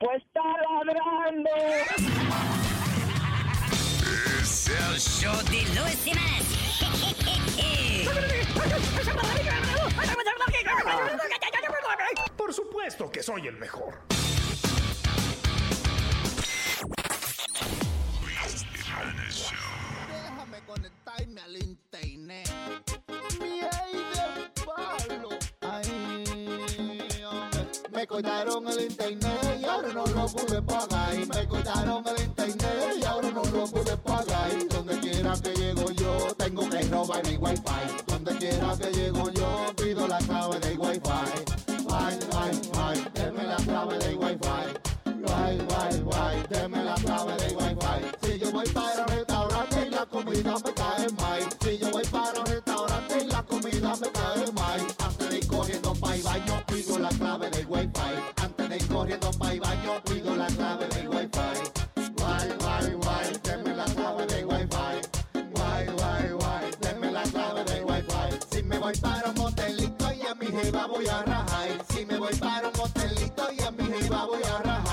Pues está ladrando. Es el show de Luis Jiménez. Por supuesto que soy el mejor. Déjame conectarme al internet. Cortaron el internet y ahora no lo pude pagar. Me cortaron el internet y ahora no lo pude pagar. Donde quiera que llego yo, tengo que robar mi wifi. Donde quiera que llego yo, pido la clave del wifi. Wi, wi, wi, deme la clave del wifi. Wi, wi, wi, deme la clave del wifi. Si yo voy para un restaurante y la comida me cae mal. Si yo voy para un restaurante y la comida me cae mal. El baño, pido la clave del wifi. Antes de ir corriendo para el baño, pido la clave del wifi. Wi, wi, wi, deme la clave del wifi. Wi, wi, wi, deme la clave del wifi. Si me voy para un motelito y a mi jeva voy a rajar. Si me voy para un motelito y a mi jeva voy a rajar.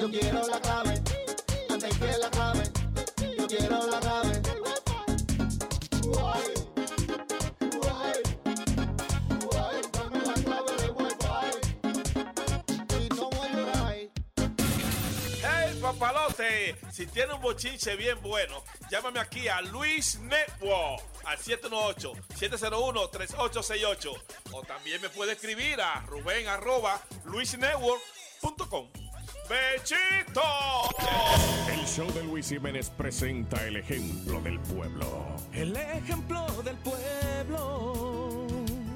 Yo quiero la clave. Antes que la clave, yo quiero la clave. Dame la clave del wifi. Y no a llorar. ¡Hey, papalote! Si tiene un bochinche bien bueno, llámame aquí a Luis Network al 718-701-3868. O también me puede escribir a Rubén arroba luisnetwork.com. ¡Bechito! El show de Luis Jiménez presenta el ejemplo del pueblo. El ejemplo del pueblo.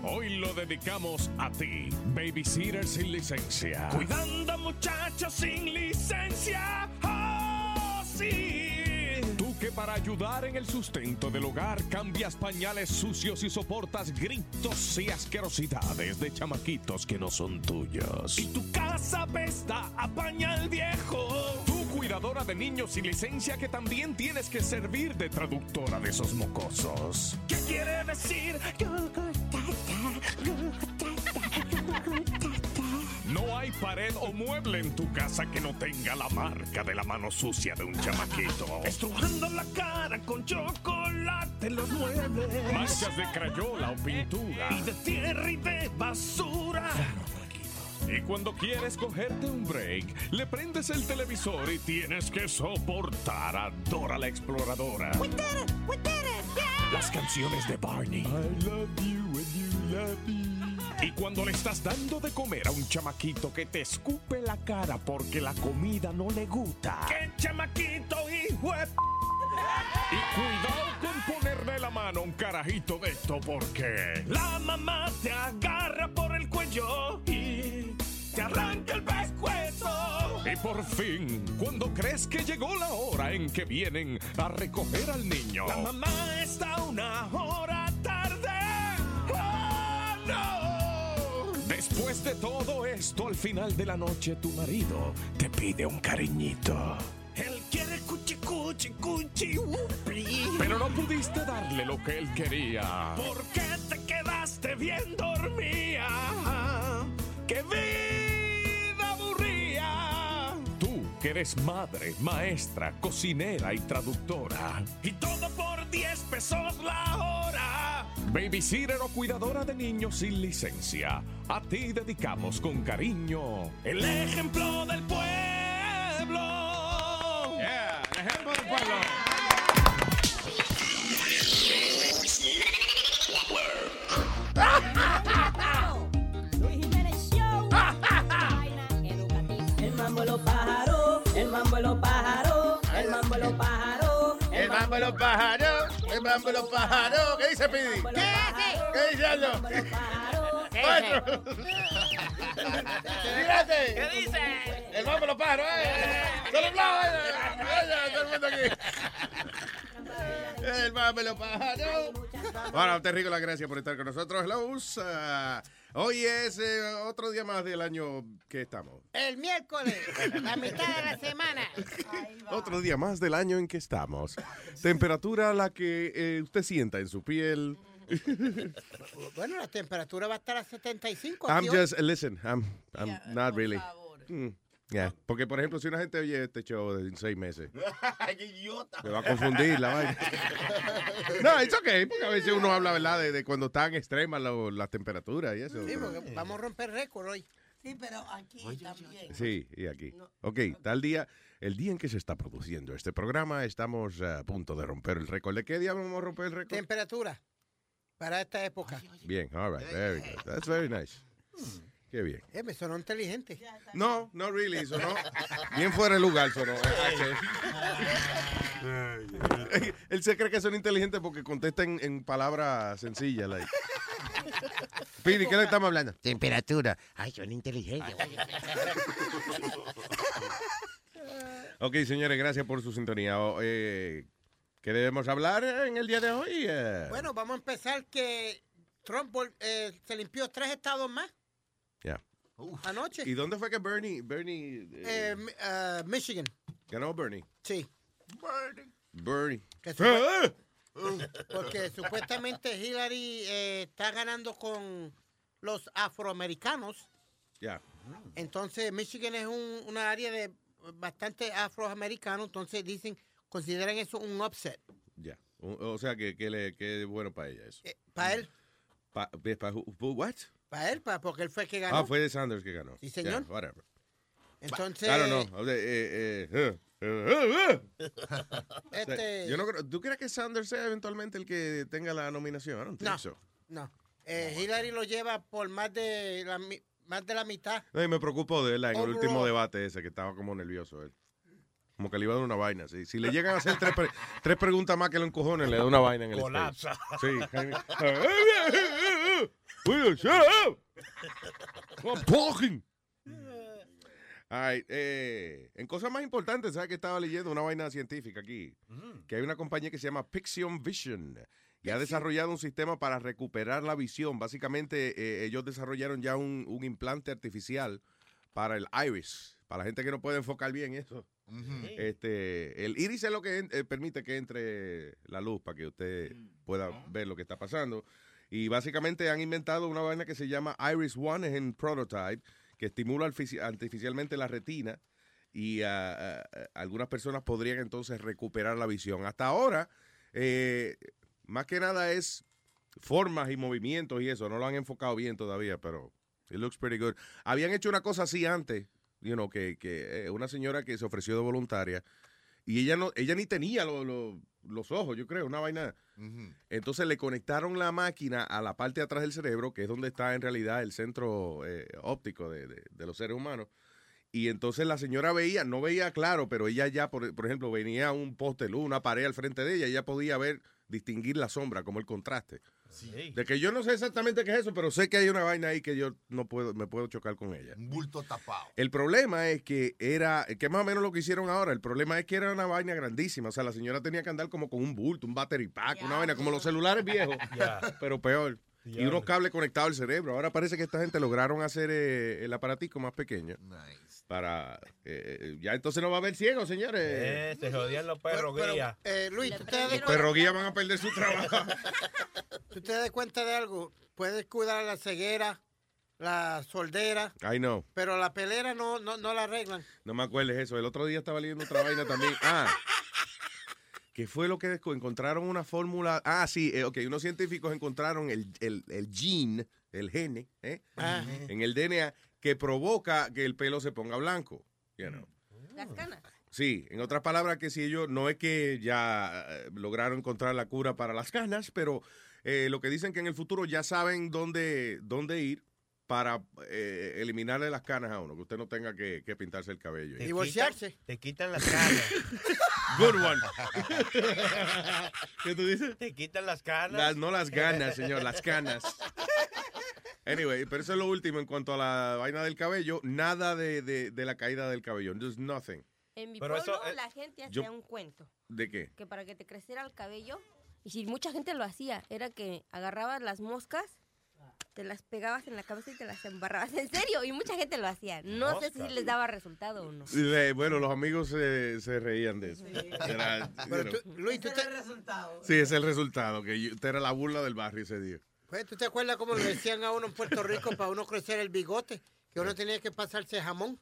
Hoy lo dedicamos a ti, babysitter sin licencia. Cuidando muchachos sin licencia. Oh, sí. Que para ayudar en el sustento del hogar cambias pañales sucios y soportas gritos y asquerosidades de chamaquitos que no son tuyos. Y tu casa pesta a pañal viejo. Tú cuidadora de niños sin licencia que también tienes que servir de traductora de esos mocosos. ¿Qué quiere decir? No hay pared o mueble en tu casa que no tenga la marca de la mano sucia de un chamaquito. Estrujando la cara con chocolate en los muebles. Manchas de crayola o pintura. Y de tierra y de basura. Y cuando quieres cogerte un break, le prendes el televisor y tienes que soportar a Dora la Exploradora. We did it, we did it, yeah. Las canciones de Barney. I love you and you love me. Y cuando le estás dando de comer a un chamaquito que te escupe la cara porque la comida no le gusta. ¡Qué chamaquito, hijo de p- Y cuidado con ponerle la mano a un carajito de esto porque... La mamá te agarra por el cuello y te arranca el pescuezo. Y por fin, cuando crees que llegó la hora en que vienen a recoger al niño. La mamá está una hora tarde. ¡Oh, no! Después de todo esto, al final de la noche, tu marido te pide un cariñito. Él quiere cuchi cuchi cuchi wupi. Pero no pudiste darle lo que él quería. ¿Por qué te quedaste bien dormida? ¡Qué vida que eres madre, maestra, cocinera y traductora. Y todo por 10 pesos la hora. Babysitter o cuidadora de niños sin licencia. A ti dedicamos con cariño El ejemplo del pueblo. Yeah, ejemplo del pueblo. Luis Jiménez Show. El mambo los pájaros El mambo de los pájaros, el mambo de los pájaros. El mambo de los pájaros, el mambo de los pájaros. ¿Qué dice Pidi? ¿Qué ¿Qué dice Aldo? Maestro. Tírate. ¿Qué dice? El mambo de los pájaros, eh. Solo eh. Vaya, todo el mundo aquí. El mambo de los pájaros. Bueno, te rico las gracias por estar con nosotros. Hello. Hoy es eh, otro día más del año que estamos. El miércoles, la mitad de la semana. Otro día más del año en que estamos. Temperatura la que eh, usted sienta en su piel. Bueno, la temperatura va a estar a 75. I'm aquí just, listen, I'm, I'm not really. Mm, yeah. Porque, por ejemplo, si una gente oye este show en seis meses, ¡Qué idiota! me va a confundir la vaina. No, it's okay, porque a veces uno habla, ¿verdad?, de, de cuando están extremas lo- las temperaturas y eso. Sí, pero- porque vamos a romper récord hoy. Sí, pero aquí también. Sí, y aquí. Ok, tal día, el día en que se está produciendo este programa, estamos a punto de romper el récord. ¿De qué día vamos a romper el récord? Temperatura para esta época. Bien, all right, very good. That's very nice. Qué bien. Eh, me sonó inteligente. No, no really, sonó bien fuera de lugar, sonó. Él se cree que son inteligentes porque contesta en, en palabras sencillas. Like. Pidi, ¿qué le estamos hablando? Temperatura. Ay, son inteligentes. Ok, señores, gracias por su sintonía. O, eh, ¿Qué debemos hablar en el día de hoy? Eh, Bueno, vamos a empezar que Trump eh, se limpió tres estados más anoche. ¿Y dónde fue que Bernie, Bernie eh, Eh, ah, Michigan, ganó Bernie? sí. Bernie. Que supu- porque supuestamente Hillary eh, está ganando con los afroamericanos. Ya. Entonces, Michigan es un, una área de bastante afroamericano. Entonces, dicen, consideran eso un upset. Ya. O, o sea, que, que, le, que bueno para ella eso. Para él, Pa, pa- who- what? Para él, pa- porque él fue el que ganó. Ah, fue de Sanders que ganó. Sí, señor. Yeah, whatever. Entonces, I don't know. O sea, eh, eh, eh. Este- Yo no creo- ¿Tú crees que Sanders sea eventualmente el que tenga la nominación? No. so. no. Eh, Hillary lo lleva por más de la, mi- más de la mitad. No, y me preocupó de él en el último debate ese, que estaba como nervioso él. Como que le iba a dar una vaina. sí. Si le llegan a hacer tres, pre- tres preguntas más que lo encojonen, le da una vaina en el Colapsa. stage. Sí. Will, shut up. I'm talking. All right, eh, en cosas más importantes, ¿sabes que estaba leyendo una vaina científica aquí? Que hay una compañía que se llama Pixion Vision y ha desarrollado un sistema para recuperar la visión. Básicamente, eh, ellos desarrollaron ya un, un implante artificial para el iris, para la gente que no puede enfocar bien eso. Este, el iris es lo que en- eh, permite que entre la luz para que usted pueda ver lo que está pasando. Y básicamente han inventado una vaina que se llama Iris One, en prototype, que estimula artifici- artificialmente la retina y ah, ah, algunas personas podrían entonces recuperar la visión. Hasta ahora, eh, más que nada es formas y movimientos y eso, no lo han enfocado bien todavía, pero it looks pretty good. Habían hecho una cosa así antes, you know, que, que eh, una señora que se ofreció de voluntaria y ella no, ella ni tenía lo- lo- los ojos, yo creo, una vaina. Entonces le conectaron la máquina a la parte de atrás del cerebro, que es donde está en realidad el centro eh, óptico de, de- de los seres humanos. Y entonces la señora veía, no veía claro, pero ella ya, por, por ejemplo, venía un poste luz, una pared al frente de ella, y ella podía ver, distinguir la sombra, como el contraste. De que yo no sé exactamente qué es eso, pero sé que hay una vaina ahí que yo no puedo, me puedo chocar con ella. Un bulto tapado. El problema es que era, que más o menos lo que hicieron ahora, el problema es que era una vaina grandísima, o sea, la señora tenía que andar como con un bulto, un battery pack, una vaina, como los celulares viejos, pero peor. Y unos cables conectados al cerebro. Ahora parece que esta gente lograron hacer eh, el aparatico más pequeño. Para. eh, ya entonces no va a haber ciegos, señores. Eh, se jodían los perros Pero, guía. eh, Luis, ¿tú te, das Los perros guía van a perder su trabajo. ¿tú te das cuenta de algo? Puedes cuidar la ceguera, la soldera, Ay, no. pero la pelera no, no, no la arreglan. No me acuerdes eso. El otro día estaba leyendo otra vaina también. Ah. ¿Qué fue lo que encontraron una fórmula? Ah, sí, eh, ok. Unos científicos encontraron el, el, el gene, el gene, ¿eh? Ah. en el DNA que provoca que el pelo se ponga blanco. you know. Las canas. Sí, en otras palabras, que si ellos no es que ya eh, lograron encontrar la cura para las canas, pero eh, lo que dicen que en el futuro ya saben dónde, dónde ir para eh, eliminarle las canas a uno, que usted no tenga que, que pintarse el cabello. Te Divorciarse. quitan- te quitan las canas. Good one. ¿Qué tú dices? te quitan las canas. Las- no las ganas, señor, las canas. Anyway, pero eso es lo último en cuanto a la vaina del cabello. Nada de, de, de la caída del cabello. Just nothing. En mi Pero pueblo eso, eh, la gente hacía yo- un cuento ¿De qué? que para que te creciera el cabello, y si mucha gente lo hacía, era que agarrabas las moscas, te las pegabas en la cabeza y te las embarrabas. En serio, y mucha gente lo hacía. No sé si les daba resultado o no. Le- bueno, los amigos se, se reían de eso. Era, Pero you tú. Luis, ¿tú te, Sí, ese es el resultado, que yo- usted era la burla del barrio ese día. pues, ¿tú te acuerdas cómo le decían a uno en Puerto Rico para uno crecer el bigote? Que uno tenía que pasarse jamón.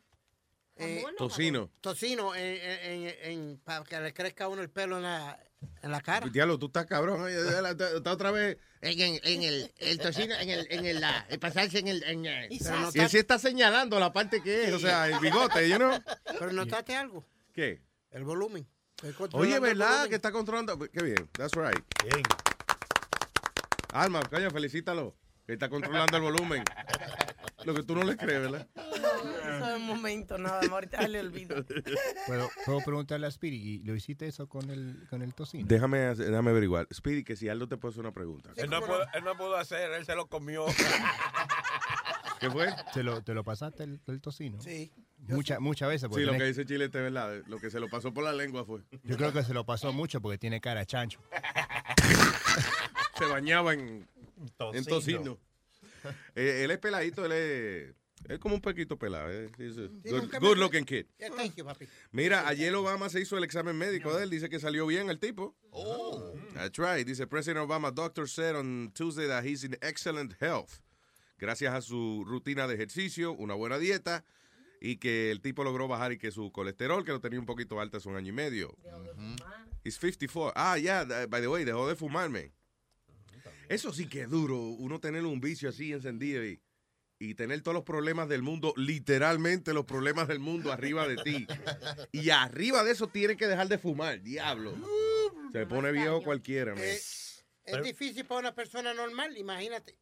Eh, Tocino. tocino en, en- en- en- para que le crezca a uno el pelo en la, en la cara. Diablo, tú estás cabrón. Está otra vez. En, en- en el, el tocino, en el, en el, la- el pasarse en el... En el Y él sí está señalando la parte que es, o sea, el bigote, you know? Pero notaste algo, ¿Qué? el volumen. Oye, ¿verdad? Que está controlando. Qué bien, that's right. Bien. Alma, coño, felicítalo. Que está controlando el volumen. Lo que tú no le crees, ¿verdad? Un momento, nada más, ahorita le olvido. ¿Puedo, puedo preguntarle a Spiri, ¿y lo hiciste eso con el, con el tocino? Déjame, déjame averiguar. Speedy, que si Aldo te puede hacer una pregunta. Él no, pudo, él no pudo hacer, él se lo comió. ¿Qué fue? ¿Te lo, te lo pasaste el, el tocino? Sí. Mucha- muchas veces. Sí, lo tiene- que dice Chilete es verdad. Lo que se lo pasó por la lengua fue. Yo creo que se lo pasó mucho porque tiene cara de chancho. Se bañaba en en Tocino. tocino. Eh, él es peladito, él es, es como un pequito pelado. eh. Good, looking kid. Yeah, thank you, papi. Mira, ayer Obama se hizo el examen médico de él. Dice que salió bien el tipo. Oh. That's right. Dice President Obama, doctor said on Tuesday that he's in excellent health. Gracias a su rutina de ejercicio, una buena dieta y que el tipo logró bajar y que su colesterol, que lo tenía un poquito alto hace un año y medio. He's 54. Ah, yeah, th- by the way, dejó de fumarme. Eso sí que es duro, uno tener un vicio así encendido y, y tener todos los problemas del mundo, literalmente los problemas del mundo arriba de ti. Y arriba de eso tiene que dejar de fumar, diablo. Se pone viejo cualquiera, man. Es difícil para una persona normal, imagínate.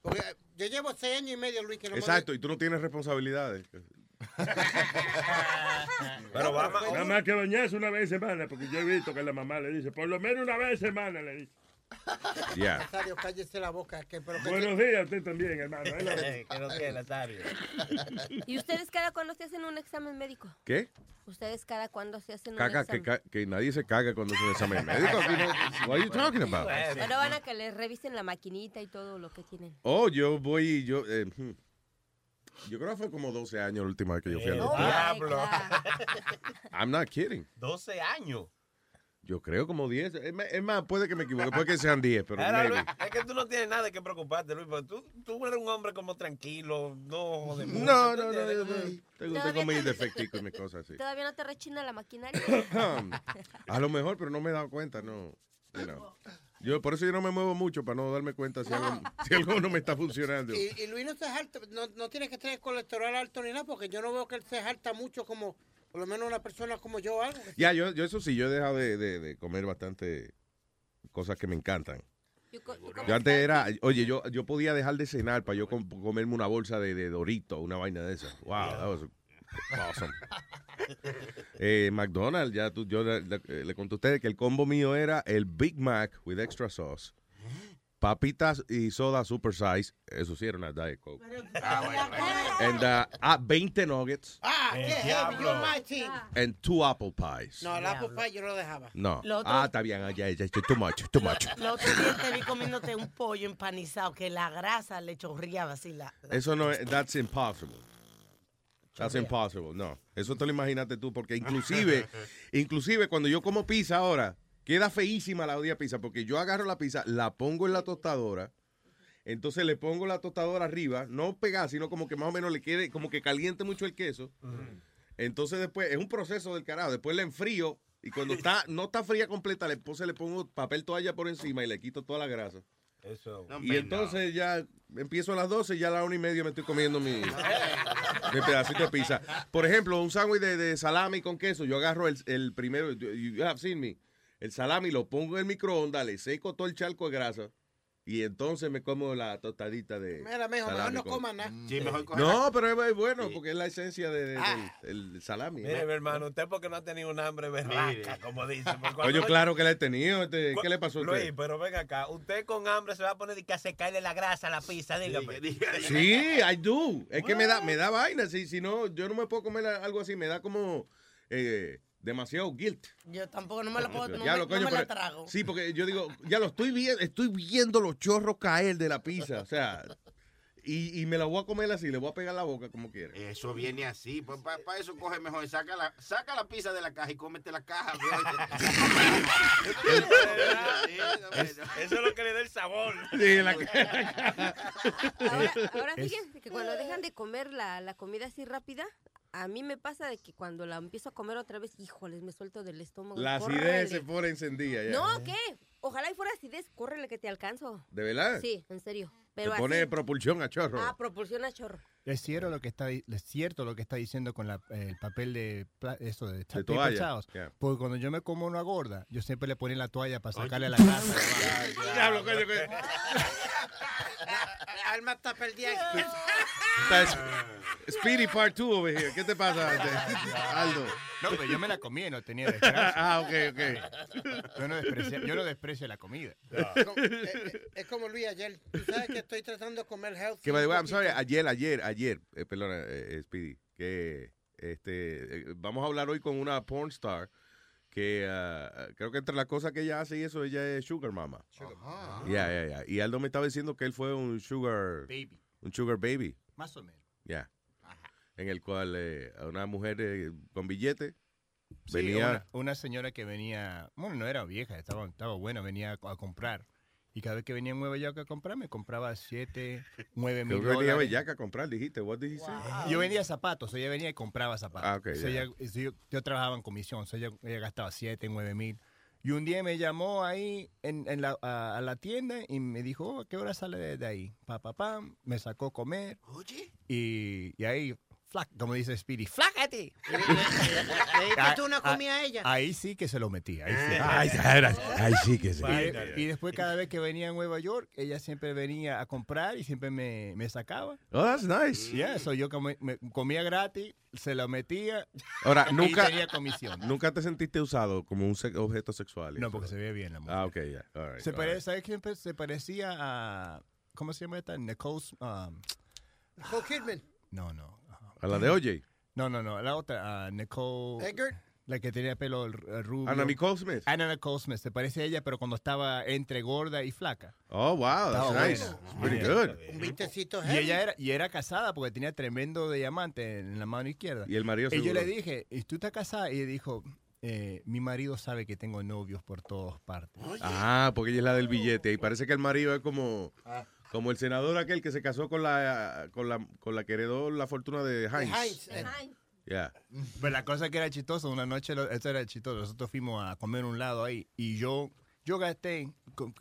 Porque yo llevo seis años y medio, Luis, que no me Exacto, y tú no tienes responsabilidades. Pero Obama, Nada más que bañarse una vez a semana, porque yo he visto que la mamá le dice, por lo menos una vez a semana le dice. Ya. Nazario, cállese la boca. Que, pero que- Buenos días a usted también, hermano. Lo- Eh, que no tiene, Nazario. ¿Y ustedes cada cuándo se hacen un examen médico? ¿Qué? ¿Ustedes cada cuándo se hacen un Caga, que, examen? ca- que nadie se caga cuando hace un examen médico. What are you talking about? Van a que les revisen la maquinita y todo lo que tienen. Oh, yo voy y yo... eh, hmm. yo creo que fue como 12 años la última vez que yo fui al doctor. diablo. I'm not kidding. 12 años. Yo creo como 10. Es más- puede que me equivoque, puede que sean 10, pero Ahora. Luis, es que tú no tienes nada de que preocuparte, Luis, porque tú, tú eres un hombre como tranquilo, no joder mucho, No, ¿tú no, no, yo no- tengo, mis defecticos y mis cosas así. ¿Todavía no te rechina la maquinaria? A lo mejor, pero no me he dado cuenta, no. you know. Yo, por eso yo no me muevo mucho, para no darme cuenta si algo, si algo no me está funcionando. Y, y Luis no se jalta, no, no tiene que tener colesterol alto ni nada, porque yo no veo que él se jalta mucho como, por lo menos una persona como yo algo. Ya, yo, yo eso sí, yo he dejado de, de- de comer bastante cosas que me encantan. Yo antes era, oye, yo, yo podía dejar de cenar para yo com- comerme una bolsa de, de Dorito, una vaina de esa. Wow, that was awesome. Eh, McDonald's, ya tú, yo le, le- le conté a ustedes que el combo mío era el Big Mac with extra sauce, papitas y soda super size, eso sí era una Diet Coke. And, uh, ah, 20 nuggets Ah, El qué heavy, you're my team. and two apple pies. No, el apple pie yo no lo dejaba. No. Lo otro- Ah, está bien, ah, ya, ya, too much, too much. La otra día te vi comiéndote un pollo empanizado que la grasa le chorreaba así. La, Eso no es, that's impossible. That's impossible, no. Eso te lo imaginaste tú, porque inclusive, inclusive cuando yo como pizza ahora, queda feísima la odia pizza, porque yo agarro la pizza, la pongo en la tostadora, entonces le pongo la tostadora arriba, no pegada, sino como que más o menos le quede, como que caliente mucho el queso. Entonces después, es un proceso del carajo, después le enfrío, y cuando está, no está fría completa, le, entonces le pongo papel toalla por encima y le quito toda la grasa. Eso. Y entonces ya empiezo a las 12 y ya a la una y media me estoy comiendo mi, mi pedacito de pizza. Por ejemplo, un sándwich de, de salami con queso. Yo agarro el, el primero, you have seen me, el salami lo pongo en el microondas, le seco todo el charco de grasa Y entonces me como la tostadita de. Mira, mejor salami no coma nada. Sí, mejor coge No, pero es, bueno porque es la esencia de- de- Ah. del el salami. Mire, ¿no? mi hermano, usted porque no ha tenido un hambre berraca, como dice. Oye, claro que la he tenido. este, ¿Qué le pasó a Luis, usted? pero venga acá. Usted con hambre se va a poner de que a secarle la grasa a la pizza, dígame. Sí, I do. Es que me da, me da vaina. Si, si no, yo no me puedo comer algo así. Me da como eh, demasiado guilt. Yo tampoco no me lo puedo, no, Ya me, lo, no coño, me la pero- trago. Sí, porque yo digo, ya lo estoy viendo, estoy viendo los chorros caer de la pizza. O sea, y, y me la voy a comer así, le voy a pegar la boca como quiera. Eso viene así. Pues para eso coge mejor. Saca la, saca la pizza de la caja y cómete la caja. Eso es lo que le da el sabor. Sí, la Ahora, ahora fíjense que cuando dejan de comer la, la comida así rápida, a mí me pasa de que cuando la empiezo a comer otra vez, híjoles, me suelto del estómago. La acidez córrele. se pone encendida ya. No, ¿qué? Ojalá y fuera acidez, córrele que te alcanzo. ¿De verdad? Sí, en serio. Se Pero pone así- propulsión a chorro. Ah, propulsiona chorro. Es cierto lo que está, es cierto lo que está diciendo con la- el papel de eso de, paper toalla, yeah. Porque cuando yo me como una gorda, yo siempre le ponía la toalla para sacarle la grasa. Alma está perdida. Es- Speedy Part 2 over here. ¿Qué te pasa, Aldo? No, pero yo me la comí, no tenía desgracia. ah, ok, ok. Yo no desprecio, yo no desprecio la comida. Es como- eh, eh, es como Luis ayer. Tú sabes que estoy tratando de comer healthy. Que by the way, I'm sorry, ayer, ayer, ayer, eh, perdona, eh, eh, Speedy, que este, eh, vamos a hablar hoy con una porn star que ah, creo que entre las cosas que ella hace y eso, ella es sugar mama. Ajá. Ya, ya, ya. Y Aldo me estaba diciendo que él fue un sugar Baby. un sugar baby, Más o menos. ya. En el cual eh, a una mujer eh, con billete Sí, venía una, una señora que venía, bueno, no era vieja, estaba, estaba buena, venía a, a comprar. Y cada vez que venía en Nueva York a comprar, me compraba 7, 9 mil que venía dólares. bellaca a comprar, dijiste. What did he say? Yo vendía zapatos, ella venía y compraba zapatos. Ah, So, ella- yo, yo trabajaba en comisión, so ella, ella gastaba 7, 9 mil. Y un día me llamó ahí en, en la, a, a la tienda y me dijo, oh, ¿a qué hora sale de, de ahí? Pa, pa, pam, me sacó a comer. Oye. Y, y ahí, flac, como dice Speedy, flácate. ¿Le diste tú una comida a ella? Ahí sí que se lo metí. Ahí sí. Que sí. Y, y después cada vez que venía a Nueva York, ella siempre venía a comprar y siempre me, me sacaba. Oh, that's nice. Yeah, so yo me- comía gratis, se lo metía Ahora, y nunca, tenía comisión. nunca te sentiste usado como un se- objeto sexual. No, porque se ve bien la mujer. Ah, ok, ya. All right, Se all parece, right. ¿sabes quién pe- se parecía a... ¿Cómo se llama esta? Nicole... um, Nicole Kidman. no, no. A la de OJ. No, no, no. La otra, a Nicole... Eggert. La que tenía pelo r- rubio. Ana Nicole Smith. Ana Nicole Smith. Se parece a ella, pero cuando estaba entre gorda y flaca. Oh, wow, that's Estaba nice. It's pretty Yeah. good. Un vistecito Y ella era, y era casada porque tenía tremendo diamante en la mano izquierda. Y el marido Y yo le dije, ¿y tú estás casada? Y ella dijo, eh, mi marido sabe que tengo novios por todas partes. Ah, porque ella es la del billete. Y parece que el marido es como, como el senador aquel que se casó con la, con la, con la que heredó la fortuna de Heinz. Heinz, eh, Yeah. Pues la cosa que era chistosa, una noche, eso era chistoso, nosotros fuimos a comer un lado ahí y yo, yo gasté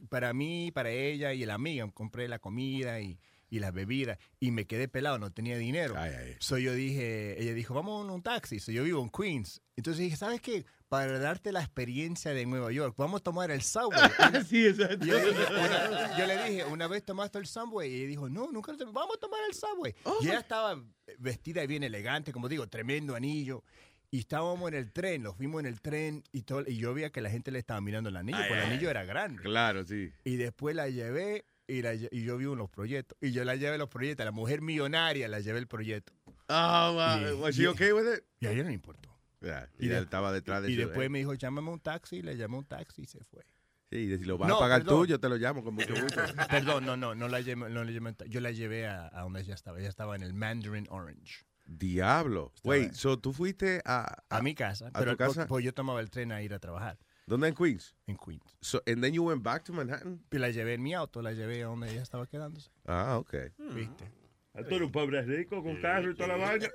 para mí, para ella y la amiga, compré la comida y, y las bebidas y me quedé pelado, no tenía dinero. Ay, ay. So yo dije, ella dijo, vamos en un taxi. So yo vivo en Queens. Entonces dije, ¿sabes qué? Para darte la experiencia de Nueva York, vamos a tomar el subway. Sí, exacto. yo, le dije, una- yo le dije, una vez tomaste el subway y dijo, no, nunca lo tomé. vamos a tomar el subway. y ella estaba vestida bien elegante, como digo, tremendo anillo. Y estábamos en el tren, nos fuimos en el tren y, todo, y yo veía que la gente le estaba mirando el anillo, Ay, porque el ay. anillo era grande. Claro, sí. Y después la llevé y, la y yo vi unos proyectos. Y yo la llevé los proyectos. La mujer millonaria la llevé el proyecto. Oh, wow. Y- Was she y- okay with it? Y a ella no le importó. Yeah. Y Y, él estaba detrás de Y eso, después me dijo, llámame un taxi. Y le llamé un taxi y se fue. Sí, y si lo vas No, a pagar perdón. tú, yo te lo llamo con mucho gusto. Perdón, no, no, no la llevé, no la llevé- yo la llevé a, a donde ella estaba. Ella estaba en el Mandarin Orange. Diablo. Wait, so tú fuiste a, A mi casa. ¿A pero tu casa? po- Pues yo tomaba el tren a ir a trabajar ¿Dónde en Queens? en Queens. So, and then you went back to Manhattan? Y la llevé en mi auto, la llevé a donde ella estaba quedándose. Ah, ok. ¿Viste? Tú eres un pobre rico con carro y toda la vaina.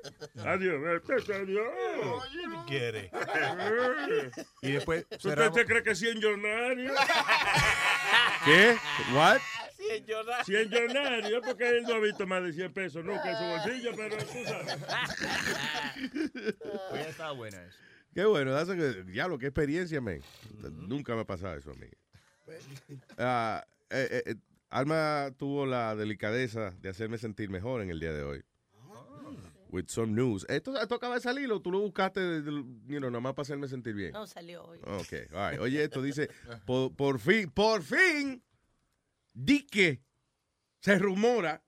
Adiós, vete, adiós. ¿Qué quiere? Y después ¿Usted se cree que 100 millonarios? ¿Qué? What? Cien llorar. 100 millonarios, porque él no ha visto más de 100 pesos nunca en su bolsillo, pero tú sabes. Pues estaba buena eso. Qué bueno, a diablo, qué experiencia, man. Nunca me ha pasado eso a mí. Ah, eh, eh, eh, Alma tuvo la delicadeza de hacerme sentir mejor en el día de hoy. With some news. Esto, esto acaba de salir o tú lo buscaste, de- de- you know, nomás para hacerme sentir bien. No salió hoy. Ok, all right. Oye, esto dice, por, por fin, por fin, di que se rumora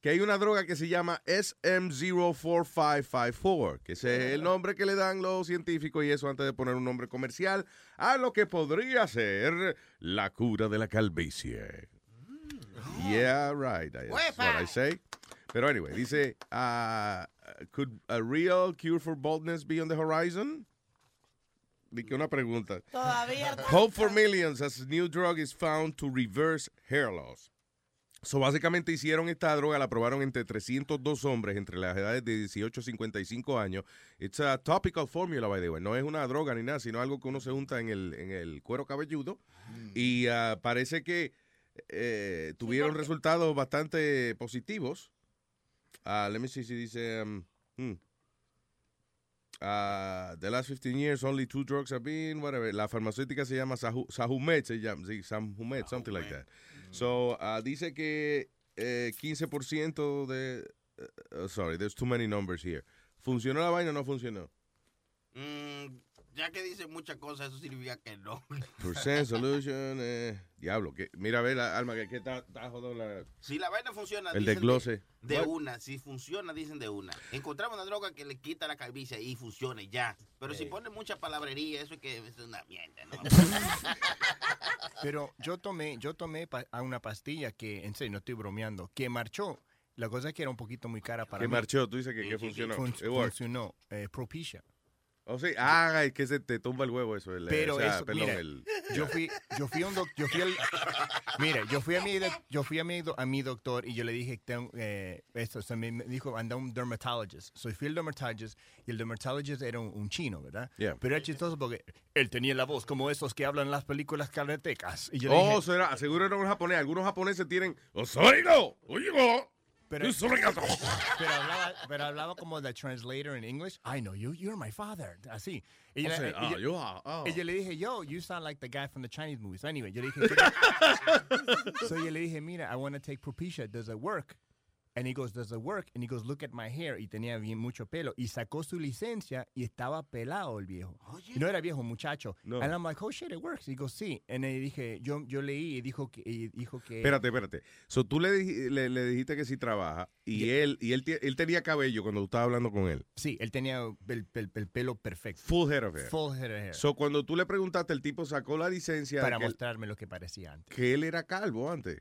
que hay una droga que se llama SM04554, que ese es el nombre que le dan los científicos y eso antes de poner un nombre comercial a lo que podría ser la cura de la calvicie. Yeah, right. That's what I say. Pero anyway, dice, uh, could a real cure for baldness be on the horizon? Di que una pregunta. Todavía. Hope for millions as new drug is found to reverse hair loss. So, básicamente hicieron esta droga, la probaron entre 302 hombres entre las edades de 18 a 55 años. It's a topical formula, by the way. No es una droga ni nada, sino algo que uno se junta en el, en el cuero cabelludo. Y ah, parece que eh, tuvieron resultados bastante positivos. Ah, let me see si dice... um, hmm. Ah, the last 15 years, only two drugs have been, whatever. La farmacéutica se llama Sahu- Sahumet, se llama, sí, Sahumet, something like that. So, ah, dice que eh, 15% de, uh, uh, sorry, there's too many numbers here. ¿Funcionó la vaina o no funcionó? Mm, ya que dice muchas cosas, eso significa que no. Percent solution, eh, diablo, que, mira, ve la alma que, que está, está jodón la, Si la vaina funciona, el dicen desglose. De, de una, si funciona, dicen de una. Encontramos una droga que le quita la calvicie y funciona y ya. Pero si pone mucha palabrería, eso es que es una mierda, ¿no? Pero yo tomé, yo tomé pa- a una pastilla que, en serio, no estoy bromeando, que marchó. La cosa es que era un poquito muy cara para Que mí. marchó, tú dices que, que funcionó. Fun- It funcionó. Eh, Propicia. Oh, sí, ah, es que se te tumba el huevo eso. El, eh, Pero o sea, eso, perdón, mira, el- yo fui, yo fui a un doc- yo fui al, mira, yo fui a mi, yo fui a mi, a mi doctor y yo le dije, tengo, eh, esto, o sea, me dijo, anda un dermatologist. So fui al dermatologist y el dermatologist era un, un chino, ¿verdad? Yeah. Pero era chistoso porque él tenía la voz como esos que hablan en las películas karatecas. Y yo le Oh, dije, será, seguro era un japonés. Algunos japoneses tienen. ¡Oh, sorry, no! ¡Oye! Pero, You sorry, no. pero hablaba, pero hablaba como the translator in English. I know you, you're my father. Así. Yo, O sea, ah, yo- you are, oh. yo le dije, yo, you sound like the guy from the Chinese movies. Anyway, yo le dije, so yo le dije, mira, I want to take Propecia. Does it work? And he goes, does it work? And he goes, look at my hair. Y tenía bien mucho pelo. Y sacó su licencia y estaba pelado el viejo. Y no era viejo, muchacho. No. And I'm like, oh shit, it works. Y digo, sí. Y dije, yo, yo leí y dijo que, y dijo que. Espérate, espérate. So, tú le, le, le dijiste que sí trabaja y él y él, él tenía cabello cuando tú estabas hablando con él. Sí, él tenía el, el- el pelo perfecto. Full head of hair. Full head of hair. So, cuando tú le preguntaste, el tipo sacó la licencia para que, él, mostrarme lo que parecía antes. que él era calvo antes.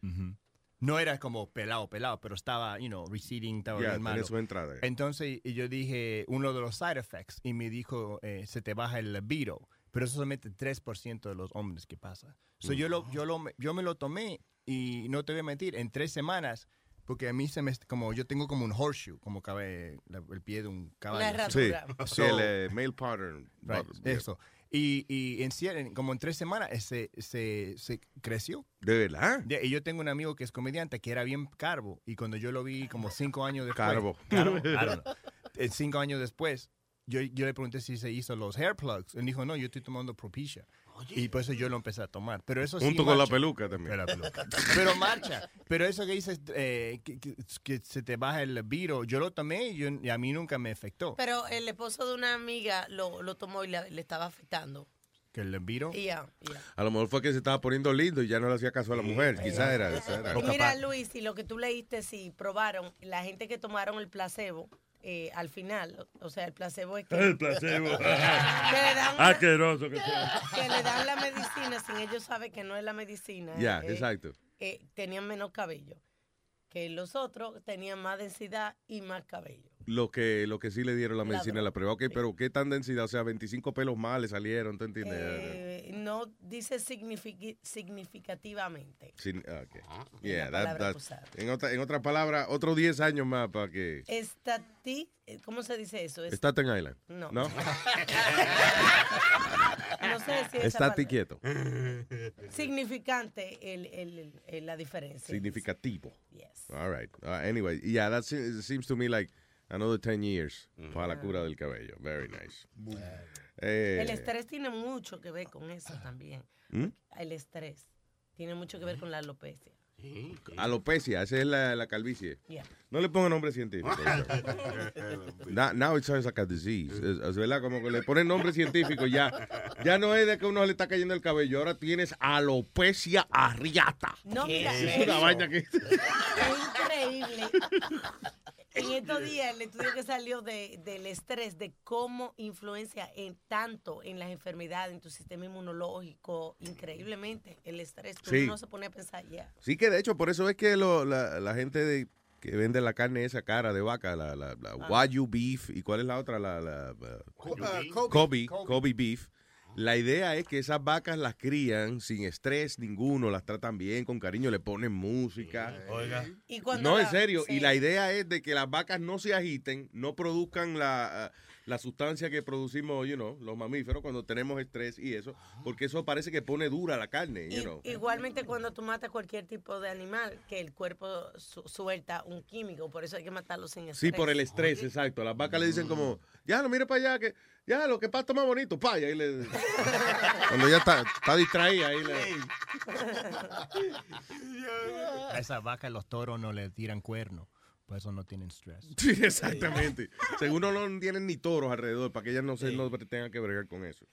No era como pelado, pelado, pero estaba, you know, receding, estaba Ya, bien malo. su entrada. Entonces y yo dije uno de los side effects y me dijo, eh, se te baja el libido, pero eso solamente 3% de los hombres que pasa. So yo, lo, yo, lo, yo me lo tomé y no te voy a mentir, en tres semanas, porque a mí se me, como yo tengo como un horseshoe, como cabe la- el pie de un caballo. Sí, So- sí, el eh, male pattern. Right, eso. Y, y en, como en tres semanas eh, se, se, se creció. ¿De verdad? Y yo tengo un amigo que es comediante que era bien carbo. Y cuando yo lo vi como cinco años después. Carbo. Carbo. Eh, cinco años después, yo, yo le pregunté si se hizo los hair plugs. Él dijo, no, yo estoy tomando Y por eso yo lo empecé a tomar. Pero eso sí Junto con la peluca también. Pero, la peluca. Pero marcha. Pero eso que dices, eh, que, que- que se te baja el viro, yo lo tomé y, yo- y a mí nunca me afectó. Pero el esposo de una amiga lo, lo tomó y le, le estaba afectando. Que el viro. Y ya, y ya. A lo mejor fue que se estaba poniendo lindo y ya no le hacía caso a la mujer. Quizás era. era. Mira, Luis, y lo que tú leíste, si probaron, la gente que tomaron el placebo, eh, al final, o sea, el placebo es que... El placebo. que le dan, que sea. que le dan la medicina sin ellos saben que no es la medicina. Ya, eh, exacto. eh, tenían menos cabello. Que los otros tenían más densidad y más cabello. Lo que, lo que sí le dieron la medicina a la prueba. Ok, pero ¿qué tan densidad? O sea, 25 pelos más le salieron, ¿te entiendes? Eh, no dice significativamente. Sin- ah, ok. la Yeah, that- en, otra, en otra palabra, otros 10 años más para que... Estati, eh, ¿Cómo se dice eso? Es- Staten Island. No. ¿No? no sé si Estate palabra- quieto. Significante el, el- el- la diferencia. Significativo. Yes. All right. Uh, anyway, yeah, that se- seems to me like another 10 years para la cura del cabello. Very nice. Eh, El estrés tiene mucho que ver con eso también. ¿Mm? El estrés tiene mucho que ver con la alopecia. Alopecia, esa es la, la calvicie. Yeah. No le pongan nombre científico. now, now it sounds like a disease. Es, es verdad, como que le ponen nombre científico ya. Ya no es de que uno le está cayendo el cabello, ahora tienes alopecia arriata. No, mira, Es una vaina que... Es increíble. En estos días, el estudio que salió de, del estrés, de cómo influencia en tanto en las enfermedades, en tu sistema inmunológico, increíblemente, el estrés, Sí. uno no se pone a pensar ya. Sí que de hecho, por eso es que lo- la, la gente de- que vende la carne esa cara de vaca, la, la, la Ah. Wagyu beef, ¿y cuál es la otra? La, la, uh, Kobe. Kobe, Kobe beef. La idea es que esas vacas las crían sin estrés ninguno, las tratan bien, con cariño, le ponen música. Oiga. Y No, en serio. sí. Y la idea es de que las vacas no se agiten, no produzcan la, ah, la sustancia que producimos, you know, los mamíferos cuando tenemos estrés y eso, porque eso parece que pone dura la carne, you I- know. Igualmente cuando tú matas cualquier tipo de animal, que el cuerpo su- suelta un químico, por eso hay que matarlo sin estrés. Sí, por el estrés, exacto. A las vacas le dicen como, ya, no mire para allá, que ya, lo que pasto más bonito, pa, y ahí le... Cuando ya está, está distraída, ahí le... A esas vacas los toros no le tiran cuernos. Por eso no tienen stress. Sí, exactamente. Según no tienen ni toros alrededor, para que ellas no, se, no tengan que bregar con eso.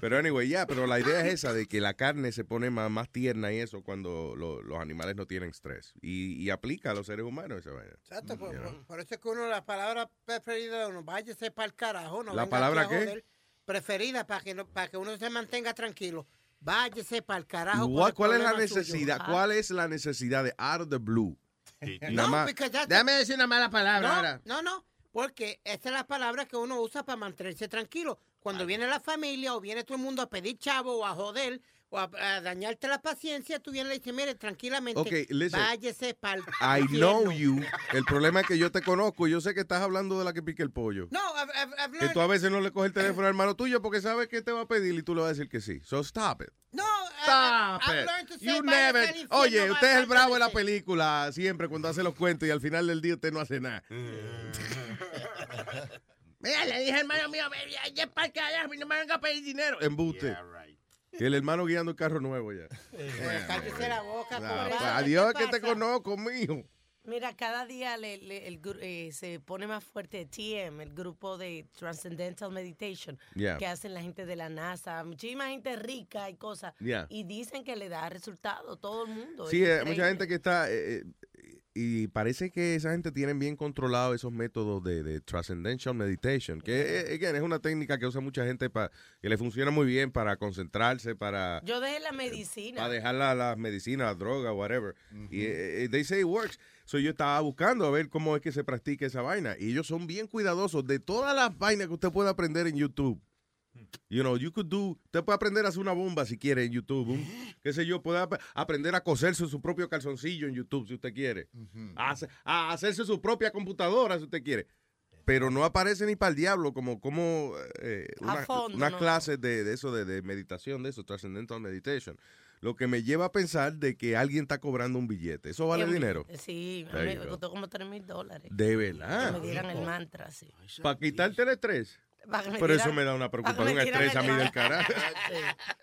Pero anyway, ya, pero la idea es esa, de que la carne se pone más, más tierna y eso cuando lo- los animales no tienen estrés. Y, y aplica a los seres humanos esa vaina. Exacto, por, por- por eso es que uno, la palabra preferida de uno, váyase para el carajo. No ¿La palabra qué? joder. Preferida para que, no- para que uno se mantenga tranquilo. Váyase para el carajo. What- ¿Cuál es la suyo. necesidad? Ah. ¿Cuál es la necesidad de out of the blue? No, más- because that's- Déjame decir una mala palabra no, ahora. No, no, porque esa es la palabra que uno usa para mantenerse tranquilo. Cuando viene la familia o viene todo el mundo a pedir chavo o a joder o a, a dañarte la paciencia, tú vienes y le dices, mire, tranquilamente, Ok, listen. váyase para el I know you. El problema es que yo te conozco y yo sé que estás hablando de la que pica el pollo. No, I've, I've- I've Que learned- tú a veces no le coges el teléfono al hermano tuyo porque sabes que te va a pedir y tú le vas a decir que sí. So stop it. No, Stop I've it. learned You never. infierno, Oye, usted es el bravo de la película siempre cuando hace los cuentos y al final del día usted no hace nada. Mira, le dije al hermano mío, ya para el carajo, no me venga a pedir dinero. Embuste. Y el hermano guiando el carro nuevo ya. Pues cállese la boca, pobre. pues, adiós, ¿qué que te conozco, mijo. Mira, cada día le- le- el gru- eh, se pone más fuerte TM, el grupo de Transcendental Meditation, Yeah. que hacen la gente de la NASA, muchísima gente rica y cosas. Yeah. Y dicen que le da resultado todo el mundo. Sí, es eh, mucha gente que está... eh, eh, y parece que esa gente tiene bien controlado esos métodos de, de Transcendental Meditation, que eh, again, es una técnica que usa mucha gente para que le funciona muy bien para concentrarse, para, Yo dejé la medicina. para dejar la- las medicinas, la droga, whatever. Y eh, eh, they say it works. So yo estaba buscando a ver cómo es que se practica esa vaina. Y ellos son bien cuidadosos de todas las vainas que usted puede aprender en YouTube. You know, you could do, usted puede aprender a hacer una bomba si quiere en YouTube. un- qué sé yo, puede ap- aprender a coserse su propio calzoncillo en YouTube si usted quiere. a, hace- a hacerse su propia computadora si usted quiere. Pero no aparece ni para el diablo como, como eh, una- fondo, unas no. clases de, de eso, de, de meditación, de eso, Transcendental Meditation. Lo que me lleva a pensar de que alguien está cobrando un billete. ¿Eso vale dinero? Sí, There me costó como 3 mil dólares. De Que verdad. me dieran el mantra, sí. Para quitarte el estrés. Pero eso me da una preocupación, un estrés a mí del carajo. Sí,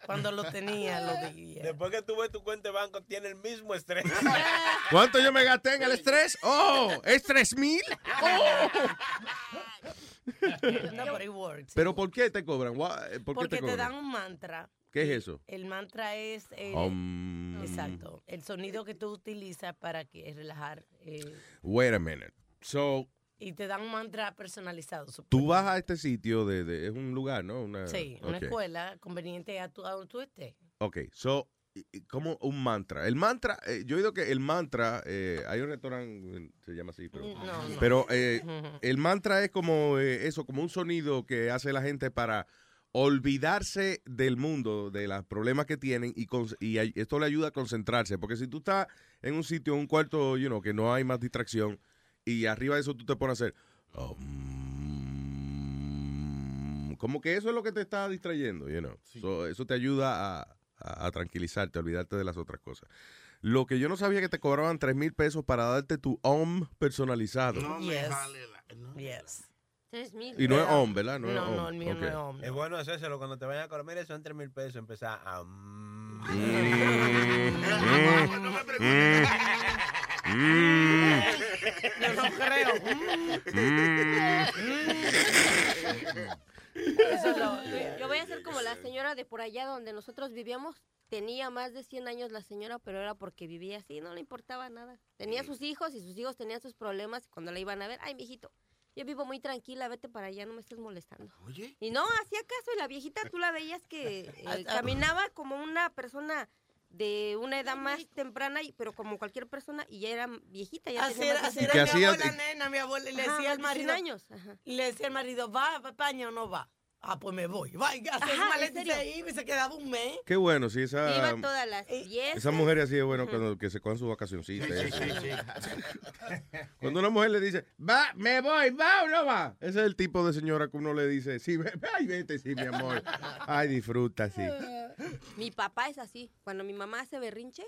Cuando lo tenía, lo di. Después que tú ves tu cuenta de banco, tiene el mismo estrés. ¿Cuánto yo me gasté en el estrés? ¡Oh! ¿Es tres mil? ¡Oh! No, pero it works. ¿Pero por qué te cobran? Eh, ¿Por qué Porque te te, cobran? dan un mantra. ¿Qué es eso? El mantra es el, Um, exacto, el sonido que tú utilizas para que relajar eh, Wait a minute. So, y te dan un mantra personalizado. sup- tú vas a este sitio de, de- es un lugar, ¿no? Una, Sí, una escuela conveniente a, tu, a donde tú estés. Ok, so, como un mantra. El mantra, eh, yo he oído que el mantra, eh, hay un restaurante, se llama así, pero, No, no. pero eh, el mantra es como eh, eso, como un sonido que hace la gente para olvidarse del mundo, de los problemas que tienen y, con- y esto le ayuda a concentrarse, porque si tú estás en un sitio, en un cuarto, you know, que no hay más distracción y arriba de eso tú te pones a hacer um, como que eso es lo que te está distrayendo, you know. So, eso te ayuda a, a- a tranquilizarte, a olvidarte de las otras cosas. Lo que yo no sabía que te cobraban 3 mil pesos para darte tu OM personalizado. Yes. Yes. Tres mil. Y no es OM, ¿verdad? No, No, es no, OM. el mío no es OM. Es bueno hacérselo cuando te vayan a comer, son 3 mil pesos. Empezar a. mm. Mm. No creo. Eso no. Yo voy a ser como la señora de por allá donde nosotros vivíamos. Tenía más de 100 años la señora, pero era porque vivía así, no le importaba nada. Tenía sus hijos y sus hijos tenían sus problemas y cuando la iban a ver, ay, mijito, yo vivo muy tranquila, vete para allá, no me estés molestando. Oye. Y no, hacía caso y la viejita tú la veías que eh, Ah, ah. caminaba como una persona de una edad más temprana, y- pero como cualquier persona, y ya era viejita. Ya Así era, así era mi hacía? abuela, nena, mi abuela, y le decía al más de 100 marido, años. Ajá. y le decía al marido, ¿va a España o no va? Ah, pues me voy. Va, y hacía su Ajá, maleta ¿en y se serio? iba y se quedaba un mes. Qué bueno, sí, esa, Iba todas las fiestas. esa mujer así es bueno cuando que se cojan sus vacacioncitas. Sí, eso. sí, sí. Cuando una mujer le dice, va, me voy, va o no va. Ese es el tipo de señora que uno le dice, sí, ve- ay, vete, sí, mi amor. Ay, disfruta, sí. Mi papá es así. Cuando mi mamá hace berrinche,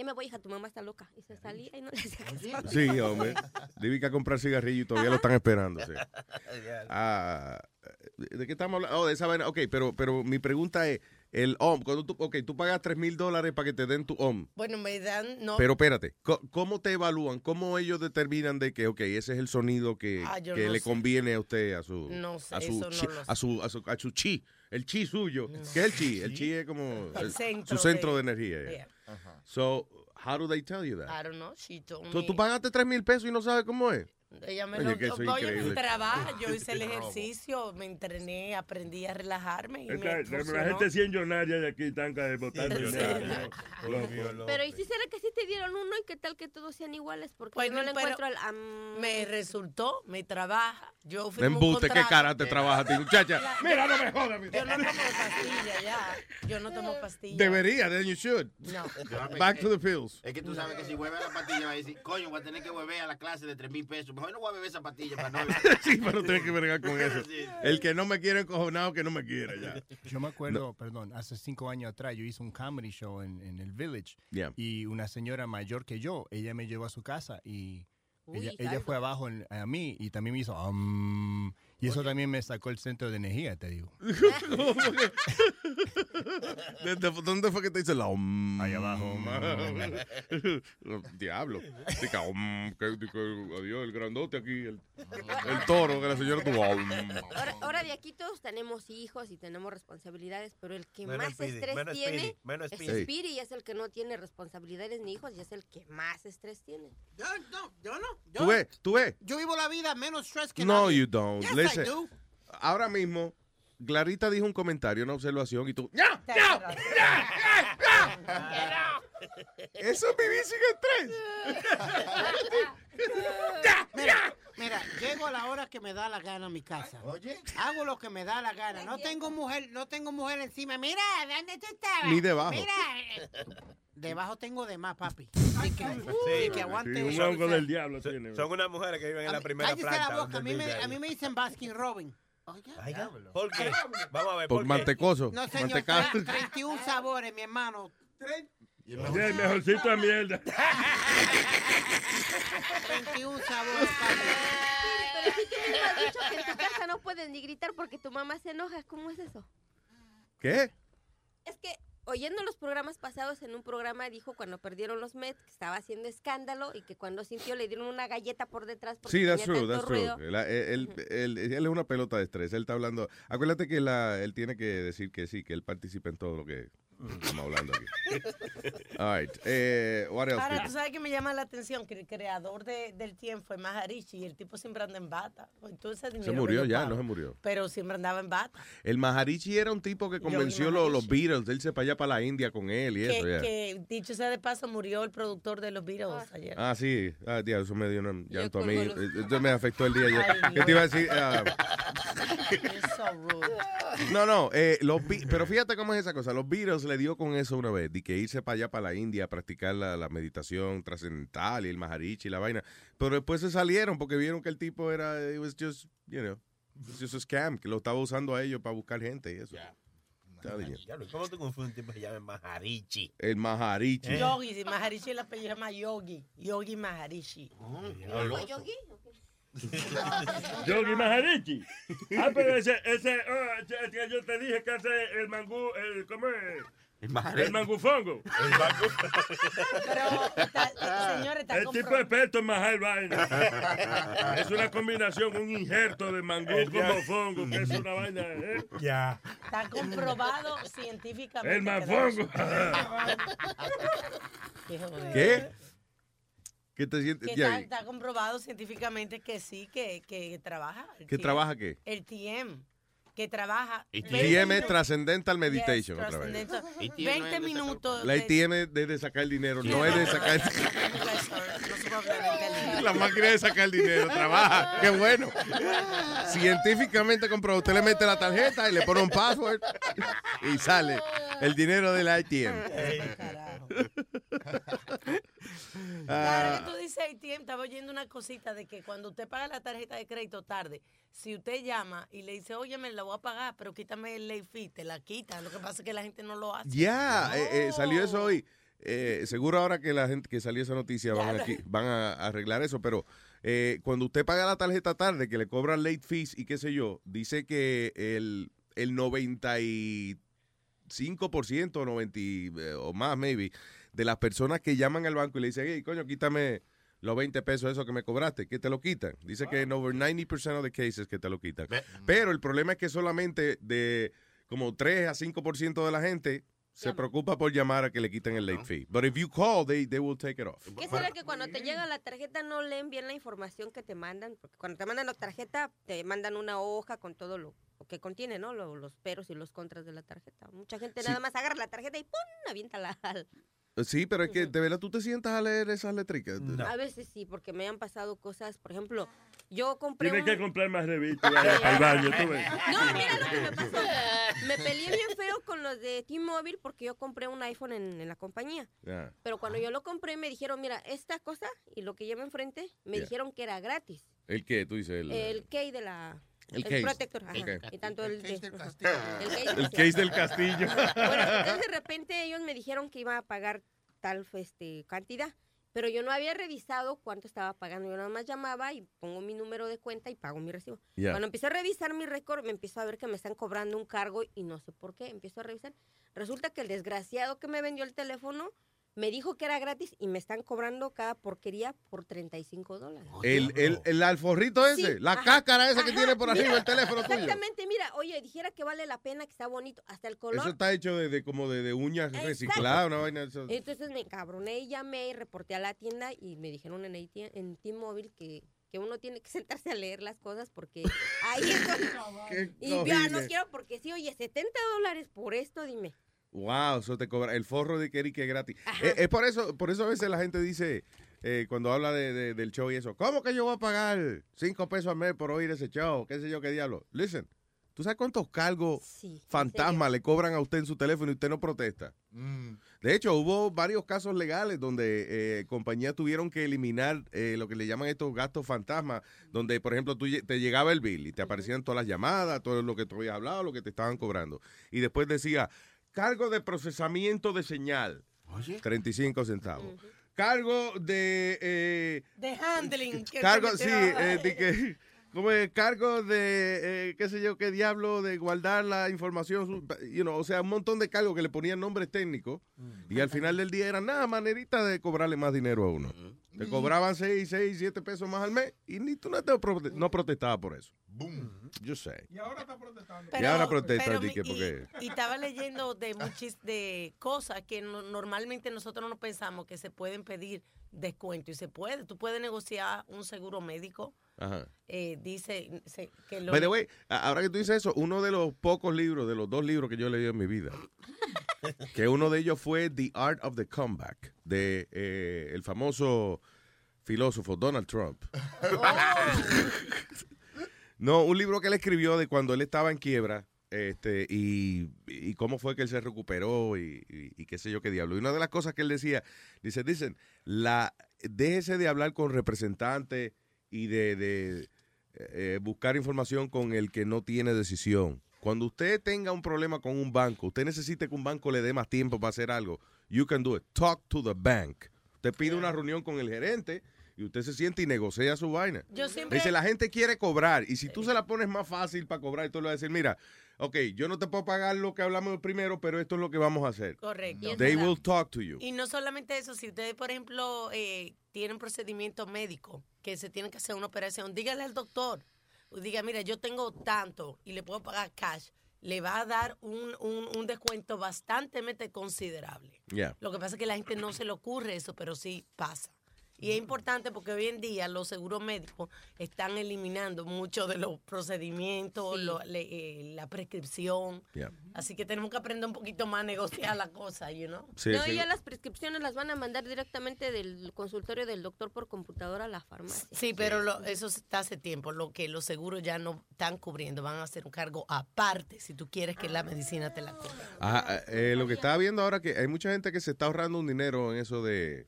ya me voy, hija, tu mamá está loca. Y se salía y no le hacía caso. Sí, hombre. Debí que a comprar cigarrillo y todavía lo están esperando. sí. Ah, ¿De qué estamos hablando? Oh, de esa vaina. Ok, pero, pero mi pregunta es, el OM, cuando tú, ok, tú pagas 3 mil dólares para que te den tu OM. Bueno, me dan, no. Pero espérate, ¿cómo te evalúan? ¿Cómo ellos determinan de que, ok, ese es el sonido que, Ah, que no le sé. conviene a usted, a su, No sé, a, su eso no chi, lo sé. a, su, a, su, a su chi, el chi suyo? ¿Qué es el chi? El chi es como El el- centro su centro de- de, energía. yeah. So, how do they tell you that? I don't know, she told So, me. tú pagaste 3 mil pesos y no sabes cómo es. Ella me Oye, lo oye, increíble. mi trabajo, yo hice el ejercicio, me entrené, aprendí a relajarme y Es me la, gente millonaria de aquí están de botar Sí. Pero ¿y si será que sí te dieron uno y qué tal que todos sean iguales? Porque Pues yo no le encuentro al... am- Me resultó, me trabaja. Yo un Embuste, qué cara te trabaja a ti, muchacha. La- Mira, no me jodas. Yo no tomo pastillas ya. Yo no tomo pastillas. Debería, then you should. No. Back to the pills. Es que tú sabes que si vuelve a la pastilla va a decir, coño, voy a tener que volver a la clase de 3 mil pesos. Mejor no voy a beber esa pastilla para no... sí, para no tener que bregar con eso. El que no me quiere encojonado, que no me quiera ya. Yo me acuerdo, perdón, hace cinco años atrás yo hice un comedy show en, en el Village Yeah. y una señora mayor que yo, ella me llevó a su casa y Uy, ella, ella fue abajo en- a mí y también me hizo "Am", y eso también me sacó el centro de energía, te digo. ¿Desde ¿Dónde fue que te hice la om? Ahí abajo. Diablo. Dica, om, que- dica, adiós, el grandote aquí, el, el toro, que la señora tuvo. Ahora, ahora de aquí todos tenemos hijos y tenemos responsabilidades, pero el que Menos más Speedy, estrés menos tiene Speedy, menos es y es el que no tiene responsabilidades ni hijos y es el que más estrés tiene. Yo no, yo no. Yo, ¿Tú ves? ¿Tú ves? yo vivo la vida menos stress que No, nadie. you don't. Yes, Ahora mismo, Clarita dijo un comentario, una observación, y tú. ¡No! Eso es vivir sin estrés. Mira, mira, llego a la hora que me da la gana a mi casa. Hago lo que me da la gana. No tengo mujer, no tengo mujer encima. Mira, ¿dónde tú estabas? Ni debajo. Mira. eh, Debajo tengo de más, papi. Así que, así que aguante. Sí, un del diablo tiene. Son unas mujeres que viven en la primera Cállese planta. la boca. A mí, me, vive a mí me dicen Baskin Robin. Oiga, ¿Por qué? Vamos a ver, Por ¿por mantecoso. No, señor. mantecado. tre- 31 sabores, mi hermano. Oye, el mejorcito de mierda. 31 sabores. Pero si tú mismo has dicho que en tu casa no puedes ni gritar porque tu mamá se enoja, ¿cómo es eso? ¿Qué? Es que oyendo los programas pasados, en un programa dijo cuando perdieron los Mets que estaba haciendo escándalo y que cuando sintió le dieron una galleta por detrás porque Sí, that's true, that's true. ruido. La- él, él- él- él es una pelota de estrés. Él está hablando. Acuérdate que la, él tiene que decir que sí, que él participa en todo lo que estamos hablando aquí. All right. Eh, what else? Ahora, tú sabes que me llama la atención que el creador de- del tiempo es Maharishi y el tipo siempre anda en bata. Entonces, Se murió ya, no se murió. Pero siempre andaba en bata. El Maharishi era un tipo que convenció los, los Beatles. Él se para allá para la India con él y Que, eso. ya. que, dicho sea de paso, murió el productor de los Beatles ayer. Ah, sí. Ah, tía, eso me dio un llanto a mí. los- Eh, Eso me afectó el día ayer. Ay, ¿Qué te iba a decir? Ah, rude. No, no. eh, los pero fíjate cómo es esa cosa. Los Beatles le dio con eso una vez. De que irse para allá, para la India, a practicar la, la meditación trascendental y el Maharishi y la vaina. Pero después se salieron porque vieron que el tipo era. It was just, you know. it was just a scam. Que lo estaba usando a ellos para buscar gente y eso. Diablo, ¿Cómo tú confundes un tipo que se llama Maharichi? El Maharishi. Yogi, si Maharishi el apellido se llama Yogi. Yogi Maharishi. Yogi? Yogi Maharishi. Ah, pero ese, ese, oh, que yo te dije que hace el mangú, el, ¿cómo es? El mangufongo. Pero, está- señores, está El tipo experto en majar vaina. es una combinación, un injerto de mangú con mofongo, que es una vaina. ¿eh? Ya. Está comprobado científicamente. El manfongo. Qué. ¿Qué? ¿Qué te Que sientes? está, Ya, está comprobado científicamente que sí, que, que trabaja. ¿Qué TM. trabaja qué? El TM. Que trabaja. TM es Transcendental Meditation Yes, otra vez. Transcendental. ATM no es 20 de minutos. La ATM es de, de sacar el dinero, no es de sacar la máquina de sacar el dinero, trabaja. Qué bueno. Científicamente comprobado. Usted le mete la tarjeta y le pone un password y sale el dinero de la ATM. Claro Ah, que tú dices ATM, estaba oyendo una cosita de que cuando usted paga la tarjeta de crédito tarde, si usted llama y le dice, oye, me la voy a pagar, pero quítame el late fee, te la quitan. Lo que pasa es que la gente no lo hace. Ya, eh, eh, salió eso hoy. Eh, seguro ahora que la gente que salió esa noticia van, aquí, van a arreglar eso, pero eh, cuando usted paga la tarjeta tarde, que le cobran late fees y qué sé yo, dice que el, el 95% o 90 y, eh, o más, maybe, de las personas que llaman al banco y le dicen, hey, coño, quítame los 20 pesos eso que me cobraste, que te lo quitan. Dice que en over 90% of the cases que te lo quitan. Pero el problema es que solamente de como 3 a 5% de la gente se preocupa por llamar a que le quiten el late fee. But if you call, they, they will take it off. ¿Qué será que cuando te llega la tarjeta no leen bien la información que te mandan? Porque cuando te mandan la tarjeta, te mandan una hoja con todo lo, que contiene, ¿no? Lo- los peros y los contras de la tarjeta. Mucha gente Sí. nada más agarra la tarjeta y ¡pum! avienta la... al- Sí, pero es que de verdad tú te sientas a leer esas letricas. A veces sí, porque me han pasado cosas. Por ejemplo, yo compré Tienes un... que comprar más revistas el baño, tú ves. No, mira lo que me pasó. Me peleé bien feo con los de T-Mobile porque yo compré un iPhone en, en la compañía. Ya. Pero cuando yo lo compré me dijeron, mira, esta cosa y lo que lleva enfrente, me Ya. dijeron que era gratis. ¿El qué? Tú dices el... El key de la... El case. protector, ajá. Y tanto el, de- El ajá. El case del castillo. Bueno, entonces de repente ellos me dijeron que iba a pagar tal este, cantidad, pero yo no había revisado cuánto estaba pagando. Yo nada más llamaba y pongo mi número de cuenta y pago mi recibo. Cuando empecé a revisar mi récord, me empiezo a ver que me están cobrando un cargo y no sé por qué. Empiezo a revisar. Resulta que el desgraciado que me vendió el teléfono me dijo que era gratis y me están cobrando cada porquería por 35 dólares. El, el, el alforrito ese, Sí, la ajá, cáscara esa que ajá, tiene por arriba mira, el teléfono tuyo. Exactamente, mira, oye, dijera que vale la pena, que está bonito, hasta el color. Eso está hecho de, de como de, de uñas recicladas, una vaina. de eso. Entonces me encabroné y llamé y reporté a la tienda y me dijeron en, AT en T-Mobile que, que uno tiene que sentarse a leer las cosas porque ahí es donde- Y ya no cojines. quiero porque sí, oye, 70 dólares por esto, dime. Wow, eso te cobra. El forro de Kerry que es gratis. Eh, Es, por eso, por eso a veces la gente dice, eh, cuando habla de- de- del show y eso, ¿cómo que yo voy a pagar cinco pesos al mes por oír ese show? ¿Qué sé yo qué diablo? Listen, ¿tú sabes cuántos cargos fantasmas le cobran a usted en su teléfono y usted no protesta? De hecho, hubo varios casos legales donde eh, compañías tuvieron que eliminar eh, lo que le llaman estos gastos fantasmas, donde, por ejemplo, tú, te llegaba el bill y te aparecían todas las llamadas, todo lo que tú habías hablado, lo que te estaban cobrando. Y después decía, cargo de procesamiento de señal, 35 centavos. Cargo de... eh, De handling. que cargo, sí, eh, de que... Como el cargo de, eh, qué sé yo, qué diablo, de guardar la información, you know, o sea, un montón de cargos que le ponían nombres técnicos y al final del día era nada, manerita de cobrarle más dinero a uno. Te cobraban 6, 6, 7 pesos más al mes y ni tú no, te prote- no protestabas por eso. Yo sé. Y ahora está protestando. y ahora protesta, pero y- porque... Y, estaba leyendo de muchis de cosas que no- normalmente nosotros no pensamos que se pueden pedir descuento y se puede. Tú puedes negociar un seguro médico. Ajá. eh, dice se- que lo By the way, ahora que tú dices eso, uno de los pocos libros, de los dos libros que yo he leído en mi vida, que uno de ellos fue The Art of the Comeback, de eh, el famoso filósofo Donald Trump. no, un libro que él escribió de cuando él estaba en quiebra este, y, y cómo fue que él se recuperó y, y- y qué sé yo qué diablo. Y una de las cosas que él decía, dice, dicen, la, déjese de hablar con representantes y de, de, eh, buscar información con el que no tiene decisión. Cuando usted tenga un problema con un banco, usted necesita que un banco le dé más tiempo para hacer algo, you can do it. Talk to the bank. Usted pide una reunión con el gerente y usted se siente y negocia su vaina. Yo siempre- Dice, la gente quiere cobrar y si tú se la pones más fácil para cobrar, y tú le vas a decir, mira, ok, yo no te puedo pagar lo que hablamos primero, pero esto es lo que vamos a hacer. Correcto. They verdad. will talk to you. Y no solamente eso, si ustedes, por ejemplo, eh, tienen procedimiento médico, que se tienen que hacer una operación, dígale al doctor, diga, mira, yo tengo tanto y le puedo pagar cash, le va a dar un, un, un descuento bastante considerable. Yeah. Lo que pasa es que la gente no se le ocurre eso, pero sí pasa. Y es importante porque hoy en día los seguros médicos están eliminando muchos de los procedimientos, lo- le- eh, la prescripción. Yeah. Así que tenemos que aprender un poquito más a negociar la cosa, you know? Sí, no, sí. ya las prescripciones las van a mandar directamente del consultorio del doctor por computadora a la farmacia. Sí, pero lo- eso está hace tiempo. Lo que los seguros ya no están cubriendo, van a hacer un cargo aparte si tú quieres que la medicina te la cubra. Ajá, eh, lo que estaba viendo ahora que hay mucha gente que se está ahorrando un dinero en eso de,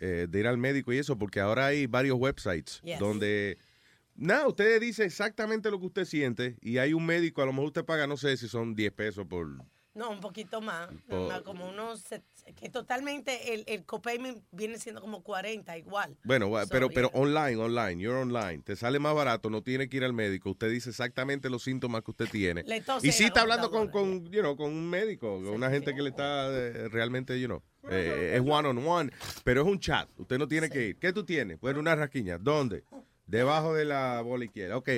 eh, de ir al médico y eso, porque ahora hay varios websites Yes. donde, nada, usted dice exactamente lo que usted siente y hay un médico, a lo mejor usted paga, no sé si son 10 pesos por... No, un poquito más. Por- más como unos. Que totalmente el, el copayment viene siendo como 40 igual. Bueno, So, pero, yeah. pero online, online, you're online, te sale más barato, no tiene que ir al médico, usted dice exactamente los síntomas que usted tiene. Y sí está hablando con, con, you know, con un médico, con una gente que le está eh, realmente, you know, eh, es one on one, pero es un chat, usted no tiene que ir. ¿Qué tú tienes? Bueno, una rasquiña. ¿Dónde? Debajo de la bola izquierda. Ok.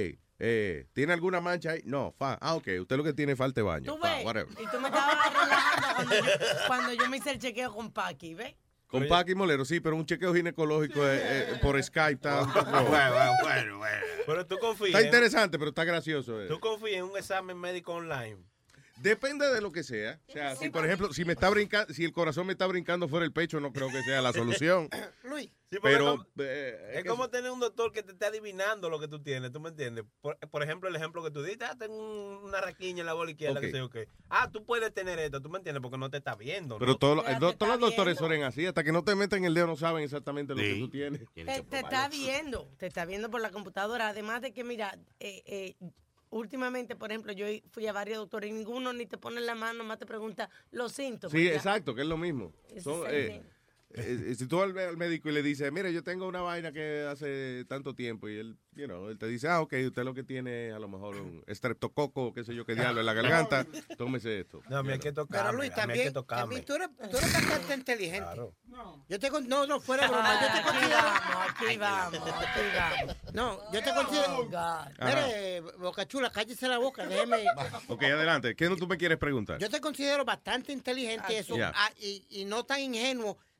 Eh, ¿Tiene alguna mancha ahí? No, fa. Ah, ok. Usted lo que tiene es falta de baño. Tú Fa, ves. whatever. Y tú me estabas relajando cuando yo, cuando yo me hice el chequeo con Paqui, ¿ves? Con Paqui Molero, sí, pero un chequeo ginecológico eh, eh, por Skype está un poco- bueno, bueno. Pero tú confías. Está interesante, pero está gracioso. eh. Tú confías en un examen médico online. Depende de lo que sea. O sea, si por ejemplo, si me está brincando, si el corazón me está brincando fuera el pecho, no creo que sea la solución. Luis. Sí, Pero, es como- eh, es como tener un doctor que te esté adivinando lo que tú tienes, ¿tú me entiendes? Por, por ejemplo, el ejemplo que tú diste, ah, tengo un- una raquiña en la bola izquierda, que sé yo qué. Ah, tú puedes tener esto, ¿tú me entiendes? Porque no te está viendo. Pero ¿no? todos los- el do- todos los doctores son así, hasta que no te meten el dedo no saben exactamente lo que tú tienes. Te, te está viendo, te está viendo por la computadora. Además de que, mira, eh, eh, últimamente, por ejemplo, yo fui a varios doctores y ninguno ni te pone la mano, más te pregunta los síntomas. Sí, ya. exacto, que es lo mismo. Son, eh, si tú vas al, al médico y le dices, mire, yo tengo una vaina que hace tanto tiempo y él, you know, él te dice, ah, ok, usted lo que tiene es a lo mejor un estreptococo, qué sé yo, qué diablo en la garganta, tómese esto. No, mí hay que tocarme. Pero Luis, a mí hay también, que tocarme. también tú, eres, tú eres bastante inteligente. Yo te con- no, no, fuera broma. Yo te Aquí considero. vamos, aquí vamos, aquí vamos. No, yo te considero. Oh. Mire, Boca Chula, cállese la boca, déjeme. Ok, adelante. ¿Qué no tú me quieres preguntar? Yo te considero bastante inteligente eso, Ya. ah, y, y no tan ingenuo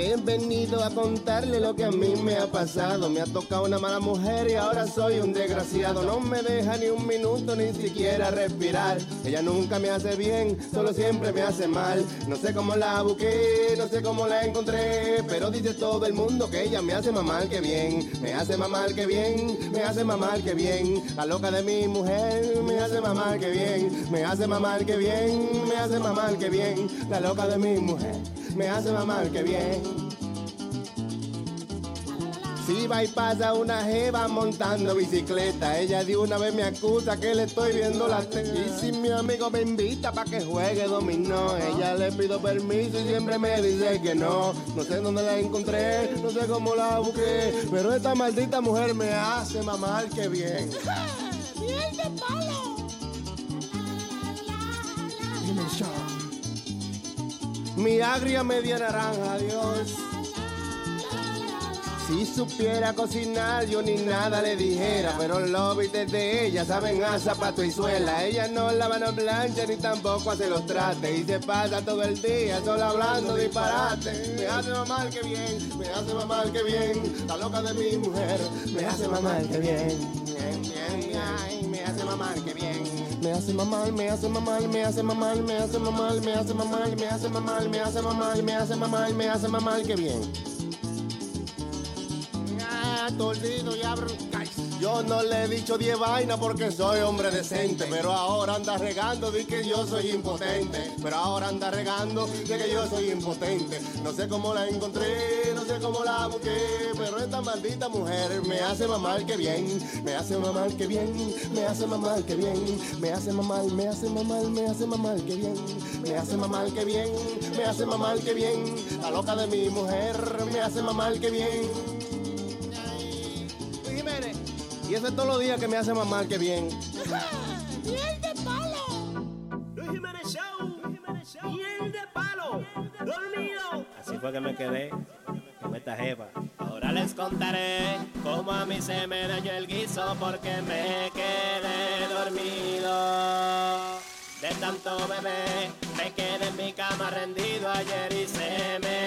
He venido a contarle lo que a mí me ha pasado. Me ha tocado una mala mujer y ahora soy un desgraciado. No me deja ni un minuto ni siquiera respirar. Ella nunca me hace bien, solo siempre me hace mal. No sé cómo la busqué, no sé cómo la encontré. Pero dice todo el mundo que ella me hace mamar que bien. Me hace mamar que bien, me hace mamar que bien. La loca de mi mujer me hace mamar que bien. Me hace mamar que bien, me hace mamar que bien. La loca de mi mujer me hace mamar que bien. Si va y pasa una jeva montando bicicleta, ella de una vez me acusa que le estoy viendo la teta. Y si mi amigo me invita para que juegue dominó, ella le pido permiso y siempre me dice que no. No sé dónde la encontré, no sé cómo la busqué, pero esta maldita mujer me hace mamar que bien. ¡Miel de palo! Mi agria media naranja, Dios. Si supiera cocinar, yo ni nada le dijera. Pero los bites de ella saben a zapato y suela. Ella no lava no plancha ni tampoco hace los trates. Y se pasa todo el día solo hablando disparate. Me hace mamar que bien, me hace mamar que bien. La loca de mi mujer me hace mamar que bien. Bien, bien, ay, me hace mamar que bien. Me hace mamar, me hace mamar, me hace mamar, me hace mamar, me hace mamar, me hace mamar, me hace mamar, me hace mamar, me hace mamar que bien. Ah, te y abro. Yo no le he dicho 10 vainas porque soy hombre decente, pero ahora anda regando de que yo soy impotente. Pero ahora anda regando de que yo soy impotente. No sé cómo la encontré, no sé cómo la busqué, pero esta maldita mujer me hace mamar que bien, me hace mamar que bien, me hace mamar que bien, me hace mamar, me hace mamar, me hace mamar que bien, me hace mamar que bien, me hace mamar que bien. La loca de mi mujer me hace mamar que bien. Y eso es todos los días que me hace mamar que bien. ¡Miel de palo! Luis Jiménez Show. Miel de palo. Dormido. Así fue que me quedé con esta jefa. Ahora les contaré cómo a mí se me dañó el guiso porque me quedé dormido. De tanto bebé, me quedé en mi cama rendido ayer y se me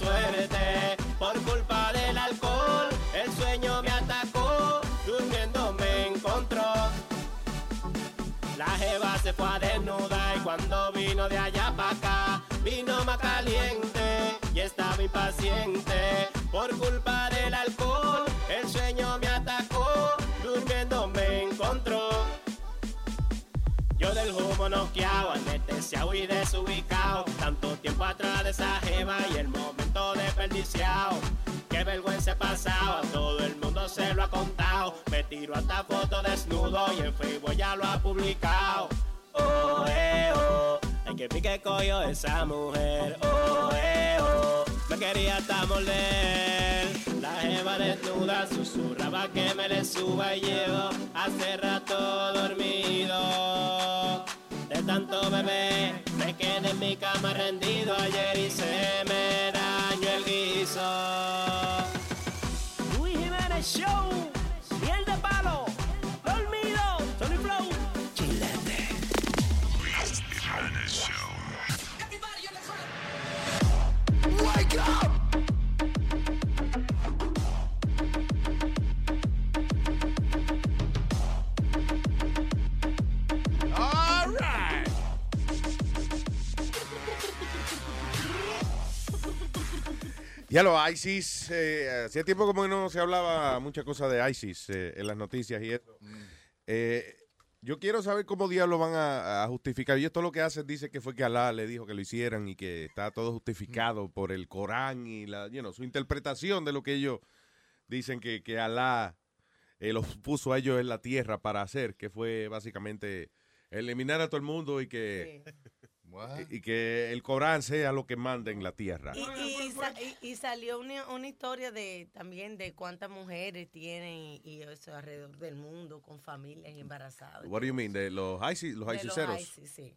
suerte. Por culpa del alcohol, el sueño me atacó, durmiendo me encontró. La jeva se fue a desnuda y cuando vino de allá para acá, vino más caliente y estaba impaciente. Por culpa del alcohol, el sueño me atacó, durmiendo me encontró. Yo del humo noqueado, anestesiado y desubicado. Tanto tiempo atrás de esa jeva y el momento desperdiciado. Qué vergüenza he pasado, a todo el mundo se lo ha contado. Me tiro hasta foto desnudo y en Facebook ya lo ha publicado. Oh, eh, oh, ay que pique coño esa mujer. Oh, eh, oh, me quería hasta morder. La jeva desnuda susurraba que me le suba y llevo hace rato dormido. De tanto bebé, me quedé en mi cama rendido ayer y se me dañó el guiso. Luis Jiménez Show. Miel de palo. Ya lo ISIS, eh, hacía tiempo como que no se hablaba mucha cosa de ISIS eh, en las noticias y eso. Eh, yo quiero saber cómo diablos van a, a justificar. Y esto lo que hace dice que fue que Alá le dijo que lo hicieran y que está todo justificado por el Corán y la, you know, su interpretación de lo que ellos dicen que, que Alá eh, los puso a ellos en la tierra para hacer, que fue básicamente eliminar a todo el mundo y que, y, y que el Corán sea lo que manda en la tierra. Y, y sa- y- y salió una, una historia de también de cuántas mujeres tienen y, eso alrededor del mundo con familias embarazadas. What do you mean? De los ISIS, los ISISeros. ISIS, sí.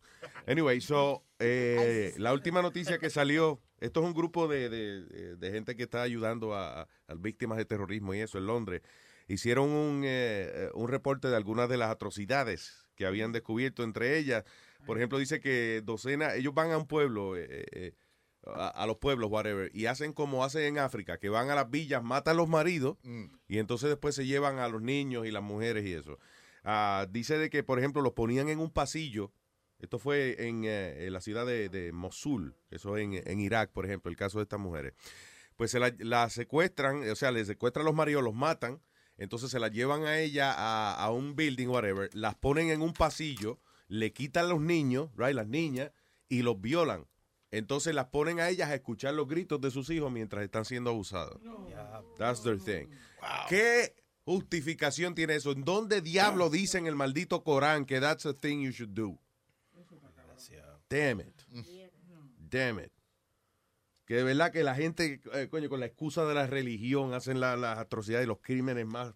Anyway, so, eh, la última noticia que salió, esto es un grupo de, de- de- de gente que está ayudando a, a- a víctimas de terrorismo y eso en Londres. Hicieron un, eh, eh, un reporte de algunas de las atrocidades que habían descubierto entre ellas. Por ejemplo, dice que docenas, ellos van a un pueblo, eh, eh, a, a los pueblos, whatever, y hacen como hacen en África, que van a las villas, matan a los maridos y entonces después se llevan a los niños y las mujeres y eso. Ah, dice de que, por ejemplo, los ponían en un pasillo. Esto fue en, eh, en la ciudad de, de Mosul, eso en, en Irak, por ejemplo, el caso de estas mujeres. Pues se la, la secuestran, o sea, les secuestran a los maridos, los matan, entonces se las llevan a ella a, a un building, whatever, las ponen en un pasillo, le quitan los niños, right, las niñas, y los violan. Entonces las ponen a ellas a escuchar los gritos de sus hijos mientras están siendo abusados. That's their thing. ¿Qué justificación tiene eso? ¿En dónde diablo dice en el maldito Corán que that's a thing you should do? Damn it. Damn it. Que de verdad que la gente, eh, coño, con la excusa de la religión hacen la- las atrocidades y los crímenes más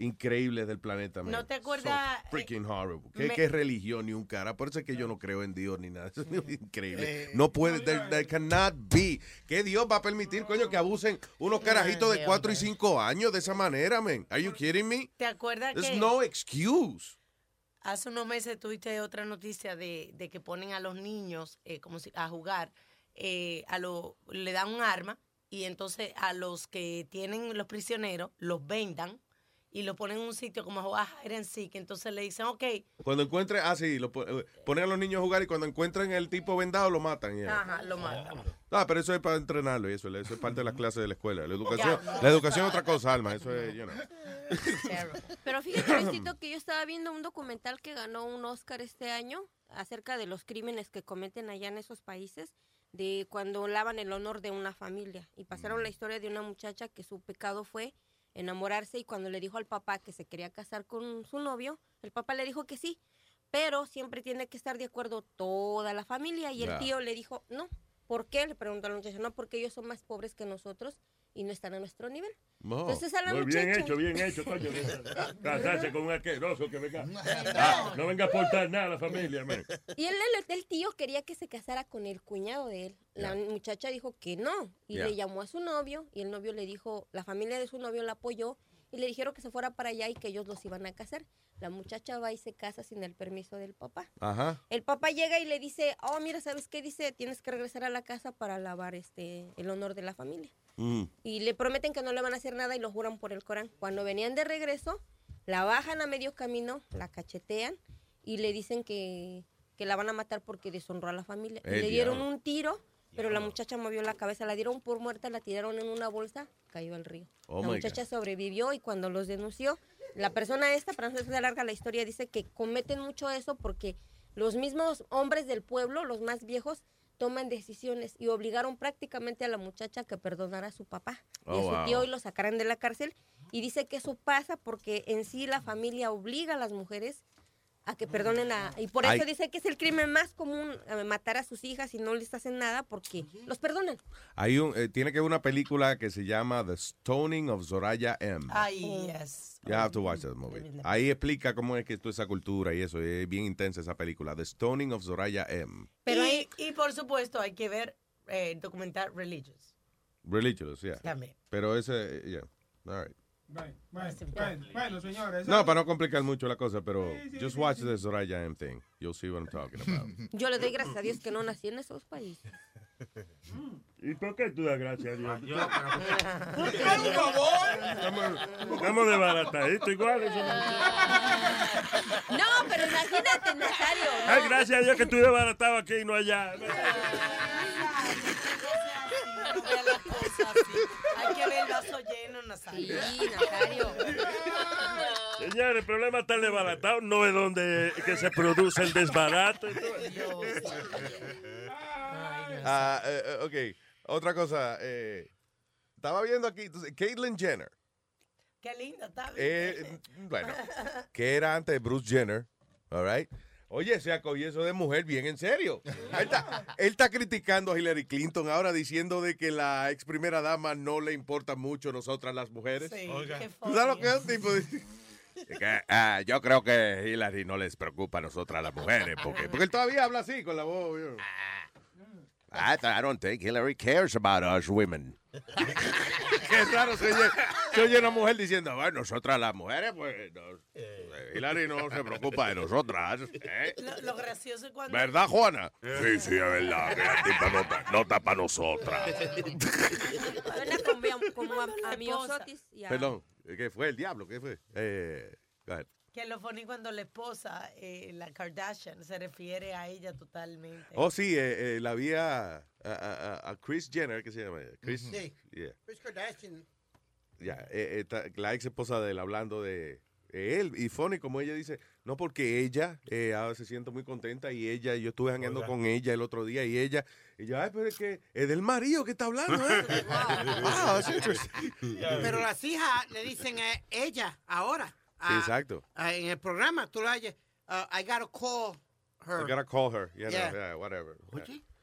increíbles del planeta. man. ¿No te acuerdas, So freaking horrible. ¿Qué, me- qué religión ni un cara? Por eso es que yo no creo en Dios ni nada. Eso es increíble. Eh, no puede, there, there cannot be. ¿Qué Dios va a permitir, coño, que abusen unos carajitos de 4 y 5 años de esa manera, man? Are you kidding me? ¿Te acuerdas There's que no excuse. hace unos meses tuviste otra noticia de, de que ponen a los niños eh, como si, a jugar, eh, a lo, le dan un arma y entonces a los que tienen los prisioneros los vendan y lo ponen en un sitio como a jugar hide and seek. Entonces le dicen, ok, Cuando encuentren, ah, sí, lo eh, ponen a los niños a jugar y cuando encuentran el tipo vendado lo matan. yeah. ajá, lo matan. Ah, pero eso es para entrenarlo y eso, eso es parte de las clases de la escuela. La educación, la educación es otra cosa, Alma. Eso es, you know. Pero fíjate, Luisito, que yo estaba viendo un documental que ganó un Oscar este año acerca de los crímenes que cometen allá en esos países, de cuando lavan el honor de una familia. Y pasaron la historia de una muchacha que su pecado fue enamorarse y cuando le dijo al papá que se quería casar con su novio, el papá le dijo que sí, pero siempre tiene que estar de acuerdo toda la familia. Y el tío le dijo, no. ¿Por qué? Le preguntó a la muchacha, no, porque ellos son más pobres que nosotros y no están a nuestro nivel. No. Entonces a la Muy bien hecho, bien hecho, coño. Casarse con un asqueroso que venga. Ah, no venga a aportar nada a la familia, man. Y el, el tío quería que se casara con el cuñado de él. La muchacha dijo que no. Y le llamó a su novio. Y el novio le dijo, la familia de su novio la apoyó. Y le dijeron que se fuera para allá y que ellos los iban a casar. La muchacha va y se casa sin el permiso del papá. Ajá. El papá llega y le dice, oh, mira, ¿sabes qué? Dice, tienes que regresar a la casa para lavar este el honor de la familia. Mm. Y le prometen que no le van a hacer nada y lo juran por el Corán. Cuando venían de regreso, la bajan a medio camino, la cachetean y le dicen que, que la van a matar porque deshonró a la familia. Y El le dieron diablo. un tiro, pero la muchacha movió la cabeza, la dieron por muerta, la tiraron en una bolsa, cayó al río. Oh, la muchacha sobrevivió y cuando los denunció, la persona esta, para no hacer larga la historia, dice que cometen mucho eso porque los mismos hombres del pueblo, los más viejos, toman decisiones y obligaron prácticamente a la muchacha que perdonara a su papá y a Oh, su wow. tío y lo sacaran de la cárcel. Y dice que eso pasa porque en sí la familia obliga a las mujeres a que perdonen a... Y por eso Ay. dice que es el crimen más común, eh, matar a sus hijas y no les hacen nada porque los perdonan. Hay un, eh, tiene que ver una película que se llama The Stoning of Zoraya M. Ay, yes. You have to watch that movie. Ahí explica cómo es que toda esa cultura y eso. Es bien intensa esa película. The Stoning of Zoraya M. Pero y, y por supuesto hay que ver eh, el documental Religious. Religious, yeah. También. Pero ese, yeah. All right. Bueno, bueno, bueno, bueno, señores. No, para no complicar mucho la cosa, pero just watch the Zoraya M thing. You'll see what I'm talking about. Yo le doy gracias a Dios que no nací en esos países. ¿Y por qué tú das gracias a Dios? Por favor. Estamos, estamos desbarataditos igual. eso no- No, pero imagínate, Nazario. ¿no? Ay, gracias a Dios que estoy desbaratado aquí y no allá. Hay que ver el vaso lleno, Nazario. Sí, Nazario. Señores, el problema está el desbaratado, no es donde que se produce el desbarato. Ah, eh, eh, ok, otra cosa. eh, estaba viendo aquí, entonces, Caitlyn Jenner. Qué linda, está bien. eh, bueno, que era antes de Bruce Jenner, all right? Oye, se acogió eso de mujer bien en serio. Él está, él está criticando a Hillary Clinton ahora diciendo de que la ex primera dama no le importa mucho a nosotras las mujeres. Sí, qué ¿Tú sabes lo que es un tipo? Dice que, ah, yo creo que Hillary no les preocupa a nosotras las mujeres. Porque, porque él todavía habla así con la voz. you know. I, I don't think Hillary cares about us women. Qué raro se oye, se oye una mujer diciendo, bueno, nosotras las mujeres, pues, no, eh, Hillary no se preocupa de nosotras. ¿eh? Lo, lo gracioso es cuando... ¿Verdad, Juana? Sí, sí, es verdad, que la tipa no está, no está para nosotras. Como, a, a mi Perdón, ¿qué fue el diablo? ¿Qué fue? Eh, go ahead. Que lo funny cuando la esposa, eh, la Kardashian, se refiere a ella totalmente. Oh, sí, eh, eh, la vi a, a- a- a Chris Jenner, ¿qué se llama? Chris, Sí. yeah. Chris Kardashian. Ya, eh, eh, la ex esposa de él hablando de él y funny como ella dice, no porque ella eh, ahora se siente muy contenta y ella, yo estuve jangueando con ella el otro día y ella, y yo, ay, pero es que es del marido que está hablando, ¿eh? Wow, that's interesting. Pero las hijas le dicen eh, ella ahora. Sí, ah, exacto. ah, en el programa tú la oyes. uh, I gotta call her. I gotta call her. Yeah, no, Yeah. yeah, whatever.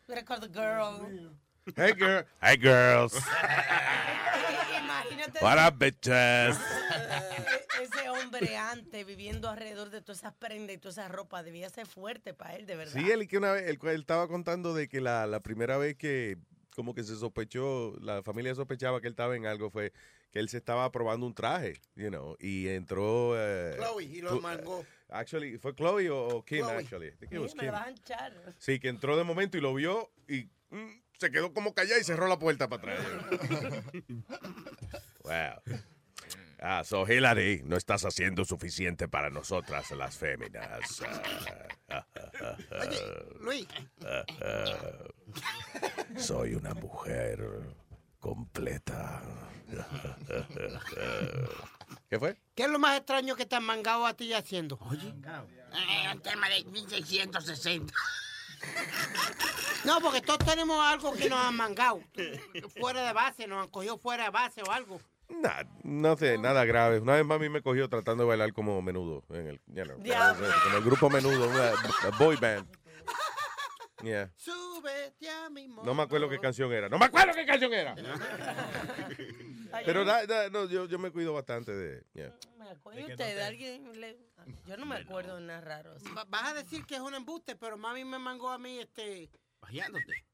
Pero con the girl. Hey, girl. Hey, girls. Imagínate What up, bitches? e- ese hombre antes viviendo alrededor de todas esas prendas y toda esa ropa debía ser fuerte para él, de verdad. Sí, él que una vez, él, él estaba contando de que la, la primera vez que como que se sospechó, la familia sospechaba que él estaba en algo fue que él se estaba probando un traje, you know, y entró... eh, Chloe, y lo tú- mangó. Actually, ¿fue Chloe o, o Kim, Chloe. actually? I think it me Kim. vas a. Sí, que entró de momento y lo vio y mm, se quedó como callado y cerró la puerta para atrás. wow. Ah, so Hillary, no estás haciendo suficiente para nosotras las féminas. Ah, ah, ah, Luis. Soy una mujer completa. ¿Qué fue? ¿Qué es lo más extraño que te han mangado a ti haciendo? Oye. Eh, un tema de 1660. No, porque todos tenemos algo que nos han mangado. Fuera de base, nos han cogido fuera de base o algo. Nah, no sé, nada grave. Una vez mami me cogió tratando de bailar como menudo. En el, you know, Diablo. como el grupo menudo, una, a boy band. Yeah. Súbete a mi moto. No me acuerdo qué canción era. No me acuerdo qué canción era. Pero da- da- no, yo, yo me cuido bastante de. yeah. Me acuerdo usted, alguien le- Yo no me acuerdo de nada raro. Vas a decir que es un embuste, pero mami me mangó a mí, este... Bajeándote.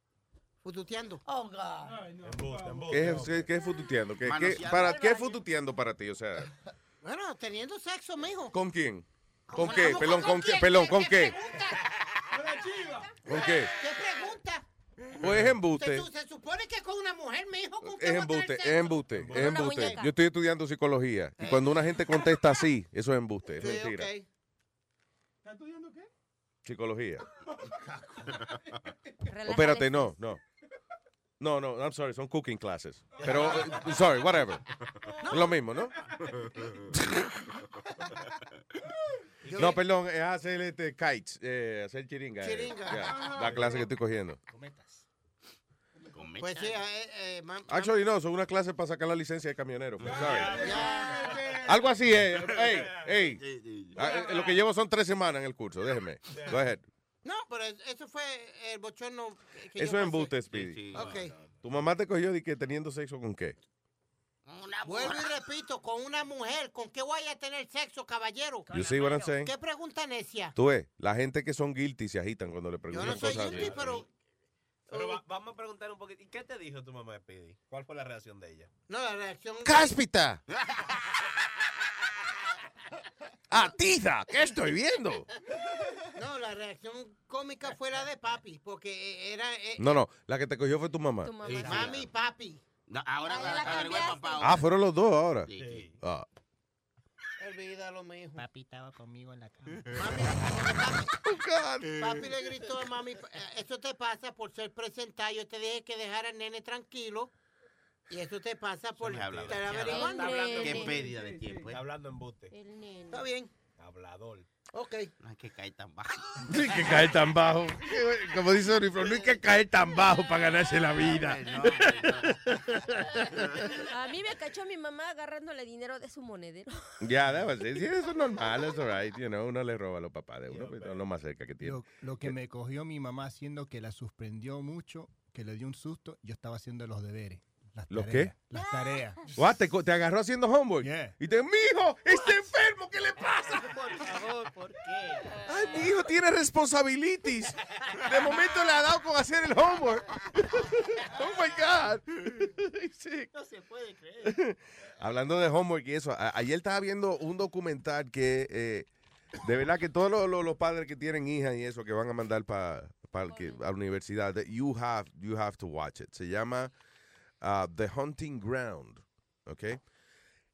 Fututeando. Oh, God. ¿Qué es, qué, qué es fututeando? ¿Qué, para, ¿Qué es fututeando para ti? O sea, Bueno, teniendo sexo, mijo. ¿con quién? ¿Con ¿Cómo- qué? Pelón, con ¿con qué? Pelón, ¿Qué- ¿con qué? ¿Con qué? ¿Qué pregunta? Pues es embuste. Se, se supone que con una mujer, mijo, ¿con qué Es voy a tener embuste, es sexo? embuste, es Con una embuste. muñeca. Yo estoy estudiando psicología. Y cuando una gente contesta así, eso es embuste, es Sí, mentira. ok. ¿Estás estudiando qué? Psicología. Espérate, no, no. No, no, I'm sorry, son cooking classes. Pero, eh, sorry, whatever. Es lo mismo, ¿no? No, perdón, es hacer este, kites, eh, hacer chiringa. eh. Chiringa. La clase que estoy cogiendo. Pues sí, eh, eh, mam- Actually, no, son unas clases para sacar la licencia de camionero. pues, sorry. Algo así es. Hey, hey. Ah, eh, Lo que llevo son tres semanas en el curso, déjeme. Go ahead. No, pero es- eso fue el bochorno que- Eso yo es embuste, Speedy. Ok. ¿Tu mamá te cogió de que teniendo sexo con qué? Vuelvo y repito, con una mujer, ¿con qué voy a tener sexo, caballero? You see what I'm saying? ¿Qué pregunta necia? Tú ves, la gente que son guilty se agitan cuando le preguntan no soy cosas guilty, así. pero- Pero va- vamos a preguntar un poquito. ¿Y qué te dijo tu mamá Speedy? ¿Cuál fue la reacción de ella? No, la reacción... ¡Cáspita! ¡Atiza! ¿Qué estoy viendo? No, la reacción cómica fue la de papi, porque eh, era... eh, No, no, la que te cogió fue tu mamá. tu mamá. Mami y papi. ahora agregó el papá. Ah, fueron los dos ahora. Ah. Olvídalo, mijo. Papi estaba conmigo en la cama. Papi le gritó a mami, eh, eso te pasa por ser presentado. Yo te dije que dejar al nene tranquilo. Y eso te pasa por estar averiguando. Qué pérdida de tiempo, ¿eh? Está hablando en bote. Está bien. Hablador. Ok. No hay que caer tan bajo. No hay que caer tan bajo. Como dice Oriflor, no hay que caer tan bajo para ganarse la vida. A mí me cachó mi mamá agarrándole dinero de su monedero. Ya, debe ser. Sí, eso es normal, eso es right. You know, uno le roba a los papás de uno, pero lo más cerca que tiene. Lo, lo que me cogió mi mamá haciendo que la suspendió mucho, que le dio un susto, yo estaba haciendo los deberes. Las ¿Los tareas, qué? Las tareas. What, ¿Te, co- te agarró haciendo homework? Y te, mijo, está enfermo, ¿qué le pasa? Por favor, ¿por qué? Ay, mi hijo tiene responsabilities. De momento le ha dado con hacer el homework. Oh my God. Sí. No se puede creer. Hablando de homework y eso, ayer estaba viendo un documental que eh, de verdad que todos los, los- los padres que tienen hijas y eso que van a mandar para a la universidad, that you have you have to watch it. Se llama uh, The Hunting Ground, ¿ok?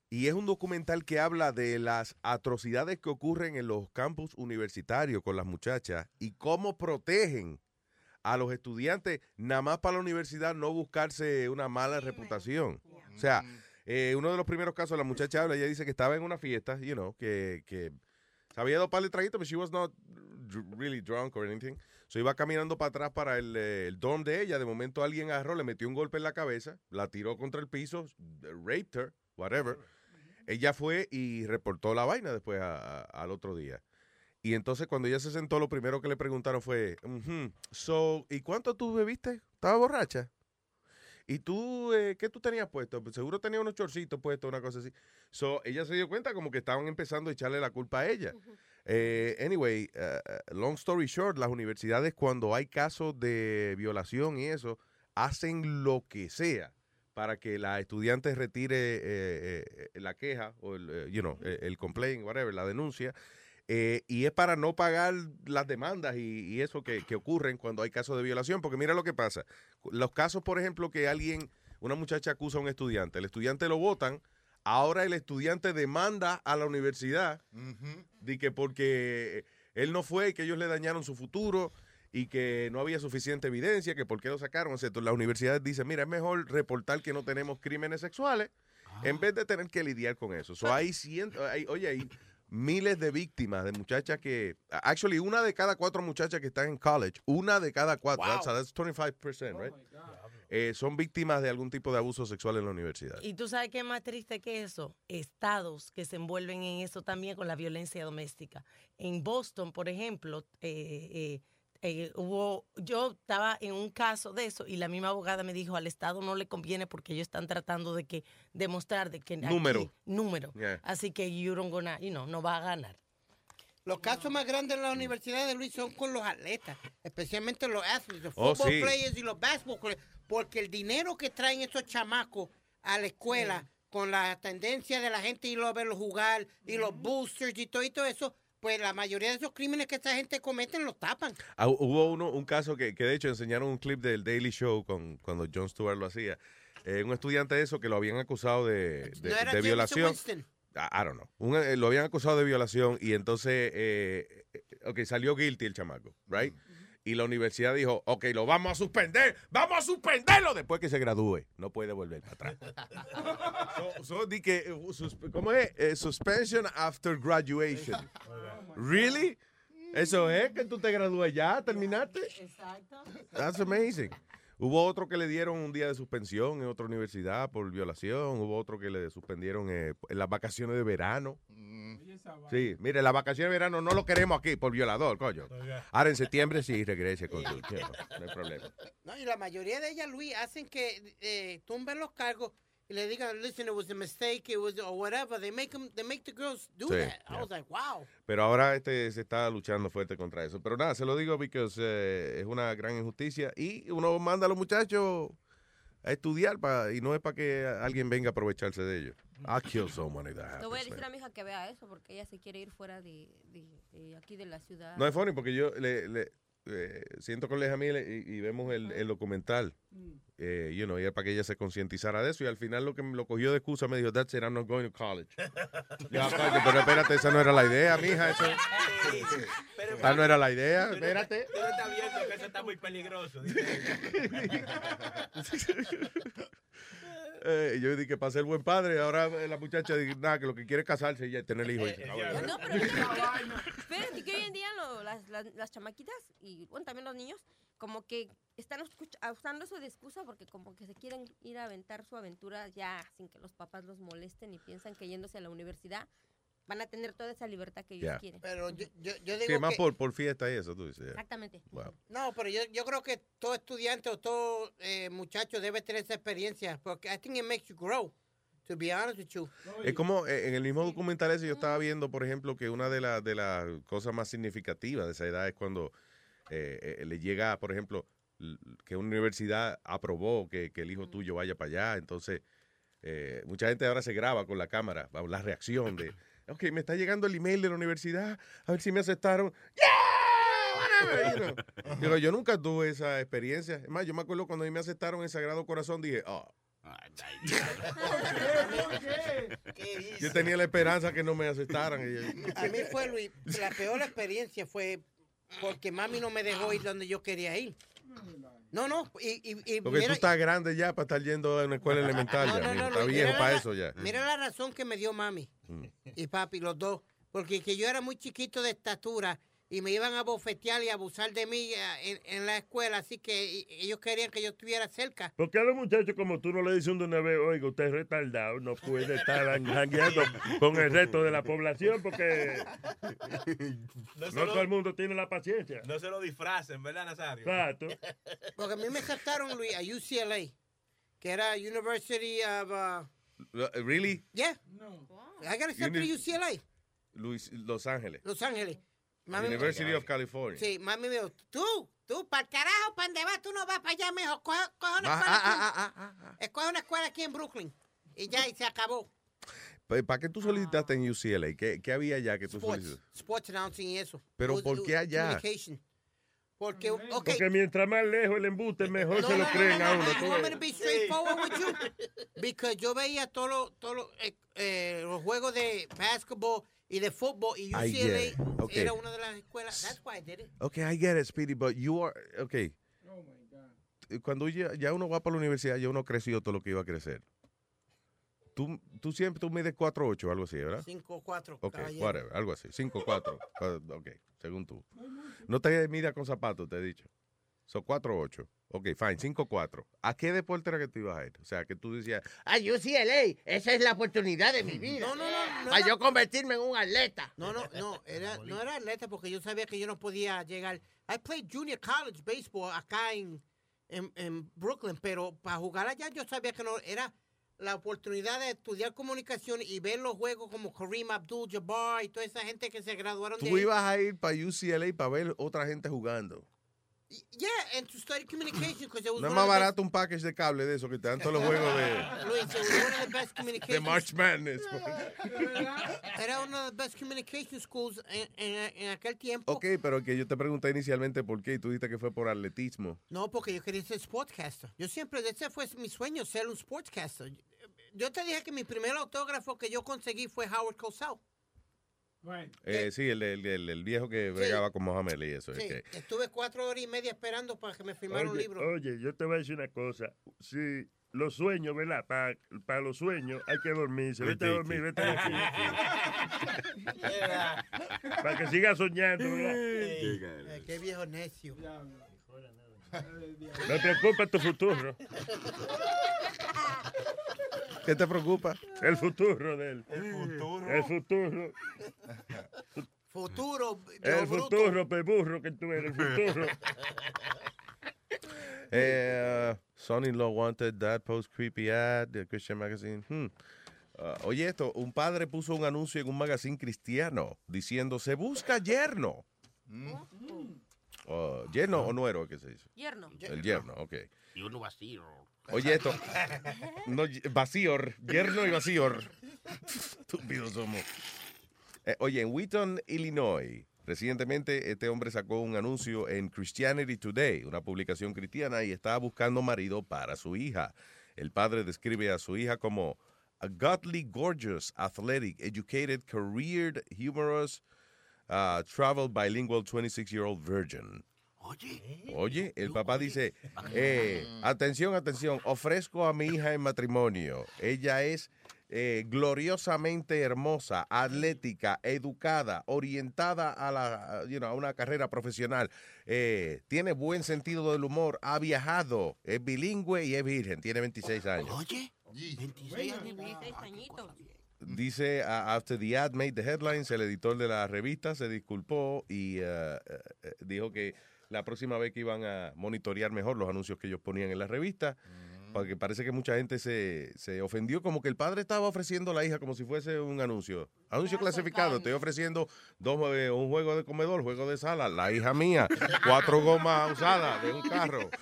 Y es un documental que habla de las atrocidades que ocurren en los campus universitarios con las muchachas y cómo protegen a los estudiantes, nada más para la universidad no buscarse una mala reputación. O sea, eh, uno de los primeros casos, la muchacha habla, ella dice que estaba en una fiesta, you know, que, que se había dado par de traguitos, pero she was not really drunk or anything. So iba caminando para atrás para el, eh, el dorm de ella. De momento alguien agarró, le metió un golpe en la cabeza, la tiró contra el piso, raped her, whatever. Ella fue y reportó la vaina después a- a- al otro día. Y entonces cuando ella se sentó, lo primero que le preguntaron fue, "Ujú, so, ¿y cuánto tú bebiste? ¿Estaba borracha? ¿Y tú, eh, qué tú tenías puesto? Pues seguro tenía unos chorcitos puestos, una cosa así. So, ella se dio cuenta como que estaban empezando a echarle la culpa a ella. Eh, anyway, uh, long story short, las universidades cuando hay casos de violación y eso, hacen lo que sea para que la estudiante retire eh, eh, la queja o el, you know, el complaint, whatever, la denuncia. eh, y es para no pagar las demandas y, y eso que, que ocurren cuando hay casos de violación. Porque mira lo que pasa. Los casos, por ejemplo, que alguien, una muchacha acusa a un estudiante, el estudiante lo votan, Ahora el estudiante demanda a la universidad de que porque él no fue y que ellos le dañaron su futuro y que no había suficiente evidencia, que por qué lo sacaron, etc. La universidad dice, mira, es mejor reportar que no tenemos crímenes sexuales en vez de tener que lidiar con eso. So, hay ciento, hay- oye, hay miles de víctimas de muchachas que, actually, una de cada cuatro muchachas que están en college, una de cada cuatro, Wow. that's, that's 25%, right? Eh, son víctimas de algún tipo de abuso sexual en la universidad. Y tú sabes qué es más triste que eso, estados que se envuelven en eso también con la violencia doméstica. En Boston, por ejemplo, eh, eh, eh, hubo, yo estaba en un caso de eso y la misma abogada me dijo al estado no le conviene porque ellos están tratando de que demostrar de que aquí- Número. número, Yeah. así que you don't gonna, you know, no va a ganar. Los casos más grandes en las universidades de Luis son con los atletas, especialmente los athletes, los Oh, football sí. players y los basketball players, porque el dinero que traen esos chamacos a la escuela con la tendencia de la gente ir a verlos jugar y los boosters y todo, y todo eso, pues la mayoría de esos crímenes que esa gente cometen los tapan. Ah, hubo uno, un caso que, que de hecho enseñaron un clip del Daily Show con, cuando Jon Stewart lo hacía. Eh, un estudiante de eso que lo habían acusado de, de- ¿No era de Jameson violación. Winston? I don't know. Un, eh, lo habían acusado de violación y entonces, eh, eh, ok, salió guilty el chamaco, right? Y la universidad dijo, ok, lo vamos a suspender, vamos a suspenderlo después que se gradúe. No puede volver para atrás. so, so, di que, eh, susp- ¿cómo es? Eh, suspension after graduation. ¿Really? Eso es que tú te gradúes ya, terminaste. Exacto. That's amazing. Hubo otro que le dieron un día de suspensión en otra universidad por violación. Hubo otro que le suspendieron eh, en las vacaciones de verano. Sí, mire, las vacaciones de verano no lo queremos aquí por violador, coño. Ahora en septiembre sí regrese con su tiempo. No hay problema. No, y la mayoría de ellas, Luis, hacen que eh, tumben los cargos y le digan, listen, it was a mistake, it was, or whatever. They make, 'em- they make the girls do Sí, that. I was like, wow. Pero ahora este se está luchando fuerte contra eso. Pero nada, se lo digo porque es una gran injusticia. Y uno manda a los muchachos a estudiar pa- y no es para que alguien venga a aprovecharse de ellos. I kill someone if that Le voy a happens, decir man. a mi hija que vea eso porque ella se quiere ir fuera de, de- de aquí de la ciudad. No es funny porque yo le, le- eh, siento con Leja Mil y, y vemos el, el documental. Eh, you know, y para que ella se concientizara de eso. Y al final lo que me lo cogió de excusa me dijo, That's it, I'm not going to college. Ya, coño, pero espérate, esa no era la idea, mija. Eso, esa no era la idea. Espérate. Tú no estás viendo que eso está muy peligroso. Eh, yo dije que para ser buen padre, ahora eh, la muchacha dice, nada, que lo que quiere es casarse y ya tener hijos. Y se acabó. No, pero espérate, que hoy en día lo- las, las, las chamaquitas y bueno, también los niños como que están usando eso de excusa porque como que se quieren ir a aventar su aventura ya sin que los papás los molesten y piensan que yéndose a la universidad van a tener toda esa libertad que ellos Ya. quieren. Pero yo, yo, yo Sí, digo más que... por, por fiesta y eso, tú dices. Exactamente. Wow. No, pero yo, yo creo que todo estudiante o todo eh, muchacho debe tener esa experiencia porque I think it makes you grow, to be honest with you. Es como eh, en el mismo documental ese yo estaba viendo, por ejemplo, que una de, las de las cosas más significativas de esa edad es cuando eh, eh, le llega, por ejemplo, que una universidad aprobó que, que el hijo tuyo vaya para allá. Entonces, eh, mucha gente ahora se graba con la cámara, la reacción de, ok, me está llegando el email de la universidad, a ver si me aceptaron. ¡Yeah! Whatever, you know. Digo, yo nunca tuve esa experiencia. Es más, yo me acuerdo cuando a mí me aceptaron en Sagrado Corazón, dije, oh, yo tenía la esperanza que no me aceptaran. Y yo- A mí fue, Luis, la peor experiencia fue porque mami no me dejó ir donde yo quería ir. No, no, y, y, y Porque mira- tú estás grande ya para estar yendo a una escuela elemental. No, ya, no, mijo. no, Está viejo para la- eso ya. Mira la razón que me dio mami Mm. y papi, los dos. Porque que yo era muy chiquito de estatura y me iban a bofetear y abusar de mí eh, en, en la escuela, así que y- ellos querían que yo estuviera cerca. ¿Por qué a los muchachos como tú no le dices de una vez, oiga, usted es retardado, no puede estar jangueando con el resto de la población porque No, no lo- todo el mundo tiene la paciencia? no se lo disfracen, ¿verdad, Nazario? Exacto. Porque a mí me aceptaron, Luis, a UCLA, que era University of... uh, ¿Really? yeah. I got accepted to Uni- UCLA, Luis, Los Ángeles. Los Ángeles. Mami University of California. Sí, mami me dijo, tú, tú, para el carajo, ¿para dónde vas? Tú no vas para allá. Coge, coge una Ah, escuela ah, aquí. ah, Escoge una escuela aquí en Brooklyn. Y ya, y se acabó. ¿Para qué tú solicitaste en UCLA? ¿Qué, qué había allá que tú Sports, solicitaste? sports announcing y eso. Pero ¿por qué allá? communication. Porque, ok. Porque mientras más lejos el embuste, mejor se lo creen a uno. tú You want me ves. to be straightforward with you? Because yo veía todos los todos los, eh, eh, los juegos de basketball y de fútbol y I get UCLA it. Okay. era una de las escuelas. That's why I did it. Okay, I get it, Speedy, but you are, okay. Cuando ya, ya uno va para la universidad, ya uno creció todo lo que iba a crecer. Tú, tú siempre, tú mides 4'8 o algo así, ¿verdad? 5-4. Ok, whatever, algo así. 5'4. Ah, ok, según tú. No te midas con zapatos, te he dicho. Son 4'8. Ok, fine, 5'4. ¿A qué deporte era que tú ibas a ir? O sea, que tú decías, A UCLA, esa es la oportunidad de mi vida. No, no, no. no Para yo convertirme en un atleta. No, no, no, era, no era atleta porque yo sabía que yo no podía llegar. I played junior college baseball acá en, en, en Brooklyn, pero para jugar allá yo sabía que no era la oportunidad de estudiar comunicación y ver los juegos como Kareem Abdul-Jabbar y toda esa gente que se graduaron de tú ahí. ibas a ir para UCLA para ver otra gente jugando. Yeah, and to study communication because it was No es más barato un package de cable de eso que te dan todos los juegos de, Luis, it was one of the best de communication March Madness. Era una de las best communication schools en, en, en aquel tiempo. Ok, pero que yo te pregunté inicialmente por qué y tú dijiste que fue por atletismo. No, porque yo quería ser sportcaster. Yo siempre, ese fue mi sueño, ser un sportcaster. Yo te dije que mi primer autógrafo que yo conseguí fue Howard Cosell. Eh, sí, el, el- el- el viejo que bregaba con Mohamed Ali, eso Sí, es que... estuve cuatro horas y media esperando para que me firmara un Oye, libro. oye, yo te voy a decir una cosa. Si los sueños, ¿verdad? Para los sueños hay que dormirse. Vete a dormir, vete a dormir. Para que sigas soñando, ¿verdad? Eh, qué viejo necio. Me preocupa tu futuro. ¿Qué te preocupa? El futuro de él. El futuro. El futuro. Futuro, El futuro, pe burro que tú eres, el futuro. Eh, Son-in-law wanted that post creepy ad, the Christian magazine. Hmm. Uh, oye, esto, un padre puso un anuncio en un magazine cristiano diciendo, se busca yerno. Oh, ¿Yerno o nuero? ¿Qué se dice? Yerno. El yerno, ok. Y uno vacío. Oye, esto. Vacío, yerno y vacío. Estúpidos somos. Eh, oye, en Wheaton, Illinois, recientemente este hombre sacó un anuncio en Christianity Today, una publicación cristiana, y estaba buscando marido para su hija. El padre describe a su hija como a godly, gorgeous, athletic, educated, careered, humorous, uh, travel bilingual 26-year-old virgin. Oye, el papá dice, eh, atención, atención, ofrezco a mi hija en matrimonio. Ella es eh, gloriosamente hermosa, atlética, educada, orientada a, la, you know, a una carrera profesional. Eh, tiene buen sentido del humor, ha viajado, es bilingüe y es virgen, tiene 26 años. Oye, 26 años. 26 añitos. Dice, after the ad made the headlines, el editor de la revista se disculpó y eh, eh, dijo que la próxima vez que iban a monitorear mejor los anuncios que ellos ponían en la revista, porque parece que mucha gente se, se ofendió como que el padre estaba ofreciendo a la hija como si fuese un anuncio. Anuncio clasificado, estoy ofreciendo dos, eh, un juego de comedor, juego de sala, la hija mía, cuatro gomas usadas de un carro.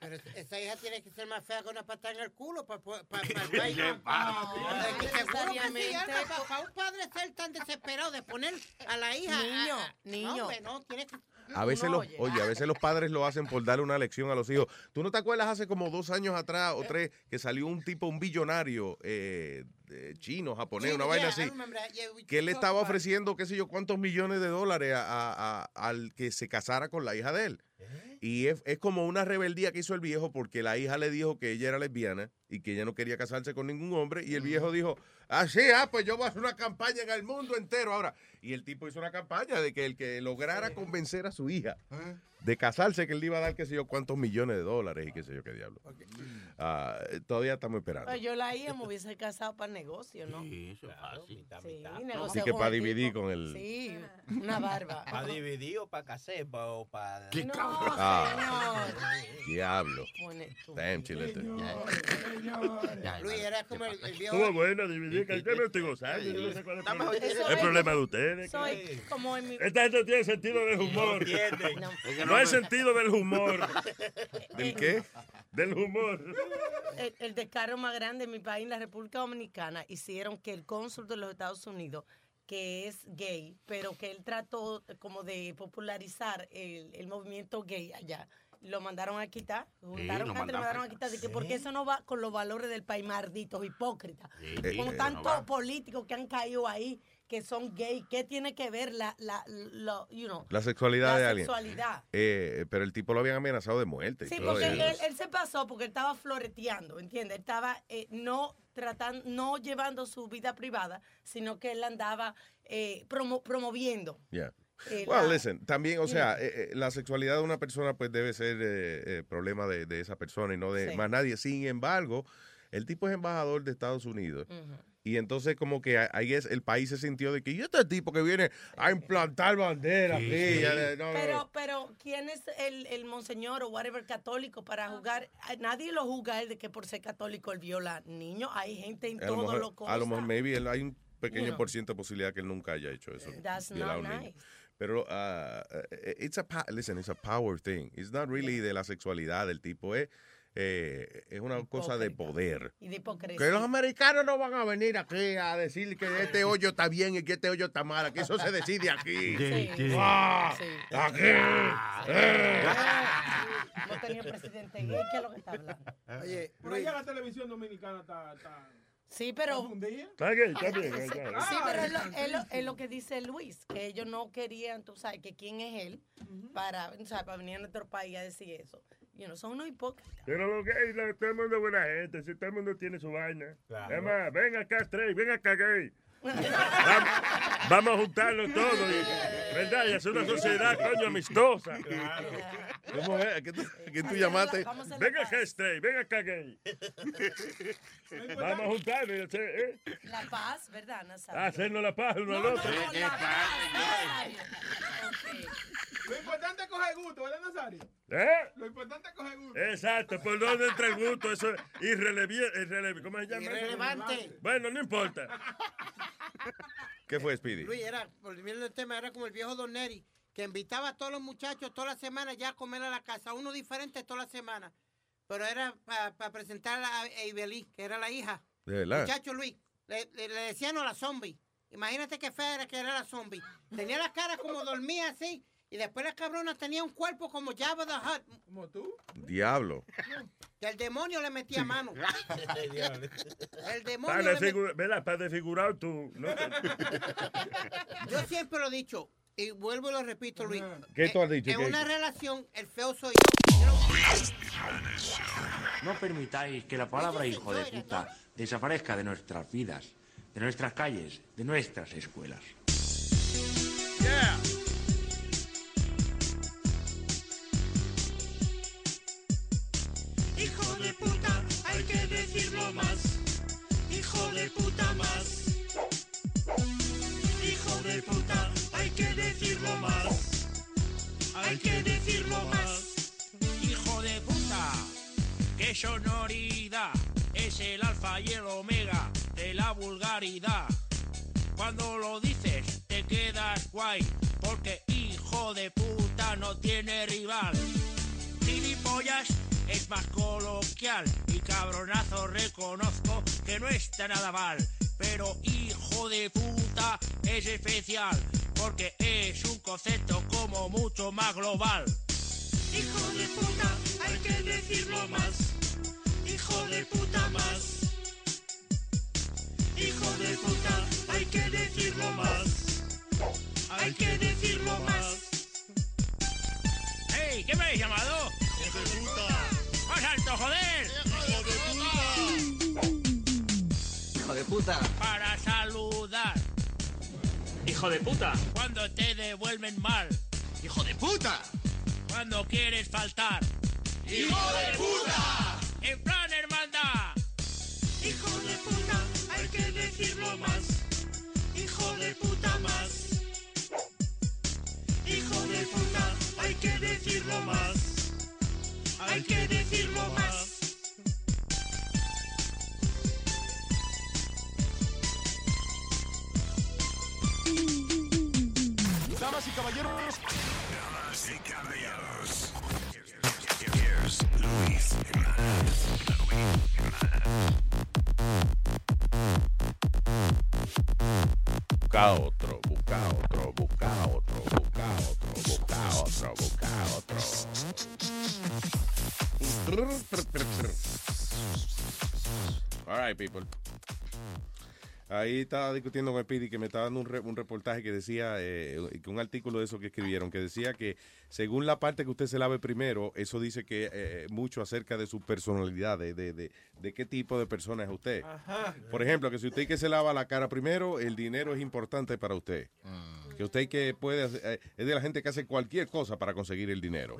Pero es- esa hija tiene que ser más fea que una patada en el culo para el baile. Es que seguro que sí, necesariamente. Alma, Para un padre ser tan desesperado de poner a la hija. Niño, a- a- niño. No, hombre, no, tiene que. A veces los, oye, a veces los padres lo hacen por darle una lección a los hijos. ¿Tú no te acuerdas hace como dos años atrás o tres que salió un tipo, un billonario eh, chino, japonés, una vaina así. Yeah, que le estaba ofreciendo qué sé yo cuántos millones de dólares a- a- a- al que se casara con la hija de él? Y es, es como una rebeldía que hizo el viejo porque la hija le dijo que ella era lesbiana y que ella no quería casarse con ningún hombre y el viejo dijo, así, ah, pues yo voy a hacer una campaña en el mundo entero ahora. Y el tipo hizo una campaña de que el que lograra convencer a su hija de casarse, que él le iba a dar qué sé yo cuántos millones de dólares y qué sé yo qué diablo. Ah, todavía estamos esperando. Pues yo la hija me hubiese casado para negocio, ¿no? Sí, eso es fácil. Sí, Así que para dividir con el... Sí, una barba. ¿Para dividir o para casar o para...? No, Ah, señor. diablo. Pone tú. Damn, chilete. Luis era como el, el viejo. Estuvo bueno dividir, que yo me estoy gozando. yo no sé cuál es el problema. El de ustedes. Soy como en mi... Esta gente tiene sentido del humor. No. No hay sentido del humor. ¿Del qué? Del humor. el, el descaro más grande en mi país, en la República Dominicana, hicieron que el cónsul de los Estados Unidos que es gay, pero que él trató como de popularizar el, el movimiento gay allá. Lo mandaron a quitar, juntaron lo gente, lo mandaron a quitar, de que porque eso no va con los valores del país malditos, hipócritas. Sí, Con sí, tantos no políticos que han caído ahí, que son gay, ¿qué tiene que ver la, la, lo- you know, La sexualidad la de alguien. sexualidad? Eh, pero el tipo lo habían amenazado de muerte. Sí, porque él, él se pasó porque él estaba floreteando, ¿entiendes? Él estaba eh, no tratando, no llevando su vida privada, sino que él andaba eh, promo- promoviendo. Yeah. Eh, Well, la- listen, también, o you sea, know. eh, eh, la sexualidad de una persona pues debe ser eh, eh, problema de, de esa persona y no de Sí. más nadie. Sin embargo, el tipo es embajador de Estados Unidos. Y entonces como que ahí es, el país se sintió de que y este tipo que viene a implantar banderas. Sí, no, no. Pero, pero, ¿quién es el, el monseñor o whatever católico para jugar? A Nadie lo juzga de que por ser católico él viola niños. Hay gente en a lo todo mejor, lo a lo mejor maybe él- hay un pequeño You know. por ciento de posibilidad que él nunca haya hecho eso. That's not nice. Pero uh, it's a pa- listen, it's a power thing. It's not really de la sexualidad del tipo, es eh, es una cosa de poder. Y de hipocresía. Que los americanos no van a venir aquí a decir que este hoyo está bien y que este hoyo está mal. Que eso se decide aquí. Sí, sí, Ah, sí. Aquí. Eh. No tenía presidente gay, ¿qué es lo que está hablando? Oye, por allá la televisión dominicana está... está Sí, pero... Está bien, está bien. Sí, está bien. sí, pero es lo, es lo- es lo que dice Luis, que ellos no querían, tú sabes, que quién es él para, o sea, para venir a nuestro país a decir eso. You know, son unos hipócritas. Pero los gays, la- todo el mundo es buena gente, si todo el mundo tiene su vaina. Claro. Es más, ven acá, Stray, ven acá, gay. vamos, vamos a juntarlo todo, y- ¿verdad? Y hacer una sociedad, coño, amistosa. ¿Cómo es? ¿A qué tú, a quién tú llamaste? Ven acá, Stray, ven acá, gay. Vamos a juntarnos ¿eh? La paz, ¿verdad, Nazario? a hacernos la paz uno al otro. paz. Lo importante es coger gusto, ¿verdad, Nazario? ¿Eh? Lo importante es coger gusto. Exacto, por dónde entra el gusto, eso es irrelevi- irrele- ¿cómo se llama? Irrelevante. Bueno, no importa. ¿Qué fue, Speedy? Luis, era, volviendo al tema, era como el viejo Don Neri, que invitaba a todos los muchachos toda la semana ya a comer a la casa, uno diferente toda la semana. Pero era para presentar a Eibelí, que era la hija. De verdad. Muchacho Luis, le, le- le decían no, la zombie. Imagínate qué fea era que era la zombie. Tenía la cara como dormía así, y después la cabrona tenía un cuerpo como Jabba the Hutt. ¿Como tú? Diablo. Que el demonio le metía mano. el demonio Para, le metía... desfigu- ¿verdad? Para desfigurar tú. ¿no? Yo siempre lo he dicho, y vuelvo y lo repito, Luis. ¿Qué tú has dicho? En una relación, el feo soy No permitáis que la palabra hijo de puta desaparezca de nuestras vidas, de nuestras calles, de nuestras escuelas. Hijo más. Hijo de puta más. Hijo de puta, hay que decirlo más. Hay que decirlo más. Hijo de puta, qué sonoridad, es el alfa y el omega de la vulgaridad. Cuando lo dices te quedas guay, porque hijo de puta no tiene rival. Gilipollas es más coloquial y cabronazo reconozco que no está nada mal. Pero hijo de puta es especial, porque es un concepto como mucho más global. Hijo de puta, hay que decirlo más. Hijo de puta más. Hijo de puta, hay que decirlo más. Hay que decirlo más. ¡Ey! ¿Qué me habéis llamado? ¡Hijo de puta! ¡Más alto, joder! ¡Hijo de puta! ¡Hijo de puta! Para saludar. ¡Hijo de puta! Cuando te devuelven mal. ¡Hijo de puta! Cuando quieres faltar. ¡Hijo de puta! En plan, hermandad. Hijo de puta, hay que decirlo más. Hijo de puta más. Hijo de puta, hay que decirlo más. Hay que decirlo más. People. Ahí estaba discutiendo con Speedy que me estaba dando un, re- un reportaje que decía, eh, que un artículo de eso que escribieron, que decía que según la parte que usted se lave primero, eso dice que eh, mucho acerca de su personalidad, de, de, de, de qué tipo de persona es usted. Por ejemplo, que si usted que se lava la cara primero, el dinero es importante para usted. Que usted que puede, hacer- eh, es de la gente que hace cualquier cosa para conseguir el dinero.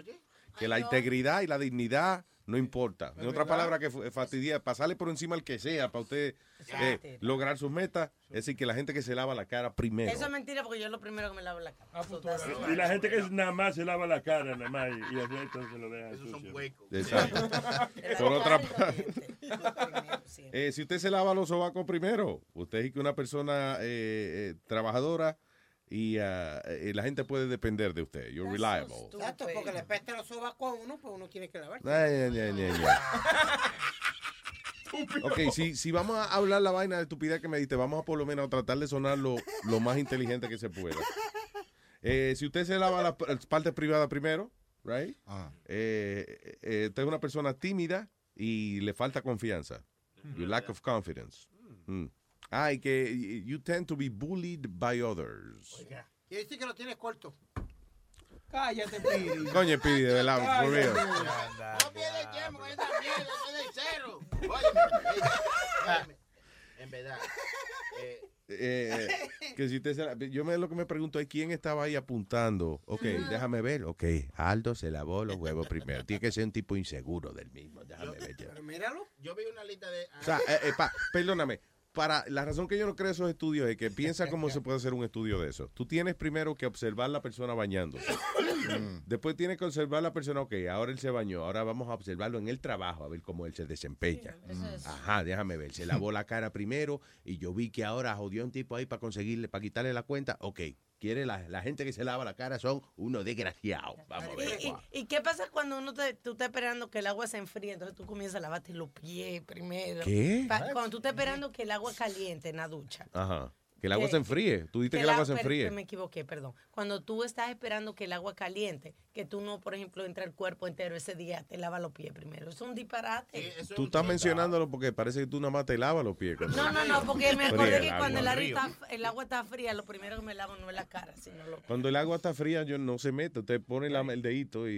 Que la integridad y la dignidad no importa. En otra palabra que fu- fastidia, pasarle por encima al que sea para usted eh, lograr sus metas, es decir, que la gente que se lava la cara primero. Eso es mentira porque yo es lo primero que me lavo la cara. So that's Y la gente que nada más se lava la cara, nada más, y, y el resto se lo deja sucio. Exacto. Por otra parte, eh, si usted se lava los sobacos primero, usted es que una persona eh, eh, trabajadora y ah, eh, la gente puede depender de usted. You're reliable. Exacto, porque le peste los sobacos a uno, pues uno tiene que lavar. Ay, ay, ay, ay, ay. Ok, si, si vamos a hablar la vaina de estupidez que me diste, vamos a por lo menos a tratar de sonar lo, lo más inteligente que se pueda. Eh, si usted se lava las las partes privadas primero, right? Eh, eh, usted es una persona tímida y le falta confianza. You lack of confidence. Mm. Ah, y que you tend to be bullied by others. Quiere decir que lo tienes corto. Cállate, Piri. Coño, Pidi, de verdad, for real. No pierdas el tiempo con esa mierda, es del cero. Óyeme, en verdad. eh, Eh, que si usted se la- yo me lo que me pregunto es quién estaba ahí apuntando. Ok, déjame ver. Ok, Aldo se lavó los huevos primero. Tiene que ser un tipo inseguro del mismo. Déjame ver. yo. Míralo. Yo vi una lista de. O sea, eh, eh, pa- perdóname. Para la razón que yo no creo esos estudios es que piensa cómo se puede hacer un estudio de eso. Tú tienes primero que observar la persona bañándose. Después tienes que observar la persona, ok, ahora él se bañó, ahora vamos a observarlo en el trabajo, a ver cómo él se desempeña. Ajá, déjame ver, se lavó la cara primero y yo vi que ahora jodió a un tipo ahí para conseguirle, para quitarle la cuenta. Ok, quiere la, la gente que se lava la cara son unos desgraciados. Vamos a ver. ¿Y, y, y qué pasa cuando uno te, tú estás esperando que el agua se enfríe? Entonces tú comienzas a lavarte los pies primero. ¿Qué? Pa- cuando tú estás esperando que el agua caliente en la ducha. Ajá, que el agua Que- se enfríe. Tú dijiste que, el agua se enfríe. Me equivoqué, perdón. Cuando tú estás esperando que el agua caliente, que tú no, por ejemplo, entra el cuerpo entero ese día, te lava los pies primero. Es un disparate. Tú estás mencionándolo porque parece que tú nada más te lavas los pies. No, no, no, porque me acordé el que cuando el, agua. agua está, el agua está fría, lo primero que me lavo no es la cara, sino lo Cuando el agua está fría, yo no se mete. Usted pone la- el dedito y,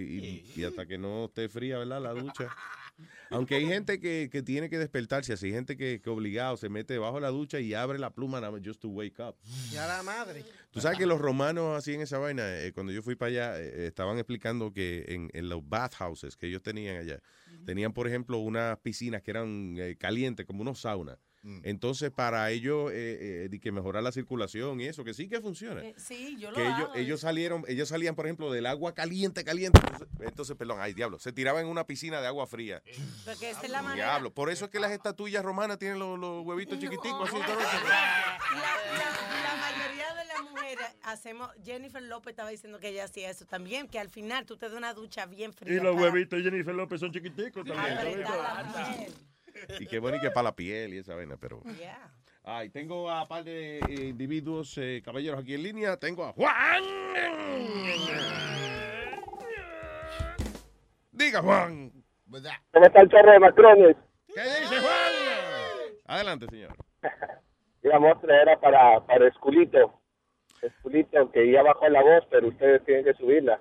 y- y hasta que no esté fría, ¿verdad? La ducha. Aunque hay gente que, que tiene que despertarse, así hay gente que, que obligado se mete debajo de la ducha y abre la pluma nada más just to wake up. Ya la madre. Tú sabes que los romanos hacían esa vaina. eh, cuando yo fui para allá, eh, estaban explicando que en, en los bathhouses que ellos tenían allá, tenían, por ejemplo, unas piscinas que eran eh, calientes, como unos saunas. Entonces, para ellos, eh, eh, que mejorar la circulación y eso, que sí que funciona. Eh, sí, yo lo que ellos, hago. ellos salieron, ellos salían, por ejemplo, del agua caliente, caliente. Entonces, entonces, perdón, ay, diablo, se tiraban en una piscina de agua fría. Porque es la manera. Diablo, por eso es que las estatuillas romanas tienen los, los huevitos chiquiticos así. todo eso. La, la mayoría de las mujeres hacemos, Jennifer López estaba diciendo que ella hacía eso también, que al final tú te das una ducha bien fría. Y los para huevitos de Jennifer López son chiquiticos también. Y qué bueno y que para la piel y esa vaina, pero... Yeah. Ay, tengo a par de eh, individuos, eh, caballeros aquí en línea. Tengo a Juan. Diga, Juan. ¿Cómo está el chorro de Macrones? ¿Qué dice Juan? Adelante, señor. La muestra era para, para Esculito. Esculito, que ya bajó la voz, pero ustedes tienen que subirla.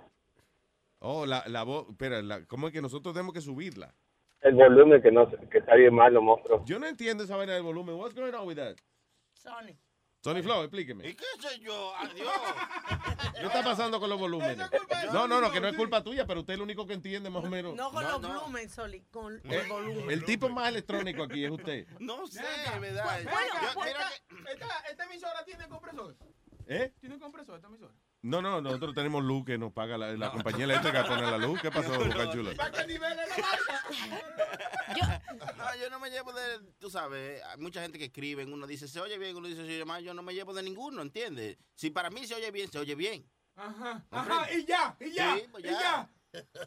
Oh, la, la voz, espera, la- ¿cómo es que nosotros tenemos que subirla? El volumen que no que está bien malo, monstruo. Yo no entiendo esa vaina del volumen. What's going on with that? Sony. Tony Flow, explíqueme. ¿Y qué sé yo? Adiós. ¿Qué está pasando con los volúmenes? No, no, no, que no es culpa tuya, pero usted es el único que entiende más o menos. No con los volumen, Soli, con Eh, el volumen. El tipo más electrónico aquí es usted. No sé, ¿verdad? Yo- pues, mira esta, esta, esta emisora tiene compresor. ¿Eh? ¿Tiene compresor esta emisora? No, no, nosotros tenemos luz que nos paga la, la compañía eléctrica pone la luz. ¿Qué pasó, Boca Chula? ¿Para qué nivel es la No, yo no me llevo de, tú sabes, hay mucha gente que escribe, uno dice se oye bien, uno dice se oye mal, yo no me llevo de ninguno, ¿entiendes? Si para mí se oye bien, se oye bien. Ajá, ajá, y ya, y ya, Sí, pues y ya.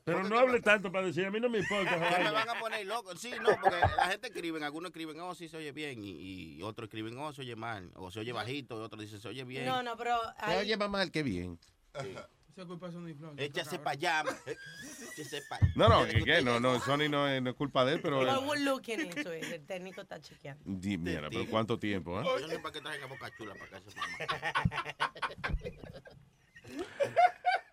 Pero no hable tanto para decir, a mí no me importa. Me van a poner loco. Sí, no, porque la gente escribe, algunos escriben, oh, sí se oye bien, y, y otros escriben, oh, se oye mal, o se oye bajito, y otros dicen, se oye bien. No, no, pero Se hay- oye más mal que bien. Esa culpa es Sony Flow. Échase para allá. Échase No, no, que no, no, Sony no es, no es culpa de él, pero... But we're looking into it. El técnico está chequeando. Di- Mira, pero ¿cuánto tiempo? eh? Yo no sé para qué traen a Boca Chula para acá. mamá.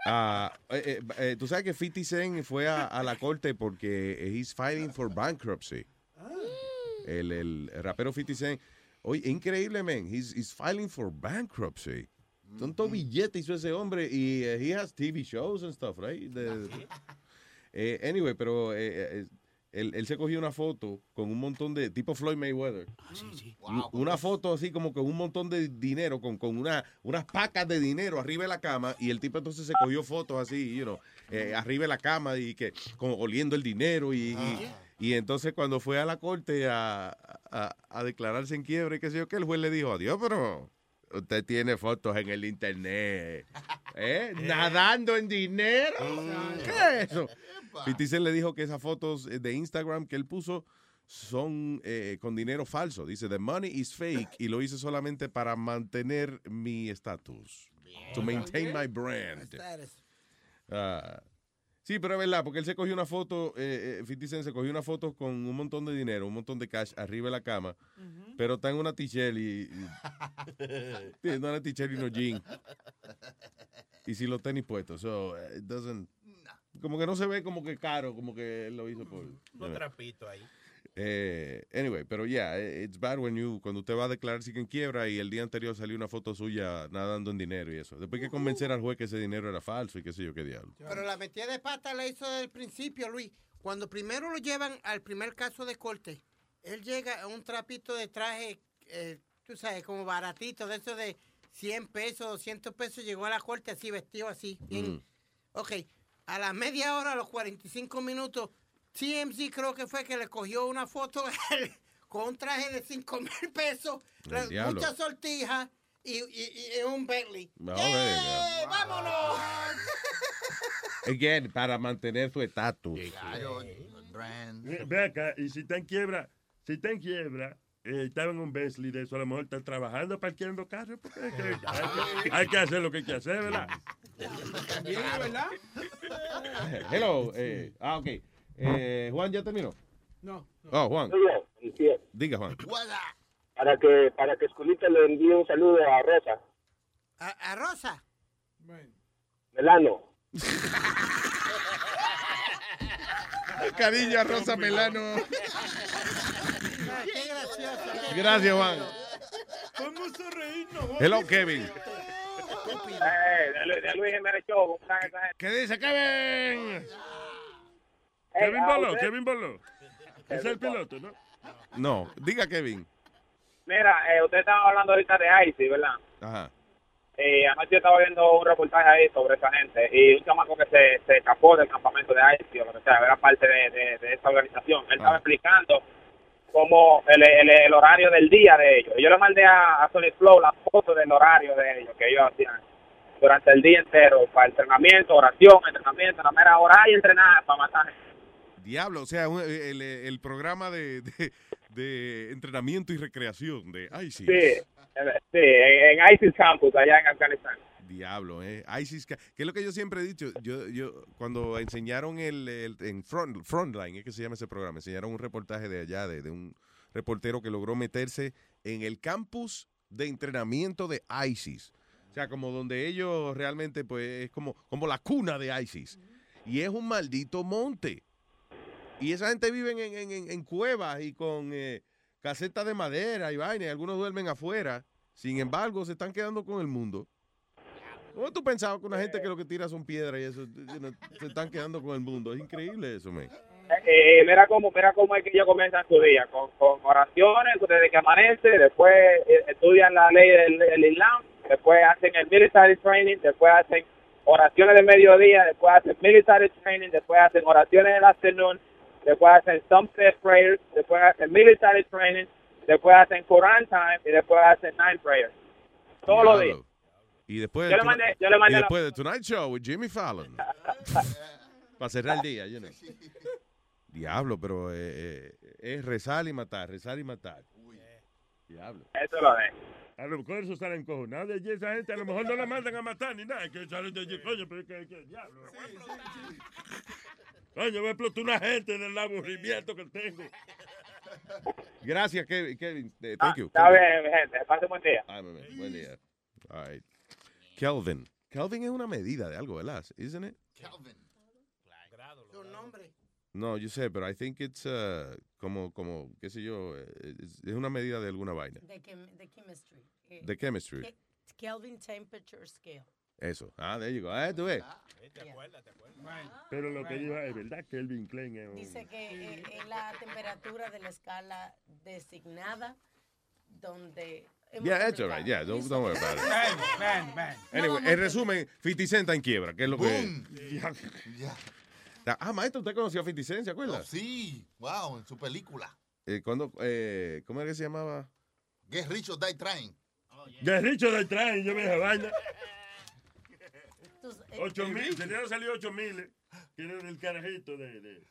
Ah, eh, eh, Tú sabes que 50 Cent fue a, a la corte porque he's fighting for bankruptcy. El, el rapero 50 Cent. Oye, increíble, man. He's, he's filing for bankruptcy. Tanto billete hizo ese hombre y eh, he has TV shows and stuff, right? De- eh, anyway, pero eh, eh, él, él se cogió una foto con un montón de, tipo Floyd Mayweather. Un- Una foto así como con un montón de dinero, con, con una, unas pacas de dinero arriba de la cama y el tipo entonces se cogió fotos así, you know, eh, arriba de la cama y que como oliendo el dinero y, y- y entonces cuando fue a la corte a, a- a declararse en quiebra y qué sé yo, que el juez le dijo, adiós, pero usted tiene fotos en el internet, ¿eh? Nadando en dinero. ¿Qué es eso? 50 Cent le dijo que esas fotos eh, de Instagram que él puso son eh, con dinero falso. Dice, the money is fake y lo hice solamente para mantener mi estatus. To maintain my brand. Ah, sí, pero es verdad, porque él se cogió una foto, eh, eh, 50 Cent se cogió una foto con un montón de dinero, un montón de cash arriba de la cama, pero está en una t-shirt y... y no una t-shirt y unos jeans. Y si los tenis puestos, so, eh, it doesn't- como que no se ve como que caro, como que él lo hizo por... Unos trapitos ahí. Eh, anyway, pero ya, yeah, it's bad when you, cuando usted va a declarar si en quiebra y el día anterior salió una foto suya nadando en dinero y eso. Después hay que convencer al juez que ese dinero era falso y qué sé yo qué diablo. Pero la metida de pata la hizo desde el principio, Luis. Cuando primero lo llevan al primer caso de corte, él llega a un trapito de traje, eh, tú sabes, como baratito, de eso de 100 pesos, 200 pesos, llegó a la corte así, vestido así. Bien. Mm. Ok, a la media hora, a los 45 minutos, TMZ creo que fue que le cogió una foto a él con un traje de 5 mil pesos, muchas sortijas y, y- y un Bentley. No, ¡Eh. ¡Vámonos! Again, para mantener su estatus. Ve ve acá, y si está en quiebra, si está en quiebra, eh, estaba en un Bentley de eso, a lo mejor están trabajando, parqueando carros, porque hay que, hay que- hay que hacer lo que hay que hacer, ¿verdad? ¿verdad? Hello. eh, ah, ok. Eh, Juan, ¿ya terminó? No. Oh, Juan. Diga, Juan. Para que, para que Esculita le envíe un saludo a Rosa, ¿A, a Rosa? Melano. Cariño a Rosa Melano. Qué gracioso. Gracias, Juan. Vamos a reírnos. Hello, Kevin. Eh, de, Luis. ¿Qué dice Kevin? Kevin ah, Boló, usted- Kevin Boló. Es el piloto, ¿no? No, diga Kevin. Mira, eh, usted estaba hablando ahorita de ICI, ¿verdad? Ajá. Eh, anoche yo estaba viendo un reportaje ahí sobre esa gente y un chamaco que se, se escapó del campamento de ICI, o lo que sea, era parte de, de, de esa organización. Él estaba explicando cómo el, el, el horario del día de ellos. Yo le mandé a, a Sonic Flow la foto del horario de ellos que ellos hacían durante el día entero para entrenamiento, oración, entrenamiento, la mera hora y entrenar para matar gente. Diablo, o sea, un- el, el programa de, de, de entrenamiento y recreación de ISIS. Sí, eh, sí, en, ISIS Campus, allá en Afganistán. Diablo, eh. ISIS, que es lo que yo siempre he dicho. Yo, yo, cuando enseñaron el, el- en front, Frontline, es que se llama ese programa, enseñaron un reportaje de allá, de, de un reportero que logró meterse en el campus de entrenamiento de ISIS. O sea, como donde ellos realmente, pues, es como, como la cuna de ISIS. Y es un maldito monte. Y esa gente vive en, en- en- cuevas y con eh, casetas de madera y vaina, y algunos duermen afuera. Sin embargo, se están quedando con el mundo. ¿Cómo tú pensabas que una gente que lo que tira son piedras y eso, you know, se están quedando con el mundo? Es increíble eso, man. Eh, mira cómo mira cómo es que ellos comienzan su día, con, con oraciones desde que amanece, después eh, estudian la ley del, del Islam, después hacen el military training, después hacen oraciones de mediodía, después hacen military training, después hacen oraciones en la afternoon, después hacen sunset prayers, después hacen military training, después hacen Quran time y después hacen night prayers. Todos los días. Y después, Yo le mandé- yo le mandé y la- después de Tonight Show with Jimmy Fallon. Para cerrar el día, you know. Diablo, pero eh, eh, es rezar y matar, rezar y matar. Diablo. Eso lo es. A lo mejor eso salen encojonados de allí, esa gente a lo mejor no la mandan a matar ni nada, que salen de allí, coño, pero que, que diablo. Coño, voy a explotar una gente en el aburrimiento que tengo. Gracias, Kevin. Kevin. Eh, thank you. Está bien, mi gente. Pase un buen día. Ay, man. Buen día. All right. Kelvin. Kelvin es una medida de algo, ¿verdad? Isn't it? Calvin. Su nombre. No, yo sé, pero I think it's uh, como, como, qué sé yo, eh, es, es una medida de alguna vaina. De, chem- de chemistry. De chemistry. Ke- Kelvin Temperature Scale. Eso. Ah, there you go. Ah, tú ves. Pero lo que dijo es verdad que Elvin Klein es un... Dice que eh, es la temperatura de la escala designada donde... Yeah, that's all right. Yeah, don't, don't worry about it. Anyway, en resumen, 50 Cent está en quiebra, que es lo que... Ya. Ah, maestro, usted conoció a 50 Cent, ¿se acuerda? Oh, sí, wow, en su película. Eh, cuando, eh, ¿Cómo era que se llamaba? Get Rich or Die Trying. De Richo del train, yo me dije vaina. Entonces, eh, Ocho mil, tenían salido ocho mil, eh, que era del carajito de, de,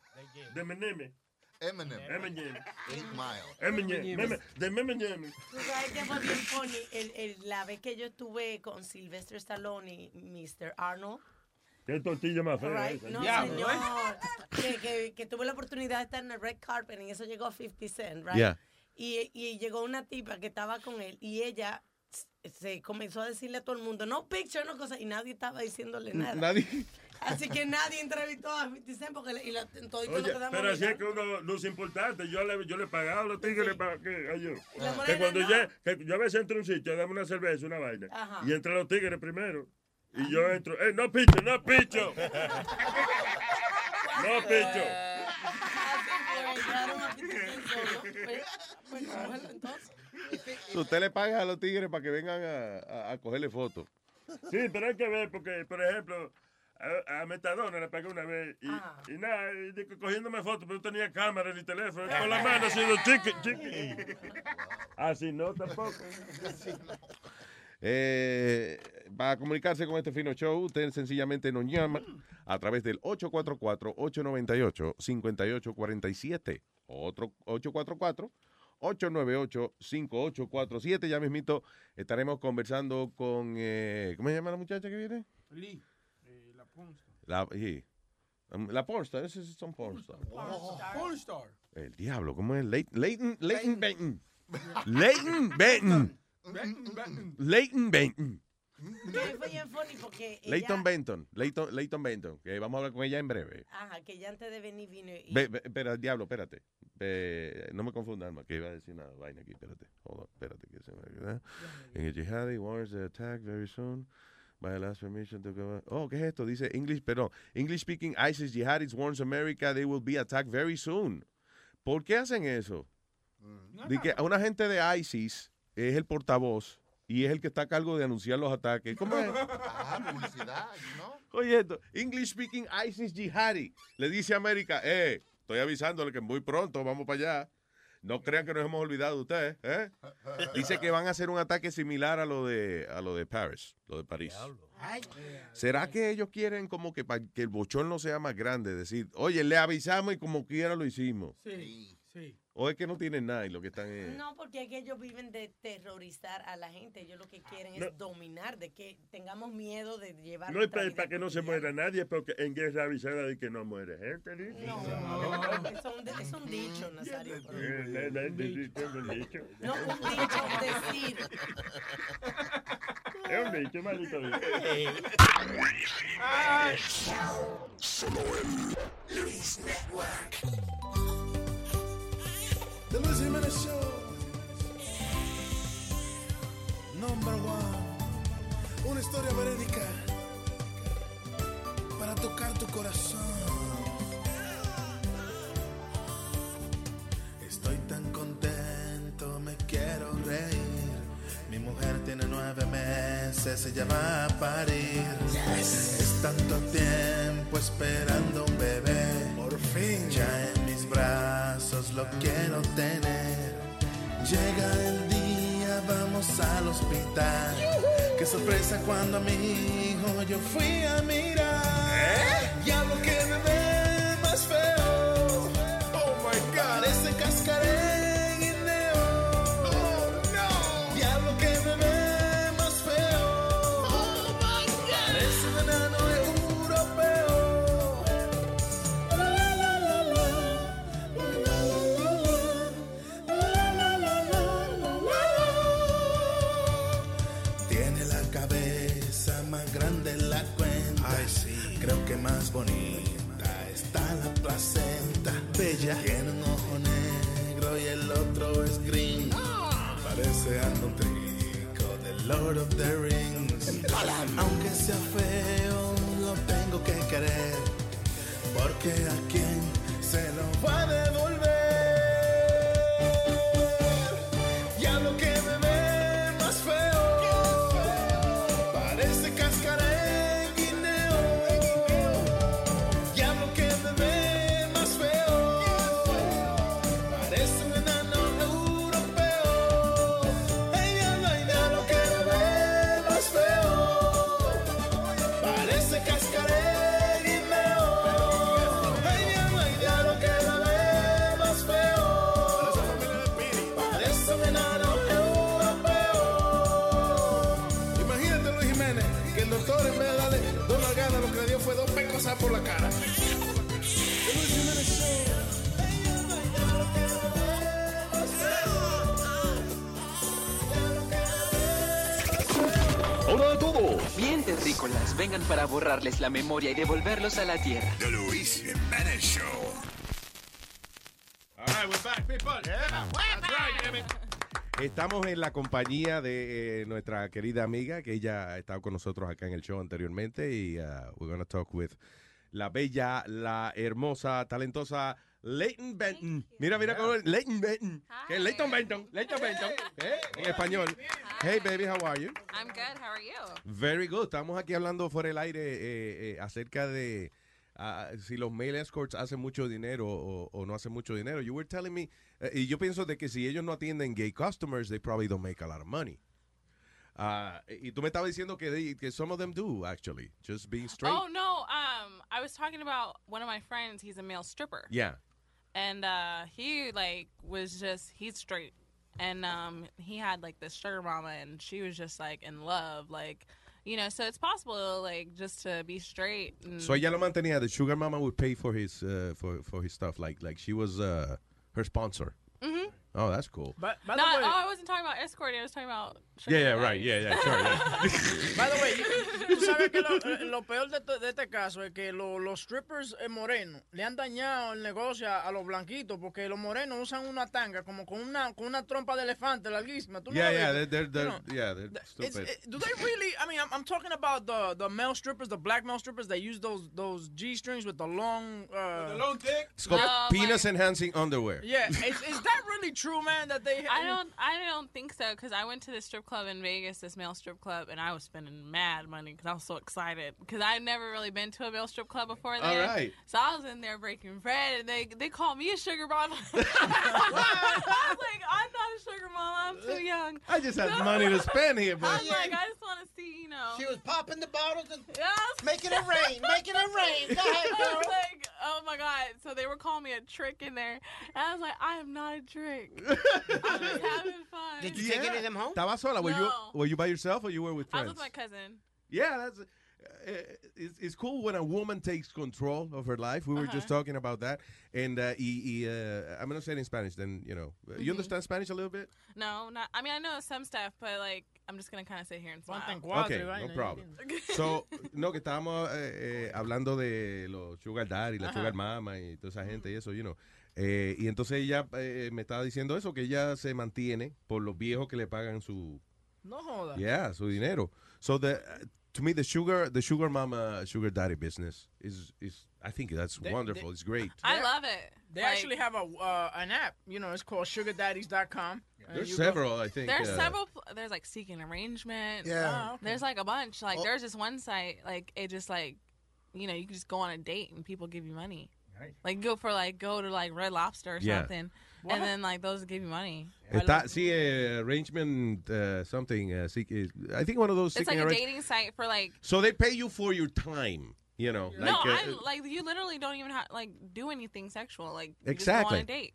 de Meneme. Eminem. Eminem. Eight Mile. Eminem. De Meminem. Tú sabes que fue bien funny el, el- la vez que yo estuve con Sylvester Stallone y Mr. Arnold. Qué tortilla más fea Right? esa. No, Diablo, señor. ¿eh? Que, que, que tuve la oportunidad de estar en el red carpet y eso llegó 50 Cent, right? Yeah. Y, y llegó una tipa que estaba con él y ella se comenzó a decirle a todo el mundo, no picture, no cosa, y nadie estaba diciéndole nada. Nadie. Así que nadie entrevistó a 50 Cent porque le, y la, toditos Oye, quedamos pero así es que uno luce importante. Yo le, yo le pagaba a los tigres para que, ay, yo, que cuando no. ya, que yo a veces entro a un sitio, dame una cerveza, una vaina, Ajá. y entran los tigres primero. Y yo entro, eh, no picho, no picho. no picho. Así fue, dejaron a 50 Cent solo. Pues, pues, cógelo entonces. Usted le paga a los tigres para que vengan a, a- a cogerle fotos. Sí, pero hay que ver, porque, por ejemplo, a, a Metadona le pagué una vez y, y nada, y digo, cogiéndome fotos, pero no tenía cámara ni teléfono, con la mano haciendo chiqui, chiqui. Así no, tampoco. Eh, para comunicarse con este fino show, usted sencillamente nos llama a través del 844-898-5847. Otro 844-898-5847. Ya mismito estaremos conversando con... eh, ¿Cómo se llama la muchacha que viene? Lee, eh, la pornstar. La, sí. Um, la pornstar, ese es un pornstar. Pornstar. El diablo, ¿cómo es? Ley- Leighton, Leighton Benton. Leighton Benton. Leighton Benton. Que fue bien funny porque ella, Leighton Benton. Leighton, Leighton Benton. Que vamos a hablar con ella en breve. Ajá, que ya antes de venir vino y... Ve, ve, espera, diablo, espérate. No me confundas, Alma, que iba a decir una vaina aquí. Espérate. Hold on, espérate. Que se me ¿verdad? En el jihadi warns the attack very soon. By the last permission to go. Oh, ¿qué es esto? Dice English, perdón. English speaking ISIS jihadis warns America they will be attacked very soon. ¿Por qué hacen eso? De que a una gente de ISIS es el portavoz y es el que está a cargo de anunciar los ataques. ¿Cómo es? Ah, publicidad, ¿no? Oye, esto, English speaking ISIS jihadi. Le dice a América, eh, estoy avisándole que muy pronto vamos para allá. No crean que nos hemos olvidado de ustedes, ¿eh? Dice que van a hacer un ataque similar a lo de a lo de Paris, lo de París. ¿Será que ellos quieren como que para que el bochorno sea más grande? Decir, oye, le avisamos y como quiera lo hicimos. Sí, sí. O es que no tienen nada y lo que están es... No, porque es que ellos viven de terrorizar a la gente. Ellos lo que quieren es No. dominar, de que tengamos miedo de llevar. No es para, vida que no se muera nadie, porque en guerra avisada de que no muere gente. ¿sí? No, es un, es un dicho, Nazario. Eh, eh, eh, eh, es un dicho. No, un dicho, decir. Es un dicho, maldito Network. The Luis Jimenez Show. Number one. Una historia verídica para tocar tu corazón. Estoy tan contento, me quiero reír. Mi mujer tiene nueve meses, ella va a parir. Es tanto tiempo esperando un bebé. Por fin. Ya brazos lo quiero tener. Llega el día, vamos al hospital. Qué sorpresa cuando a mi hijo yo fui a mirar. Lo que Tiene un ojo negro y el otro es green. Parece algo trico de Lord of the Rings. Aunque sea feo, lo tengo que querer. Porque a quien se lo va a devolver. Por la cara. Hola a todos. Bien terrícolas, vengan para borrarles la memoria y devolverlos a la tierra. The Luis Jimenez Show. All right, we're back, people. That's right, damn it. Estamos en la compañía de eh, nuestra querida amiga, que ella ha estado con nosotros acá en el show anteriormente, y uh, we're going to talk with la bella, la hermosa, talentosa Leighton Benton. Mira, mira cómo es Leighton Benton. Que es Leighton Benton. Leighton Benton. ¿eh? En español. Hey, baby, how are you? I'm good. How are you? Very good. Estamos aquí hablando fuera del aire eh, eh, acerca de ah, si los male escorts hacen mucho dinero o, o no hacen mucho dinero. You were telling me, eh, y yo pienso de que si ellos no atienden gay customers, they probably don't make a lot of money. Ah, y tú me estabas diciendo que, they- que some of them do, actually. Just being straight. Oh no. I was talking about one of my friends. He's a male stripper. Yeah. And uh, he like was just he's straight, and um, he had like this sugar mama, and she was just like in love, like you know. So it's possible like just to be straight. And, So ella lo mantenía. The sugar mama would pay for his uh, for for his stuff, like like she was uh, her sponsor. Mhm. Oh, that's cool. By, by no, the way, oh, I wasn't talking about escorting. I was talking about. Yeah, yeah, right. Yeah, yeah, sure. yeah. by the way, tú sabes que lo, eh, lo peor de, to- de este caso es que lo- los strippers eh, morenos le han dañado el negocio a, a los blanquitos porque los morenos usan una tanga como con una con una trompa de elefante larguísima. ¿Tú no yeah, la yeah, viste? they're, they're, they're, know, yeah, they're It's, stupid. it, do they really? I mean, I'm, I'm talking about the the male strippers, the black male strippers that use those those g strings with the long, uh, the long dick. It's called penis enhancing underwear. Yeah, is, is that really true, man? That they? I don't. I don't think so because I went to this strip club in Vegas, this male strip club, and I was spending mad money because I was so excited because I'd never really been to a male strip club before. All There. right. So I was in there breaking bread, and they they called me a sugar mama. I was like, I'm not a sugar mama. I'm too uh, young. I just have money to spend here, but I'm like, I just want to see, you know. She was popping the bottles and Yes. making it rain, making it rain. Go ahead, I was like, oh my god! So they were calling me a trick in there, and I was like, I am not a trick. I'm just having fun. Did you take any of them home? Estaba sola. Were you No. were you by yourself or you were with I friends? was with my cousin. Yeah, that's. Uh, it's, it's cool when a woman takes control of her life. We were just Uh-huh. talking about that, and uh, y, y, uh, I'm gonna say it in Spanish. Then you know, you Mhm. understand Spanish a little bit. No, not. I mean, I know some stuff, but like, I'm just gonna kind of sit here and smile. Okay, no problem. So, no, que estábamos eh, eh, hablando de los sugar daddy, la Ajá. sugar mama y toda esa gente y eso, you know. Eh, y entonces ella eh, me estaba diciendo eso, que ella se mantiene por los viejos que le pagan su, No joda. yeah, su dinero. So the to me the sugar the sugar mama sugar daddy business is is I think that's They- wonderful. they- it's great. I love it. They Like, actually have a uh, an app. You know, it's called SugarDaddies.com. And There's you go- several, I think. There's uh, several. There's like seeking arrangement. Yeah. Oh, okay. There's like a bunch. Like Oh. there's this one site. Like it just like, you know, you can just go on a date and people give you money. Right. Like go for like go to like Red Lobster or Yeah. something, What? and then like those give you money. Está, sí, eh, arrangement uh, something. Uh, seek- eh, I think one of those. It's like a arrange- dating site for like. So they pay you for your time. You know, no, like, uh, I like you literally don't even have like do anything sexual. Like you Exactly. Just go on a date.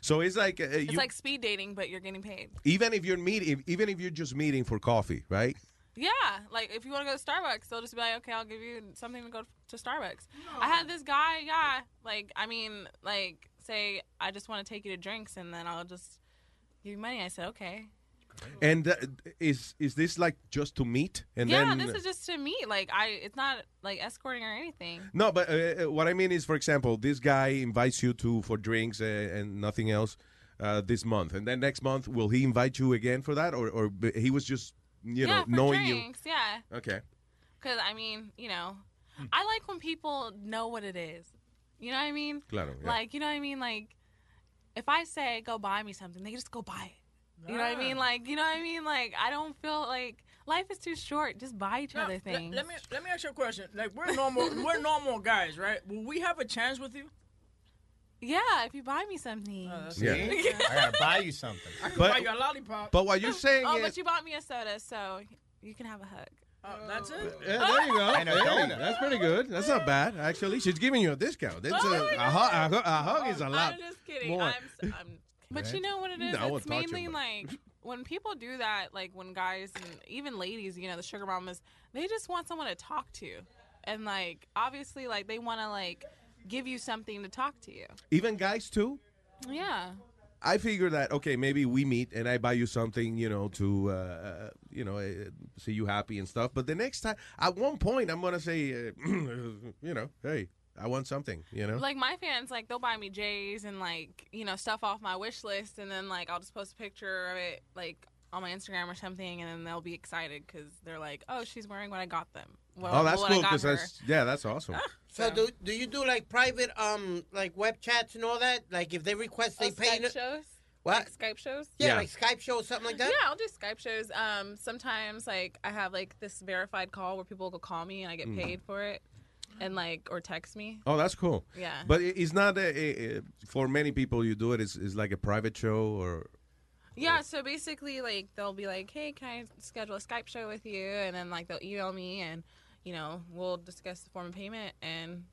so it's like uh, It's you, like speed dating, but you're getting paid. even if you're meeting, even if you're just meeting for coffee, right? Yeah, like if you want to go to Starbucks, they'll just be like, okay, I'll give you something to go to Starbucks. I had this guy, yeah, like I mean, like say I just want to take you to drinks, and then I'll just give you money. I said okay. And uh, is is this like just to meet and yeah, then? this is just to meet. Like I, it's not like escorting or anything. no, but uh, uh, what I mean is, for example, this guy invites you to for drinks uh, and nothing else uh, this month, and then next month will he invite you again for that, or or he was just you yeah, know for knowing drinks, Yeah. Okay. because I mean, you know, I like when people know what it is. You know what I mean? Claro, yeah. Like, you know what I mean? Like, if I say go buy me something, they just go buy it. You know what I mean? Ah. Like, you know what I mean? Like, I don't feel like life is too short. Just buy each Now, other let- things. Let, me let me ask you a question. Like we're normal we're normal guys, right? Will we have a chance with you? Yeah, if you buy me something. Oh, yeah. I gotta buy you something. I can But- buy you a lollipop. But what you're saying oh, is, but you bought me a soda, so you can have a hug. Oh, that's it. yeah, there you go. And a Hey, that's pretty good. That's not bad, actually. She's giving you a discount. It's Oh a, my a, hug, a, hu- a hug is a lot I'm just kidding. more. I'm, s- I'm, but you know what it is? No, it's mainly like when people do that, like when guys and even ladies, you know, the sugar mamas, they just want someone to talk to, and like obviously, like they want to like give you something to talk to you. Even guys too. Yeah. I figure that okay, maybe we meet and I buy you something, you know, to uh, uh, you know uh, see you happy and stuff. But the next time, at one point, I'm gonna say, uh, you know, hey, I want something, you know. Like my fans, like they'll buy me J's and like you know stuff off my wish list, and then like I'll just post a picture of it like on my Instagram or something, and then they'll be excited because they're like, oh, she's wearing what I got them. What, oh, that's what cool because that's yeah, that's awesome. So do do you do like private um like web chats and all that? Like if they request they Oh, pay Skype shows. What? Like Skype shows? Yeah, Yeah. like Skype shows something like that. Yeah, I'll do Skype shows. Um, sometimes like I have like this verified call where people will call me and I get Mm. paid for it, and like or text me. Oh, that's cool. Yeah. But it's not a, a, a- for many people. You do. It's, it's like a private show or Yeah, so basically, like they'll be like, "Hey, can I schedule a Skype show with you?" And then like they'll email me, and you know we'll discuss the form of payment. And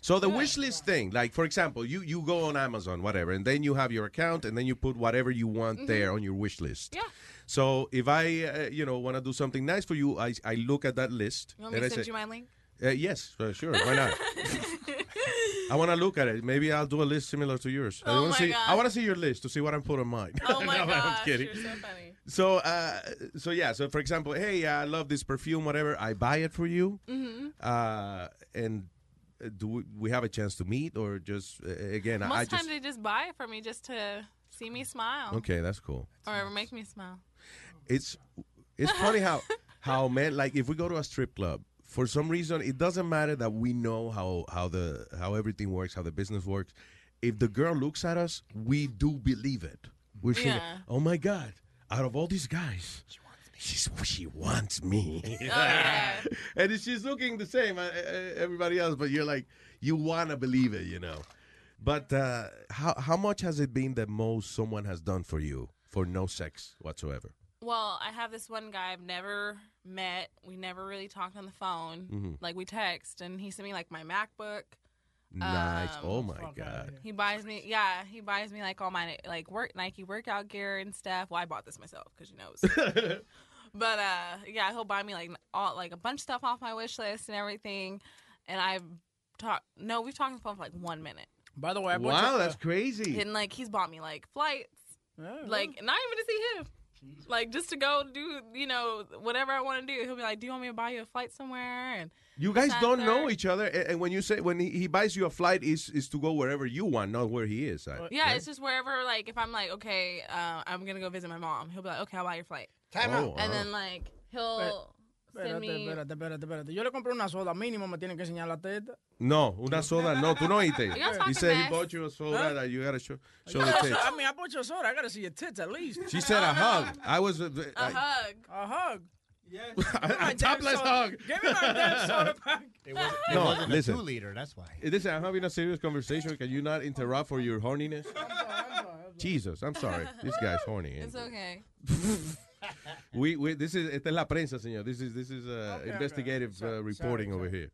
So the wish list thing, like for example, you you go on Amazon, whatever, and then you have your account, and then you put whatever you want Mhm. there on your wish list. Yeah. So if I, uh, you know, want to do something nice for you, I I look at that list. you want me to I send say, you my link? Uh, yes, uh, sure. Why not? I want to look at it. Maybe I'll do a list similar to yours. I Oh wanna my see. I want to see your list to see what I'm putting on mine. Oh my No, I'm gosh, kidding. you're so funny. So, uh, so yeah. So, for example, hey, I love this perfume, whatever. I buy it for you, Mhm. uh, and uh, do we, we have a chance to meet, or just uh, again? Most I times just they just buy it for me just to see me smile. okay. That's cool. Or make me smile. It's it's funny how how men like if we go to a strip club for some reason it doesn't matter that we know how how the how everything works how the business works if the girl looks at us we do believe it we're Yeah. oh my god out of all these guys she's she wants me Oh, yeah. and she's looking the same uh, uh, everybody else but you're like you want to believe it you know but uh, how how much has it been the most someone has done for you for no sex whatsoever Well, I have this one guy I've never met. We never really talked on the phone. Mhm. Like we text, and he sent me like my MacBook. Nice. Um, oh my god. He buys me, yeah, he buys me like all my like work Nike workout gear and stuff. Well, I bought this myself because you know. It's, but uh, yeah, he'll buy me like all like a bunch of stuff off my wish list and everything. And I've talked. No, we've talked on the phone for like one minute. By the way, I Wow, you- that's crazy. And like he's bought me like flights, like not even to see him. Like just to go do, you know, whatever I want to do. He'll be like, "Do you want me to buy you a flight somewhere?" And You guys don't that, know each other, and and when you say when he, he buys you a flight, is is to go wherever you want, not where he is. At, Yeah, right? it's just wherever. Like, if I'm like, okay, uh, I'm gonna go visit my mom, he'll be like, okay, I'll buy your flight. Time out. Oh, And wow. then like he'll send Espérate, espérate, espérate, espérate. Yo le compré una soda, mínimo me tienen que enseñar la teta. no, una soda. No, tú no oíste. He said he bought you a soda Huh? that you gotta show show I the tits. I mean, I bought you a soda. I gotta see your tits at least. She said a hug. I was uh, A I- hug. A hug. a topless hug. Give me my damn soda back. It, was, it No, wasn't listen. a two liter. That's why. Listen, I'm having a serious conversation. Can you not interrupt for your horniness? Jesus, I'm sorry. This guy's horny. It's okay. We, we this is esta es la prensa, señor. This is this is uh, Okay, investigative okay. Sorry, uh, reporting sorry, over sorry. here.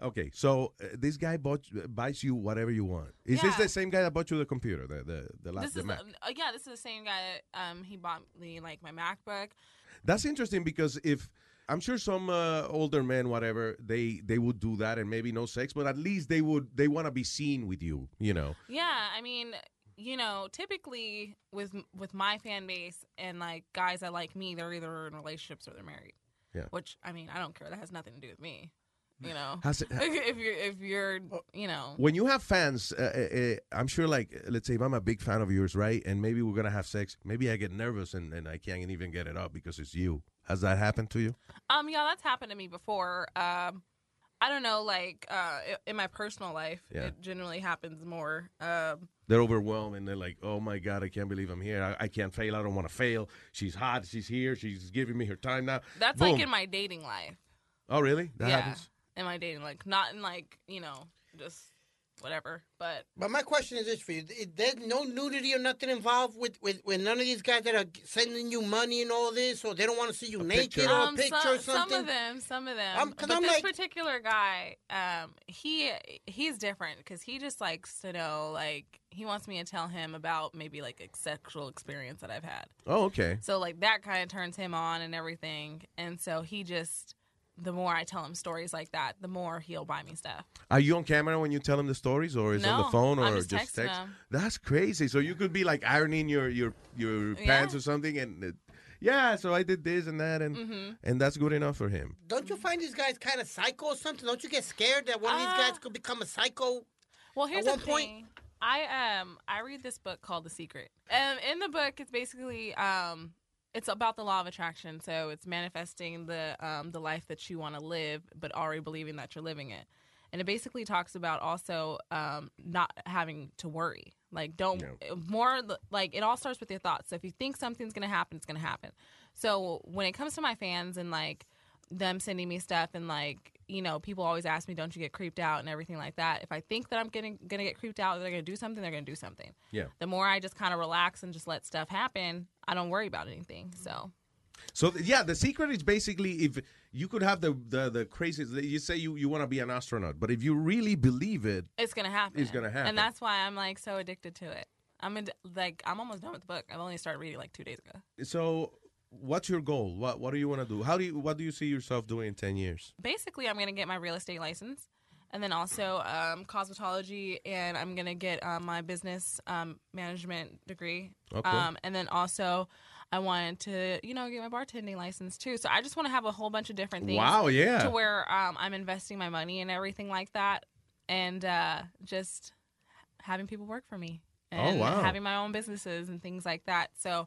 Okay, so uh, this guy bought buys you whatever you want. Is this the same guy that bought you the computer, the the the, This the is Mac? uh, yeah, this is the same guy that um he bought me like my MacBook. That's interesting because if I'm sure some uh, older men, whatever, they they would do that and maybe no sex, but at least they would they want to be seen with you, you know. Yeah, I mean, you know, typically with with my fan base and like guys that like me, they're either in relationships or they're married. Yeah. Which I mean, I don't care. That has nothing to do with me. You know, Has it- if you're if you're you know When you have fans, uh, uh, uh, I'm sure, like, let's say if I'm a big fan of yours, right? And maybe we're going to have sex. Maybe I get nervous and, and I can't even get it up because it's you. Has that happened to you? Um, yeah, that's happened to me before. Um, I don't know, like uh, in my personal life, Yeah. it generally happens more. Um, They're overwhelmed and they're like, oh my God, I can't believe I'm here. I, I can't fail. I don't want to fail. She's hot. She's here. She's giving me her time now. that's Boom. like in my dating life. Oh, really? That yeah, happens? in my dating, like not in like you know just whatever. But But my question is this for you: Th- There's no nudity or nothing involved with, with, with none of these guys that are sending you money and all this, or they don't want to see you naked or a um, picture some, or something. some of them, some of them. Um, 'cause but I'm this like- particular guy, um, he he's different because he just likes to know, like he wants me to tell him about maybe like a sexual experience that I've had. Oh, okay. So like that kind of turns him on and everything, and so he just. The more I tell him stories like that, the more he'll buy me stuff. Are you on camera when you tell him the stories, or is it on the phone, or I'm just texting text? them. That's crazy. So you could be like ironing your your your Yeah. pants or something, and uh, yeah. So I did this and that, and Mhm. and that's good enough for him. Don't you find these guys kind of psycho or something? Don't you get scared that one of these guys could become a psycho? Well, here's at the one thing. I um I read this book called The Secret. Um, in the book, it's basically um it's about the law of attraction. So it's manifesting the um the life that you want to live, but already believing that you're living it. And it basically talks about also um not having to worry. Like don't more like it all starts with your thoughts. So if you think something's gonna happen, it's gonna happen. So when it comes to my fans and like them sending me stuff and like you know people always ask me don't you get creeped out and everything like that if i think that i'm getting gonna get creeped out they're gonna do something they're gonna do something Yeah. the more i just kind of relax and just let stuff happen i don't worry about anything so So yeah, the secret is basically if you could have the the the craziest. You say you you want to be an astronaut, but if you really believe it, it's gonna happen It's gonna happen. and that's why i'm like so addicted to it i'm ad- like i'm almost done with the book i've only started reading like two days ago so. What's your goal? What What do you want to do? How do you What do you see yourself doing in ten years? basically i'm gonna get my real estate license and then also um, cosmetology and i'm gonna get um, my business um, management degree Oh, cool. um, and then also i wanted to you know get my bartending license too so i just want to have a whole bunch of different things Wow, yeah. to where um, i'm investing my money and everything like that and uh, just having people work for me Oh, and wow. having my own businesses and things like that so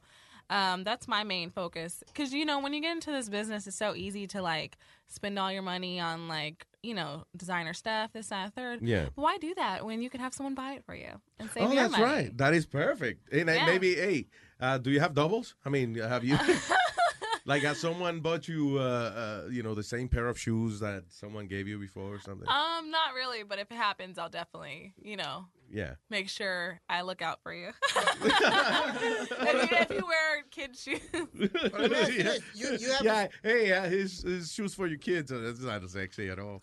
um, that's my main focus because you know when you get into this business it's so easy to like spend all your money on like you know designer stuff this that and third Yeah. why do that when you could have someone buy it for you and save oh, your that's money right. That is perfect. And Yeah. maybe, hey, uh, do you have doubles? I mean, have you? like, has someone bought you, uh, uh, you know, the same pair of shoes that someone gave you before or something? um not really but if it happens i'll definitely you know yeah. make sure i look out for you if, you if you wear kid shoes yeah. You, you have yeah. Hey, uh, his, his shoes for your kids. Uh, that's not sexy at all.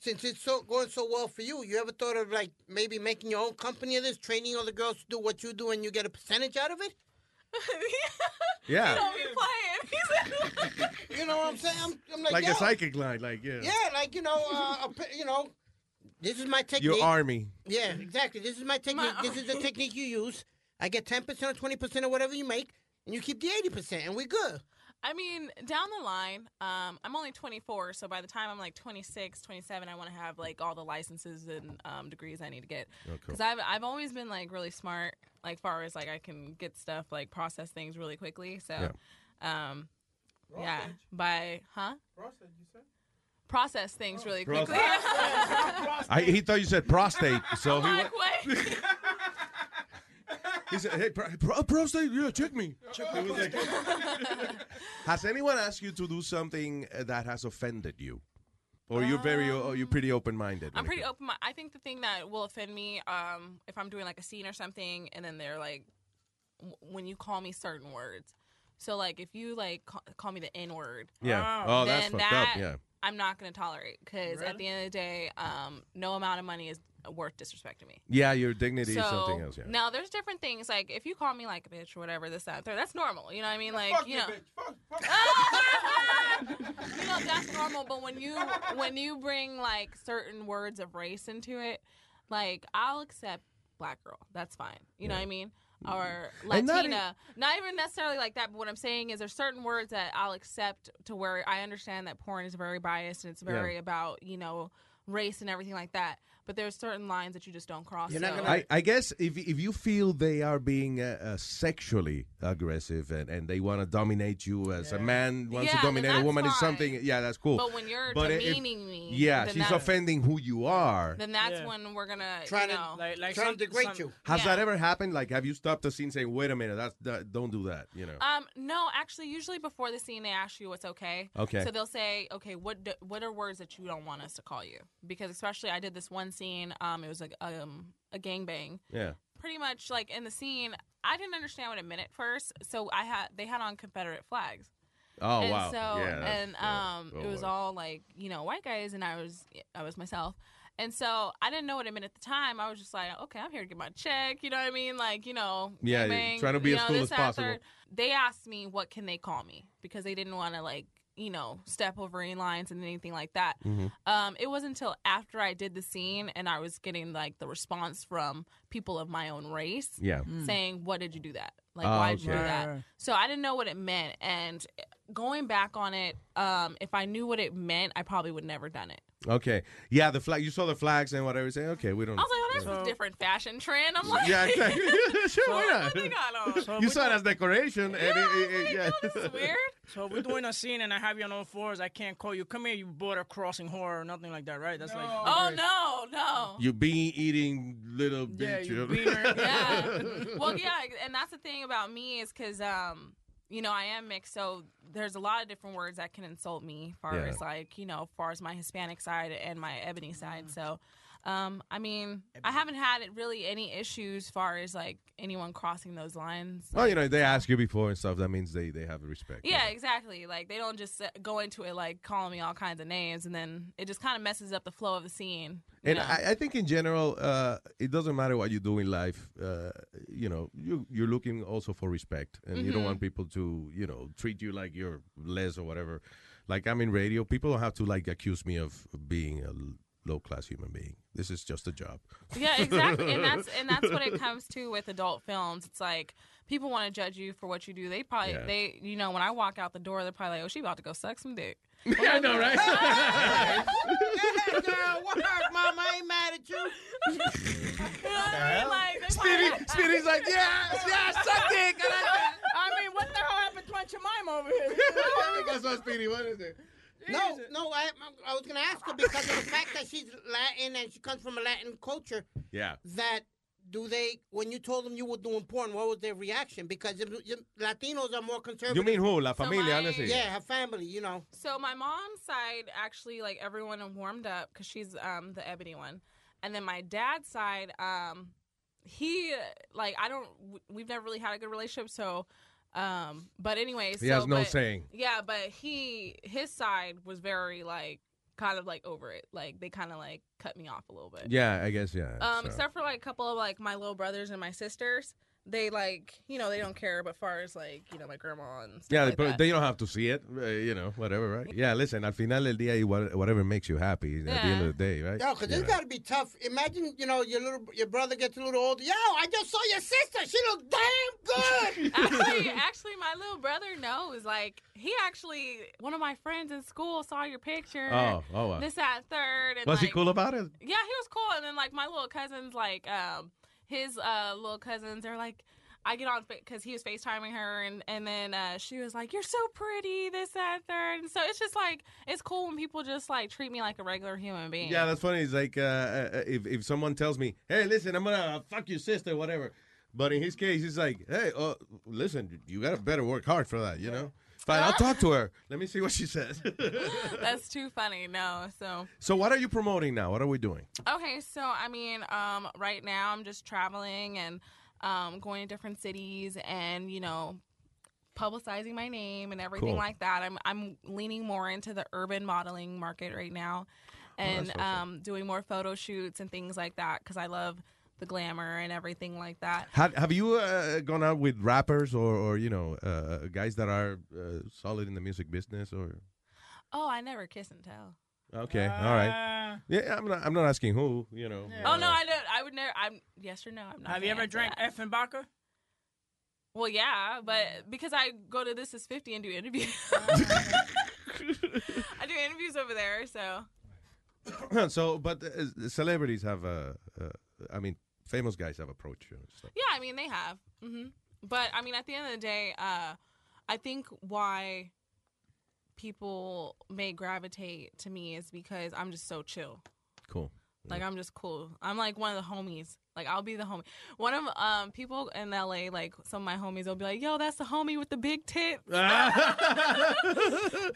Since it's so going so well for you, you ever thought of like maybe making your own company of this, training all the girls to do what you do, and you get a percentage out of it? Yeah. don't be playing You know what I'm saying? I'm, I'm like, like a psychic line. Like, yeah. Yeah, like you know, uh, a you know, this is my technique. Your army. Yeah, exactly. This is my technique. this is the technique you use. I get ten percent or twenty percent or whatever you make, and you keep the eighty percent, and we good. I mean, down the line, um, I'm only 24, so by the time I'm like 26, 27, I want to have like all the licenses and um, degrees I need to get. Oh, cool. Because I've I've always been like really smart, like far as like I can get stuff like process things really quickly. So, um, yeah, by huh? Process things really quickly. I, he thought you said prostate. So he, went, he said, hey, pro, pro, prostate, yeah, check me. It was like- has anyone asked you to do something that has offended you? Or you're very, or you're pretty open minded? I'm pretty open. I think the thing that will offend me, um, if I'm doing like a scene or something, and then they're like, w- when you call me certain words. So like, if you like ca- call me the N word, Yeah. Oh, that's then fucked up, that yeah. I'm not gonna tolerate because at the end of the day, um, no amount of money is worth disrespecting me. Yeah, your dignity so is something else. Yeah. now there's different things like if you call me like a bitch or whatever, this that and third, that's normal. You know what I mean? Like fuck you you, know. you know that's normal but when you when you bring like certain words of race into it like i'll accept black girl. That's fine. You know what I mean? Or And not Latina. Not, even necessarily like that, but what I'm saying is there's certain words that I'll accept to where I understand that porn is very biased and it's Yeah. very about, you know, race and everything like that. But there's certain lines that you just don't cross. so- I, I guess if if you feel they are being uh, uh, sexually aggressive and, and they want to dominate you as a man wants Yeah, to then dominate a that's woman is fine. something yeah that's cool. But when you're But if- demeaning me, yeah, then she's that's- offending who you are. then that's Yeah. when we're gonna Trying you to- know, Like, like Trying some, to degrade some- you. Has Yeah. that ever happened? Like, have you stopped the scene saying, "Wait a minute, that's that, don't do that"? You know. Um, no, actually, usually before the scene, they ask you what's okay. Okay. So they'll say, okay, what do, what are words that you don't want us to call you? Because especially, I did this one scene. Um, it was like um a gangbang. yeah. Pretty much like in the scene, I didn't understand what it meant at first. So I had they had on Confederate flags. Oh and wow. So yeah. and yeah. um, Oh, it was all like you know white guys, and I was I was myself. And so I didn't know what it meant at the time. I was just like, okay, I'm here to get my check. You know what I mean? Like, you know, Yeah, gangbang, trying to be as know, cool as possible. They asked me what can they call me because they didn't want to like you know step over any lines and anything like that. Mhm. Um, it wasn't until after I did the scene and I was getting like the response from people of my own race, Yeah. Mm. saying, "What did you do that? Like, Oh, why did you do that?" So I didn't know what it meant, and going back on it, um, if I knew what it meant, I probably would never done it. Okay. Yeah, the flag. You saw the flags and whatever. You say, okay, we don't. I was like, "Oh, that's yeah. a different fashion trend." I'm like, Yeah, exactly. sure, why not? What they got on? So you we saw it as decoration. and it, it, it- yeah. This is weird. So if we're doing a scene and I have you on all fours, I can't call you. Come here, you border crossing whore or nothing like that, right? That's like. Oh no, no. You bean eating little Yeah, bitch. you know? beaner. yeah. Well, yeah, and that's the thing about me is because, um, you know, I am mixed, so there's a lot of different words that can insult me, far Yeah. as like, you know, far as my Hispanic side and my ebony side. Mm. So, um, I mean, I haven't had it really any issues far as like anyone crossing those lines. Well, you know, they ask you before and stuff. That means they, they have respect. Yeah, exactly. Like they don't just uh, go into it like calling me all kinds of names, and then it just kind of messes up the flow of the scene. And? I, I think in general, uh, it doesn't matter what you do in life. Uh, you know, you you're looking also for respect, and you don't Mhm. want people to, you know, treat you like you're less or whatever. Like I'm in radio, people don't have to like accuse me of being a low class human being. This is just a job. Yeah, exactly, and that's and that's what it comes to with adult films. It's like people want to judge you for what you do. They probably Yeah. they you know when I walk out the door, they're probably like, oh, she about to go suck some dick. I know, right? Yeah, girl, work, mom. I ain't mad at you. You know what I mean? Like, Speedy, probably- Speedy's like, yeah, yeah, suck dick. I mean, what the hell happened to my Jemima over here? That's what Speedy. What is it? No, no, I, I was gonna ask her because of the fact that she's Latin and she comes from a Latin culture. Yeah. That do they? When you told them you were doing porn, what was their reaction? Because the- the Latinos are more conservative. You mean who? La So familia, my- honestly. Yeah, her family. You know. So my mom's side actually like everyone warmed up because she's um the ebony one, and then my dad's side um he like I don't we've never really had a good relationship so um but anyway He so, has no but- saying. yeah but he his side was very like kind of like over it like they kind of like cut me off a little bit Yeah, I guess, yeah. um so. except for like a couple of like my little brothers and my sisters they like you know they don't care but far as like you know my grandma and stuff Yeah, like but that. they don't have to see it, uh, you know, whatever, right? Yeah, listen, al final del día, whatever makes you happy at the end of the day, right? Yo, because it's got to be tough. Imagine, you know, your little your brother gets a little older. Yo, I just saw your sister. She look damn good. actually, actually, my little brother knows. Like, he actually, one of my friends in school saw your picture. Oh, oh, wow. This, at third. And Was he cool about it? Yeah, he was cool. And then, like, my little cousins, like, um, his uh, little cousins are like, I get on because he was FaceTiming her, and and then uh, she was like, "You're so pretty," this, that, third. And so it's just like it's cool when people just like treat me like a regular human being. Yeah, that's funny. It's like uh, uh, if if someone tells me, "Hey, listen, I'm gonna fuck your sister," whatever. But in his case, he's like, "Hey, uh, listen, you gotta better work hard for that, you know." Fine, I'll talk to her. Let me see what she says. That's too funny. No, so so, what are you promoting now? What are we doing? Okay, so I mean, um, right now I'm just traveling and um, going to different cities and you know publicizing my name and everything Cool. like that. I'm I'm leaning more into the urban modeling market right now, and that's awesome. um, doing more photo shoots and things like that because I love the glamour and everything like that. Have, have you uh, gone out with rappers or, or you know uh, guys that are uh, solid in the music business or? Oh, I never kiss and tell. Okay, all right. Yeah, I'm not. I'm not asking who. You know. Oh no, I don't. I would never. I'm yes or no. I'm not. Have you ever answer drank that. Effenbacher? Well, yeah, but because I go to This Is 50 and do interviews. I do interviews over there, so so, but uh, celebrities have uh, uh, I mean, famous guys have approached you and stuff. yeah. I mean, they have. hmm But I mean, at the end of the day, uh, I think why people may gravitate to me is because I'm just so chill. Cool. Like I'm just cool. I'm like one of the homies. Like I'll be the homie. One of um people in LA, like some of my homies, will be like, "Yo, that's the homie with the big tits." so that's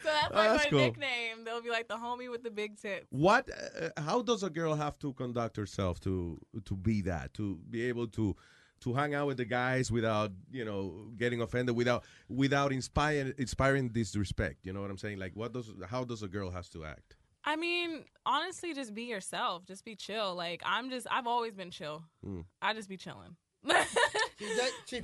like That's my cool. nickname. They'll be like the homie with the big tits. What? Uh, how does a girl have to conduct herself to to be that? To be able to to hang out with the guys without you know getting offended, without without inspiring inspiring disrespect. You know what I'm saying? Like, what does how does a girl has to act? I mean, honestly, just be yourself. Just be chill. Like I'm just. I've always been chill. Hmm. I just be chilling.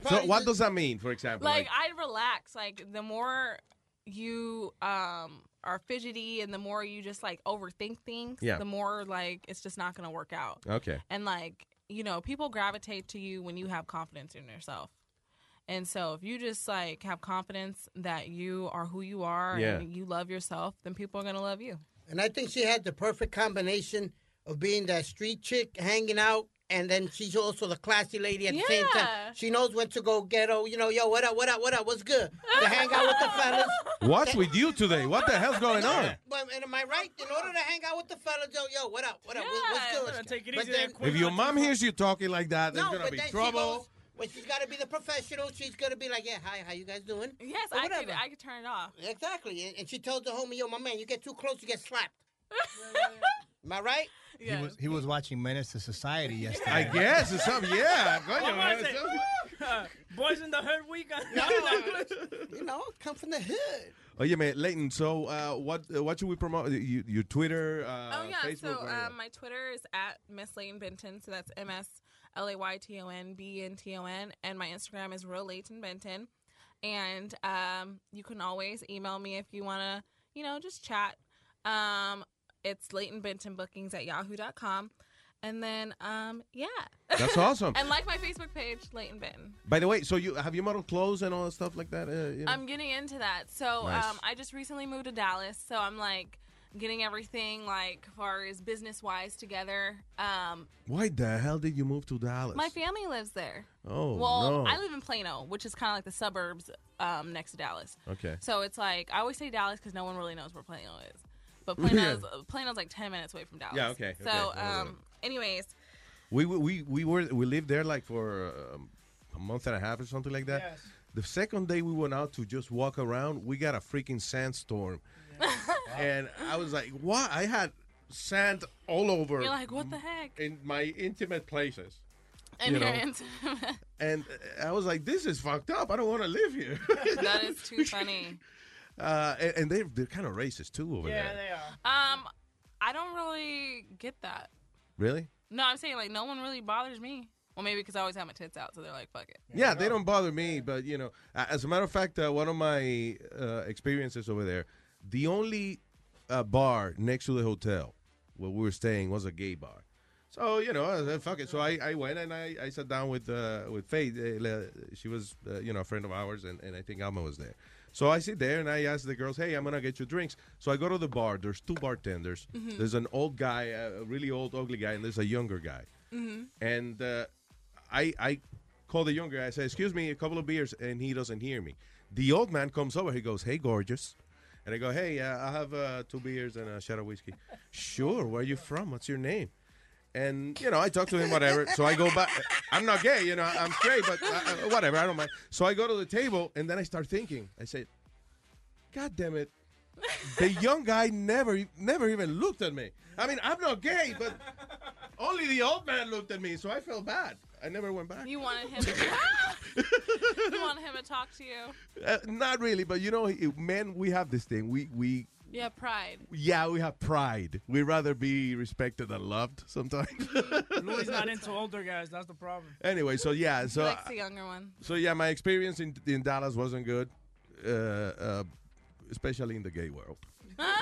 So, what does that mean? For example, like I relax. Like the more you um are fidgety and the more you just like overthink things, Yeah. the more like it's just not gonna work out. Okay. And like you know, people gravitate to you when you have confidence in yourself. And so if you just like have confidence that you are who you are Yeah. and you love yourself, then people are gonna love you. And I think she had the perfect combination of being that street chick, hanging out, and then she's also the classy lady at the same time. She knows when to go ghetto. You know, yo, what up, what up, what up, what's good? To hang out with the fellas. What's with you today? What the hell's going on? But and am I right? In order to hang out with the fellas, yo, yo, what up, what up, what- what's good? take it But easy then- If your mom hears you talking like that, there's no, gonna be then she trouble. Goes, when she's got to be the professional, she's gonna be like, yeah, hi, how you guys doing? Yes, Or I could whatever. I could turn it off. Exactly. And, and she tells the homie, yo, my man, you get too close, you get slapped. Am I right? He was he was watching Menace to Society yesterday. I guess or something. Yeah, coño, What man, was it's it? Boys in the Hood weekend. you know, come from the hood. Oh yeah, man, Leighton. So, uh, what uh, what should we promote? You, your Twitter, uh, oh yeah, Facebook. so or- um, my Twitter is at Miss Layton Benton. So that's M S L A Y T O N B N T O N, and my Instagram is real Layton Benton. And um, you can always email me if you want to, you know, just chat. Um, it's Leighton Benton Bookings at yahoo.com. And then, um, yeah. That's awesome. and like my Facebook page, Leighton Benton. By the way, so you have you modeled clothes and all that stuff like that? Uh, you know? I'm getting into that. So Nice. um, I just recently moved to Dallas, so I'm like getting everything like far as business wise together. Um, Why the hell did you move to Dallas? my family lives there. Oh, well, no. I live in Plano, which is kind of like the suburbs um, next to Dallas. Okay. So it's like I always say Dallas because no one really knows where Plano is, but Yeah. Plano's Plano's like ten minutes away from Dallas. Yeah, okay, So okay, um, anyways, We we we, we were we lived there like for um, a month and a half or something like that. Yes. The second day we went out to just walk around, we got a freaking sandstorm, and I was like, "What?" I had sand all over. you're like, what the heck? in my intimate places. And you you're know? intimate. And I was like, "This is fucked up. I don't want to live here." that is too funny. Uh, and, and they're they're kind of racist too over Yeah, there. Yeah, they are. Um, I don't really get that. Really? No, I'm saying like no one really bothers me. Well, maybe because I always have my tits out, so they're like, "Fuck it." Yeah, they don't bother me, but you know, as a matter of fact, uh, one of my uh, experiences over there, the only uh, bar next to the hotel where we were staying was a gay bar. So you know, I said, fuck it. So I, I went and I, I sat down with uh, with Faith. Uh, she was uh, you know a friend of ours, and, and I think Alma was there. So I sit there and I ask the girls, "Hey, I'm gonna get you drinks." So I go to the bar. There's two bartenders. Mhm. There's an old guy, a really old, ugly guy, and there's a younger guy. Mhm. And uh, I I call the younger guy. I say, "Excuse me, a couple of beers," and he doesn't hear me. The old man comes over. He goes, "Hey, gorgeous," and I go, "Hey, uh, I have uh, two beers and a shot of whiskey." sure. Where are you from? What's your name? And you know, I talk to him, whatever. So I go back. I'm not gay, you know. I'm straight, but uh, uh, whatever. I don't mind. So I go to the table, and then I start thinking. I said, "God damn it." The young guy never, never even looked at me. I mean, I'm not gay, but only the old man looked at me, so I felt bad. I never went back. You wanted him. To, you wanted him to talk to you. Uh, not really, but you know, men, we have this thing. We we yeah, pride. yeah, we have pride. We'd rather be respected than loved sometimes. Louis not into older guys. That's the problem. anyway, so yeah, so he likes the younger one. so yeah, my experience in in Dallas wasn't good, uh, uh, especially in the gay world.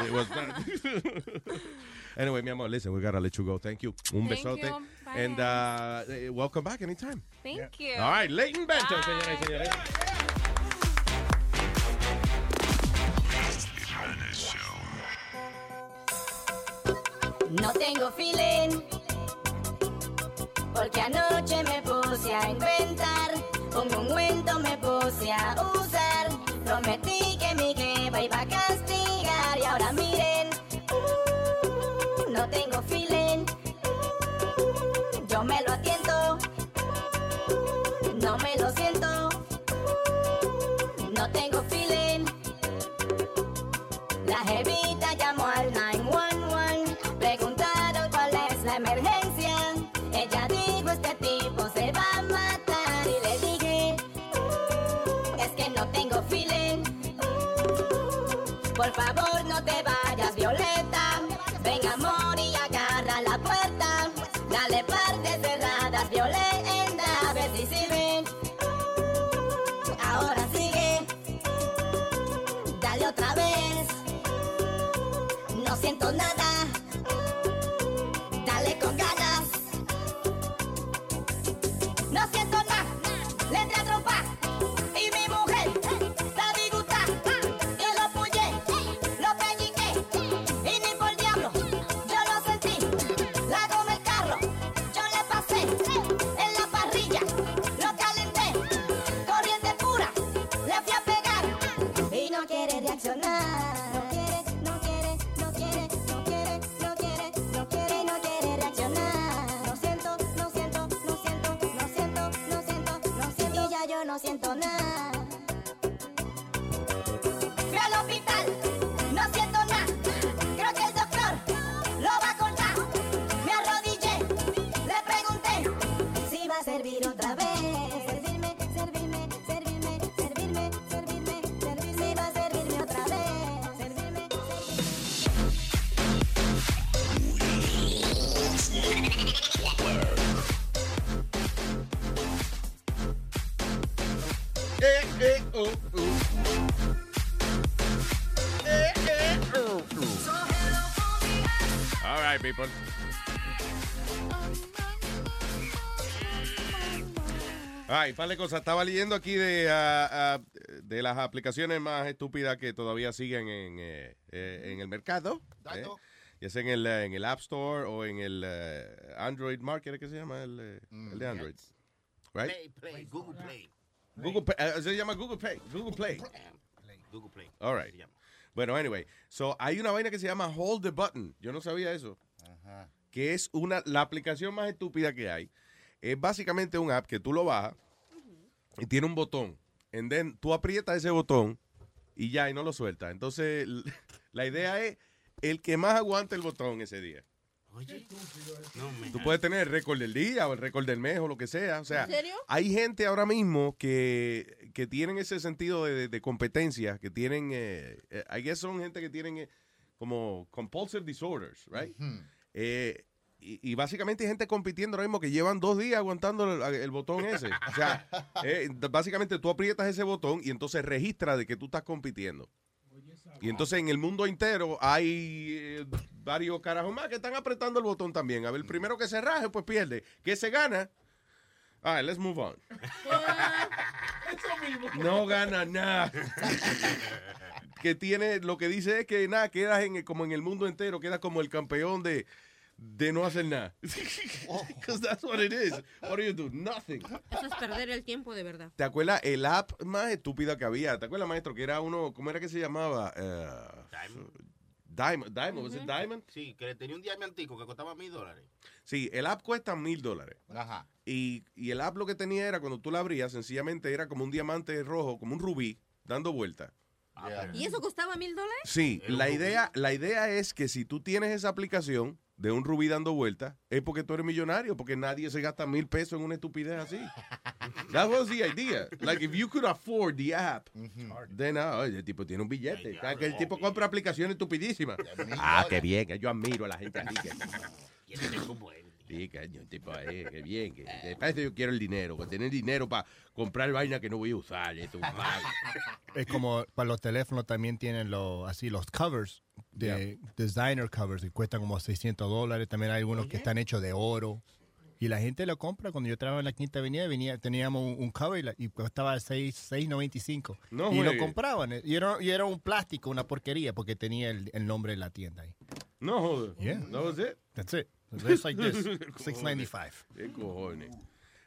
It was anyway, mi amor, listen, we gotta let you go. Thank you. Un Thank besote. you. Bye. And uh, eh, welcome back anytime. Thank you. All right, Leighton Benton, señoras y señores. No tengo feeling Porque anoche me puse a inventar Un ungüento me puse a usar de cosas. Estaba leyendo aquí de, de las aplicaciones más estúpidas que todavía siguen en, eh, eh, en el mercado. ¿eh? Ya sea en el, eh, en el App Store o en el Android Market, ¿qué se llama? El, el de Android. Right? Play, play, Google Play. Google Play, se llama Google Play. Google Play. Google Play. All right. Bueno, anyway, so hay una vaina que se llama Hold the Button. Yo no sabía eso. Que es una la aplicación más estúpida que hay. Es básicamente un app que tú lo bajas y tiene un botón. And then tú aprietas ese botón y ya, y no lo sueltas. Entonces, la idea es el que más aguante el botón ese día. Oye, no me Tú puedes tener el récord del día o el récord del mes o lo que sea. O sea, ¿En serio? hay gente ahora mismo que, que tienen ese sentido de, de competencia, que tienen, eh, eh, I guess son gente que tienen eh, como compulsive disorders, right? Eh, y, y básicamente hay gente compitiendo ahora mismo que llevan dos días aguantando el, el botón ese. O sea, eh, básicamente tú aprietas ese botón y entonces registra de que tú estás compitiendo. Y entonces en el mundo entero hay eh, varios carajos más que están apretando el botón también. A ver, el primero que se raje, pues pierde. Que se gana. All right, let's move on. No gana nada. que tiene, lo que dice es que nada, quedas en, como en el mundo entero, quedas como el campeón de, de no hacer nada. Because that's what it is. What do you do? Nothing. Eso es perder el tiempo de verdad. ¿Te acuerdas el app más estúpida que había? ¿Te acuerdas, maestro? Que era uno, ¿cómo era que se llamaba? Eh, Diamond. Diamond, ¿was it Diamond? Sí, que tenía un diamantico que costaba mil dólares. Sí, el app cuesta mil dólares. Ajá. Y, y el app lo que tenía era, cuando tú la abrías, sencillamente era como un diamante rojo, como un rubí, dando vueltas. ¿Y eso costaba mil dólares? Sí, la rubí. idea, la idea es que si tú tienes esa aplicación de un rubí dando vueltas, es porque tú eres millonario, porque nadie se gasta mil pesos en una estupidez así. That was the idea. Like, if you could afford the app, then, ah, oye, el tipo tiene un billete. Que el tipo compra aplicaciones estupidísimas. Ah, qué bien, yo admiro a la gente así. Que... Sí, caño, tipo, eh, qué bien. Que, que parece que yo quiero el dinero, para tener dinero para comprar vaina que no voy a usar. Esto, Es como para los teléfonos también tienen los así los covers de designer covers que cuestan como 600 dólares. También hay algunos que están hechos de oro. Y la gente lo compra. Cuando yo trabajaba en la Quinta Avenida, venía, teníamos un, un cover y, la- y costaba 6 6.95. No y lo compraban. Y era, y era un plástico, una porquería, porque tenía el, el nombre de la tienda ahí. No joder. Yeah. That was it. That's it. Just like this. 6.95. Qué cojones.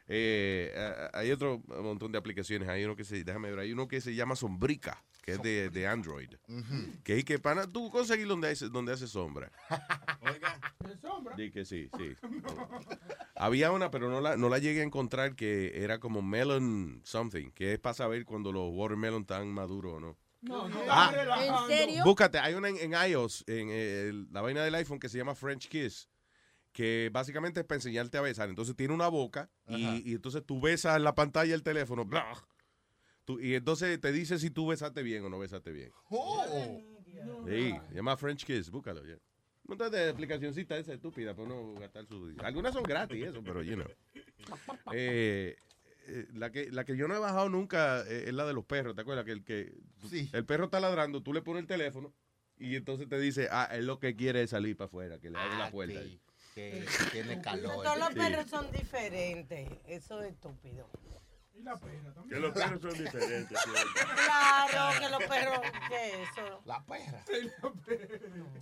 Eh, hay otro montón de aplicaciones. Hay uno que se, déjame ver, hay uno que se llama Sombrica, que es de, de Android. Que es que pana, tú conseguir donde hace, donde hace sombra. Di que sí, sí. Había una, pero no la, no la llegué a encontrar que era como melon something, que es para saber cuando los watermelon están maduros o no. No, no, Ah. ¿En serio? Búscate, hay una en, en iOS, en eh, el- la vaina del iPhone que se llama French Kiss, que básicamente es para enseñarte a besar. Entonces tiene una boca y, y entonces tú besas en la pantalla el teléfono. blah. Tú- y entonces te dice si tú besaste bien o no besaste bien. Sí, se llama French Kiss, búscalo ya. Un montón de aplicacioncitas esa estúpida para no gastar su... Algunas son gratis, eso, pero you know. Eh, eh, la, que, la que yo no he bajado nunca eh, es la de los perros, ¿te acuerdas? Que el, que el perro está ladrando, tú le pones el teléfono y entonces te dice, ah, él lo que quiere es salir para afuera, que le abra la puerta. Que tiene calor. Todos los Sí. perros son diferentes. Eso es estúpido. Que los perros son diferentes. Claro que los perros. ¿Qué es eso? La perra.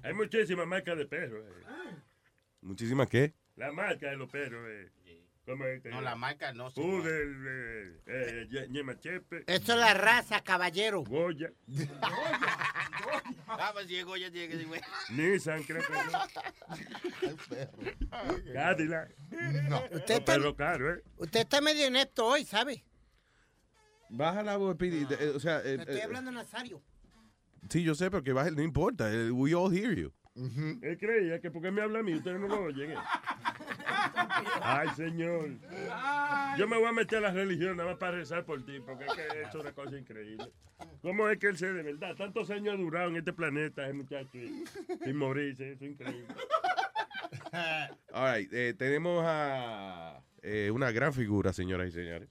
Hay muchísimas marcas de perros. eh. Muchísimas qué? La marca de los perros. Eh. ¿Cómo es que- No, la marca no. señor. Pudel, eh, eh, Ye- Ñemachepe. Eso es la raza, caballero. Goya. Ah, pues llegó, ya llega. Nissan, creo que no. Cadillac. No. Usted está, perros caros, ¿eh? usted está medio inepto hoy, ¿sabe? Baja la voz. De- eh, o sea, estoy eh, hablando a Nazario. sí, yo sé, pero que baje, no importa. eh, We all hear you. Él creía que porque me habla a mí, ustedes no lo oyen. Ay, señor. Yo me voy a meter a la religión nada más para rezar por ti, porque es que es una cosa increíble. ¿Cómo es que él se de verdad? Tantos años ha durado en este planeta, ese muchacho, y- sin morirse, eso es increíble. All right, eh, tenemos a eh, una gran figura, señoras y señores.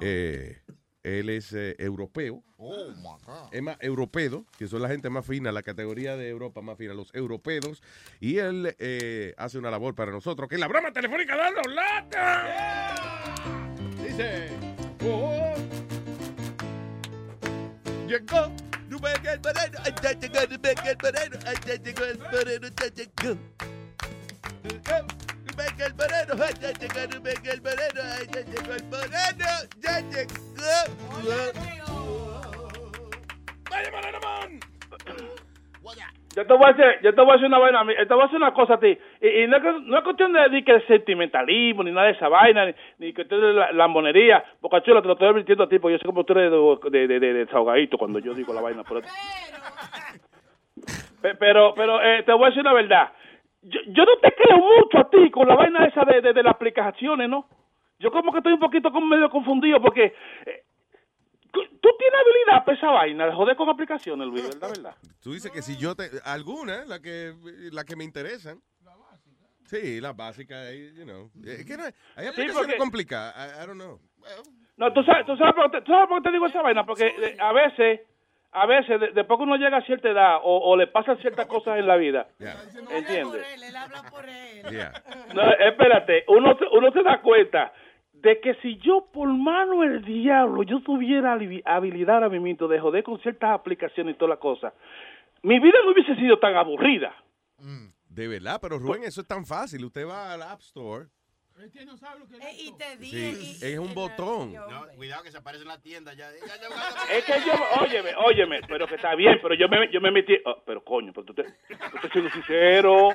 Eh, él es eh, europeo. Oh, my God. Es más, europeo, que son la gente más fina, la categoría de Europa más fina, los europeos. Y él eh, hace una labor para nosotros, que es la broma telefónica dando lata. Dice. oh, Llegó. El ay, ya llegó el moreno, ya llegó. El ya llegó el ya. ¡Vaya moreno, man! Yo te voy a hacer, yo te voy a hacer una vaina, a mí, te voy a hacer una cosa a ti. Y, y no, es que- no es cuestión de, de que sentimentalismo, ni nada de esa vaina, ni, ni cuestión de la, lambonería. Boca Chula, te lo estoy advirtiendo a ti, porque yo sé como tú eres de, de, de, de- de desahogadito cuando yo digo la vaina. Pero, Pe- pero, pero eh, te voy a decir una verdad. Yo, yo no te creo mucho a ti con la vaina esa de, de, de las aplicaciones, ¿no? Yo como que estoy un poquito como medio confundido porque eh, tú tienes habilidad para esa vaina de joder con aplicaciones, Luis, ¿verdad? ¿verdad? Tú dices que si yo te... Algunas, la que, la que me interesan. Sí, las básicas, eh, you know. Es que no, hay aplicaciones porque- complicadas, I, I don't know. No, tú sabes, tú sabes, por, qué te- tú sabes por qué te digo esa vaina, porque eh, a veces, a veces, de- después que uno llega a cierta edad o, o le pasan ciertas cosas en la vida, ¿entiendes? Yeah. No, espérate, uno, se- uno se da cuenta de que si yo por mano el diablo, yo tuviera habi- habilidad ahora mismo de joder con ciertas aplicaciones y todas las cosas, mi vida no hubiese sido tan aburrida. De verdad, pero Rubén, eso es tan fácil. Usted va al App Store. Eh, y te Sí, dije. es un botón. No, cuidado que se aparece en la tienda ya. ya, ya, Es que yo, óyeme, óyeme, pero que está bien, pero yo me, yo me metí, oh, pero coño, pero tú te, tú estás siendo sincero,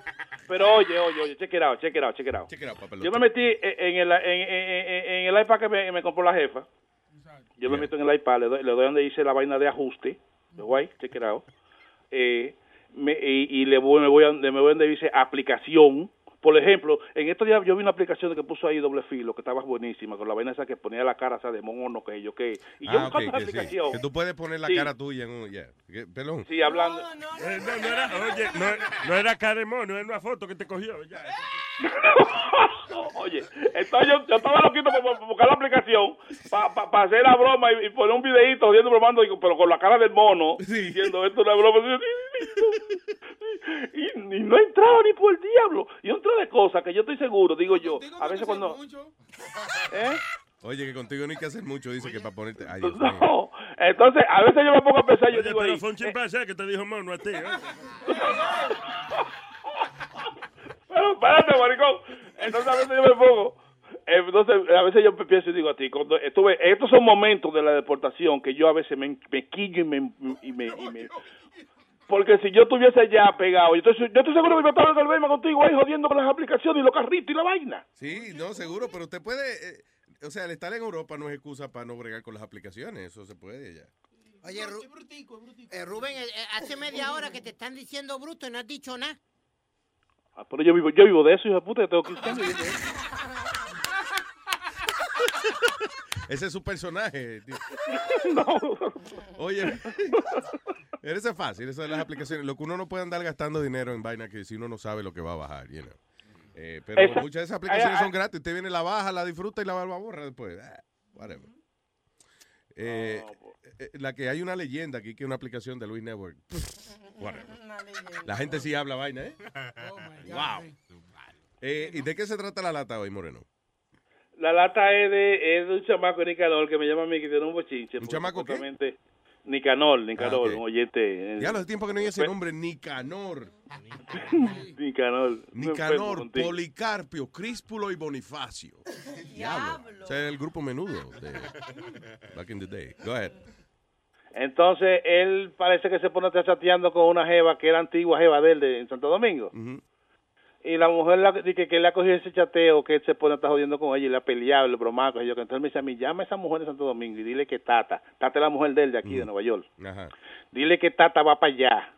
pero oye, oye, oye, check it out, check it out, check it out. Check it out. Yo me metí en el, en, en- en- en el iPad que me, me compró la jefa, yo me meto en el iPad, le doy, le doy donde dice la vaina de ajuste, de guay, check it out, eh, me, y, y le voy, me voy a, me voy donde dice aplicación, por ejemplo, en estos días yo vi una aplicación que puso ahí doble filo, que estaba buenísima, con la vaina esa que ponía la cara, o sea, de mono, que yo qué. Y yo Ah, buscando ok, esa que, sí. que tú puedes poner la Sí. cara tuya en un... Yeah. Que- Pelón. Sí, hablando. Eh, no, no era, oye, no, no era cara de mono, era una foto que te cogió. Ya. Oye, entonces yo, yo estaba loquito por, por buscar la aplicación para hacer la broma y, y poner un videito jodiendo bromando, y- pero con la cara del mono, diciendo esto es una broma. Y, y no he entrado ni por el diablo. Y otra de cosas que yo estoy seguro, digo yo, a veces cuando... ¿Eh? Oye, que contigo no hay que hacer mucho, dice que para ponerte. Ay, Dios mío. No, entonces a veces yo me pongo a pensar, yo Oye, digo pero ahí, fue un eh, chimpancé que te dijo mono a ti. ¿eh? pero espérate, maricón. Entonces a veces yo me pongo, eh, entonces a veces yo pienso y digo a ti, cuando estuve, estos son momentos de la deportación que yo a veces me, me quillo y me, y me, y me- porque si yo estuviese allá pegado, yo estoy, yo estoy seguro que yo estaba en el Alabama contigo ahí jodiendo con las aplicaciones y los carritos y la vaina. Sí, no, seguro, pero usted puede. eh, o sea, el estar en Europa no es excusa para no bregar con las aplicaciones. Eso se puede ya. Oye, Ru- eh, Rubén, eh, hace media hora que te están diciendo bruto y no has dicho nada. Ah, pero yo vivo, yo vivo de eso, hijo de puta, yo tengo 15 años viviendo de eso. Ese es su personaje. tío. No. Oye, eso es fácil, eso de las aplicaciones. Lo que uno no puede andar gastando dinero en vaina que si uno no sabe lo que va a bajar, you know. Eh, pero Esa- muchas de esas aplicaciones son gratis. Usted viene, la baja, la disfruta y la va a borrar después. Ah, whatever. Eh, eh, la que hay una leyenda aquí que es una aplicación de Luis Network. Whatever. La gente sí habla vaina, ¿eh? wow. Eh, ¿Y de qué se trata la lata hoy, Moreno? La lata es de, es de un chamaco de Nicanor que me llama a mí que tiene un bochinche. ¿Un chamaco qué? Nicanor, Nicanor, Ah, ok. un oyente. eh, Ya hace tiempo que no hay ese nombre, Nicanor. Nicanor. Nicanor. Policarpio, Críspulo y Bonifacio. Diablo. Ese es el grupo menudo de back in the day. Go ahead. Entonces, él parece que se pone a estar chateando con una jeva que era antigua jeva de él de, en Santo Domingo. Y la mujer la, dice que le ha cogido ese chateo, que él se pone a estar jodiendo con ella y le ha peleado, le bromaco. Y yo, que entonces me dice a mí, llama a esa mujer de Santo Domingo y dile que Tata, Tata es la mujer de él de aquí, de Nueva York. Ajá. Dile que Tata va para allá,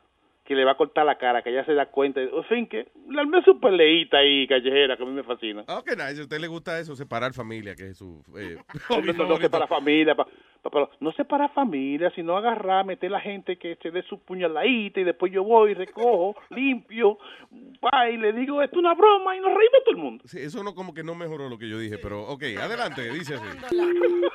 que le va a cortar la cara, que ella se da cuenta. En fin, que la armé su peleita ahí, callejera, que a mí me fascina. Ok, nice. A usted le gusta eso, separar familia, que es su... Eh, No, no, no favorito. separa familia, pa- pa- pa- no separa familia, sino agarrar, meter la gente que se dé su puñaladita y después yo voy, recojo, limpio, va y le digo, esto es una broma y nos reímos todo el mundo. Sí, eso no como que no mejoró lo que yo dije, pero ok, adelante, dice así.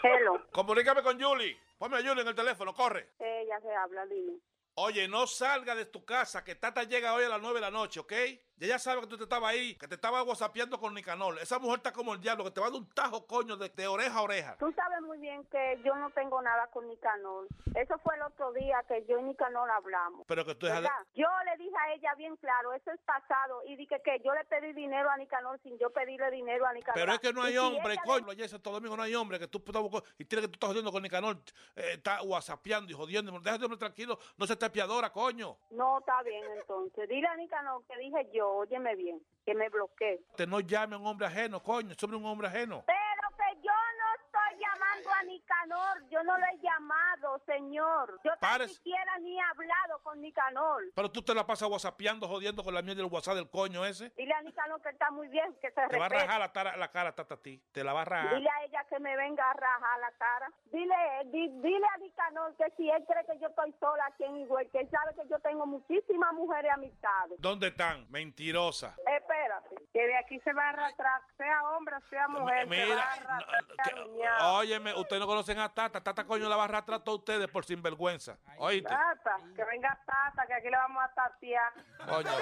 Hello. Comunícame con Julie. Ponme a Julie en el teléfono, corre. Ella se habla, dime. Oye, no salga de tu casa, que Tata llega hoy a las 9 de la noche, ¿ok? Y ella sabe que tú te estabas ahí, que te estaba whatsappeando con Nicanor. Esa mujer está como el diablo, que te va a dar un tajo, coño, de, de oreja a oreja. Tú sabes muy bien que yo no tengo nada con Nicanor. Eso fue el otro día que yo y Nicanor hablamos. Pero que tú de-. Yo le dije a ella bien claro, eso es pasado, y dije que yo le pedí dinero a Nicanor sin yo pedirle dinero a Nicanor. Pero es que no hay Y si hombre, ella coño. Allá en Santo Domingo no hay hombre que tú buscar- y tiene que tú estás jodiendo con Nicanor, eh, está whatsappeando y jodiendo. Déjate hombre tranquilo, no se te piadora, coño. No, está bien entonces. Dile a Nicanor que dije yo, óyeme bien, que me bloquee. Te no llame a un hombre ajeno, coño, sobre un hombre ajeno. Pero que yo no estoy llamando a Nicanor, yo no lo he llamado, señor. Yo Pares. siquiera ni he hablado con Nicanor. Pero tú te la pasas whatsappeando, jodiendo con la mierda del WhatsApp del coño ese. Dile a Nicanor que está muy bien, que se Te va a rajar la, tara- la cara, tata, a ti. Te la va a rajar. Dile a ella que me venga a rajar la cara. Dile, di- dile a Nicanor que si él cree que yo estoy sola aquí en Higüey, que él sabe que yo tengo muchísimas mujeres amistades. ¿Dónde están? Mentirosa. Espérate, que de aquí se va a arrastrar, sea hombre, sea mujer, se va a Mira, arrastrar, niñado. Óyeme, ustedes no conocen a Tata. Tata, coño, la va a arrastrar a todos ustedes por sinvergüenza. Oíste. Tata, que venga Tata, que aquí le vamos a tatear. Coño.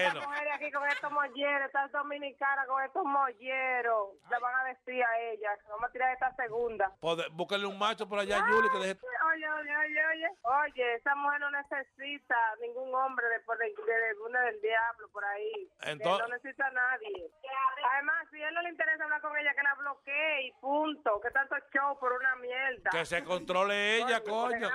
Estas mujeres aquí con estos molleros, estas dominicanas con estos molleros, le van a decir a ella, vamos a tirar esta segunda. Poder- Búscale un macho por allá, Julie, que deje... Oye, oye, oye, oye. Oye, esa mujer no necesita ningún hombre de, de, de una del diablo por ahí. Entonces- Él no necesita a nadie. Además, si a él no le interesa hablar con ella, que la bloquee y punto. Que tanto show por una mierda. Que se controle ella, coño.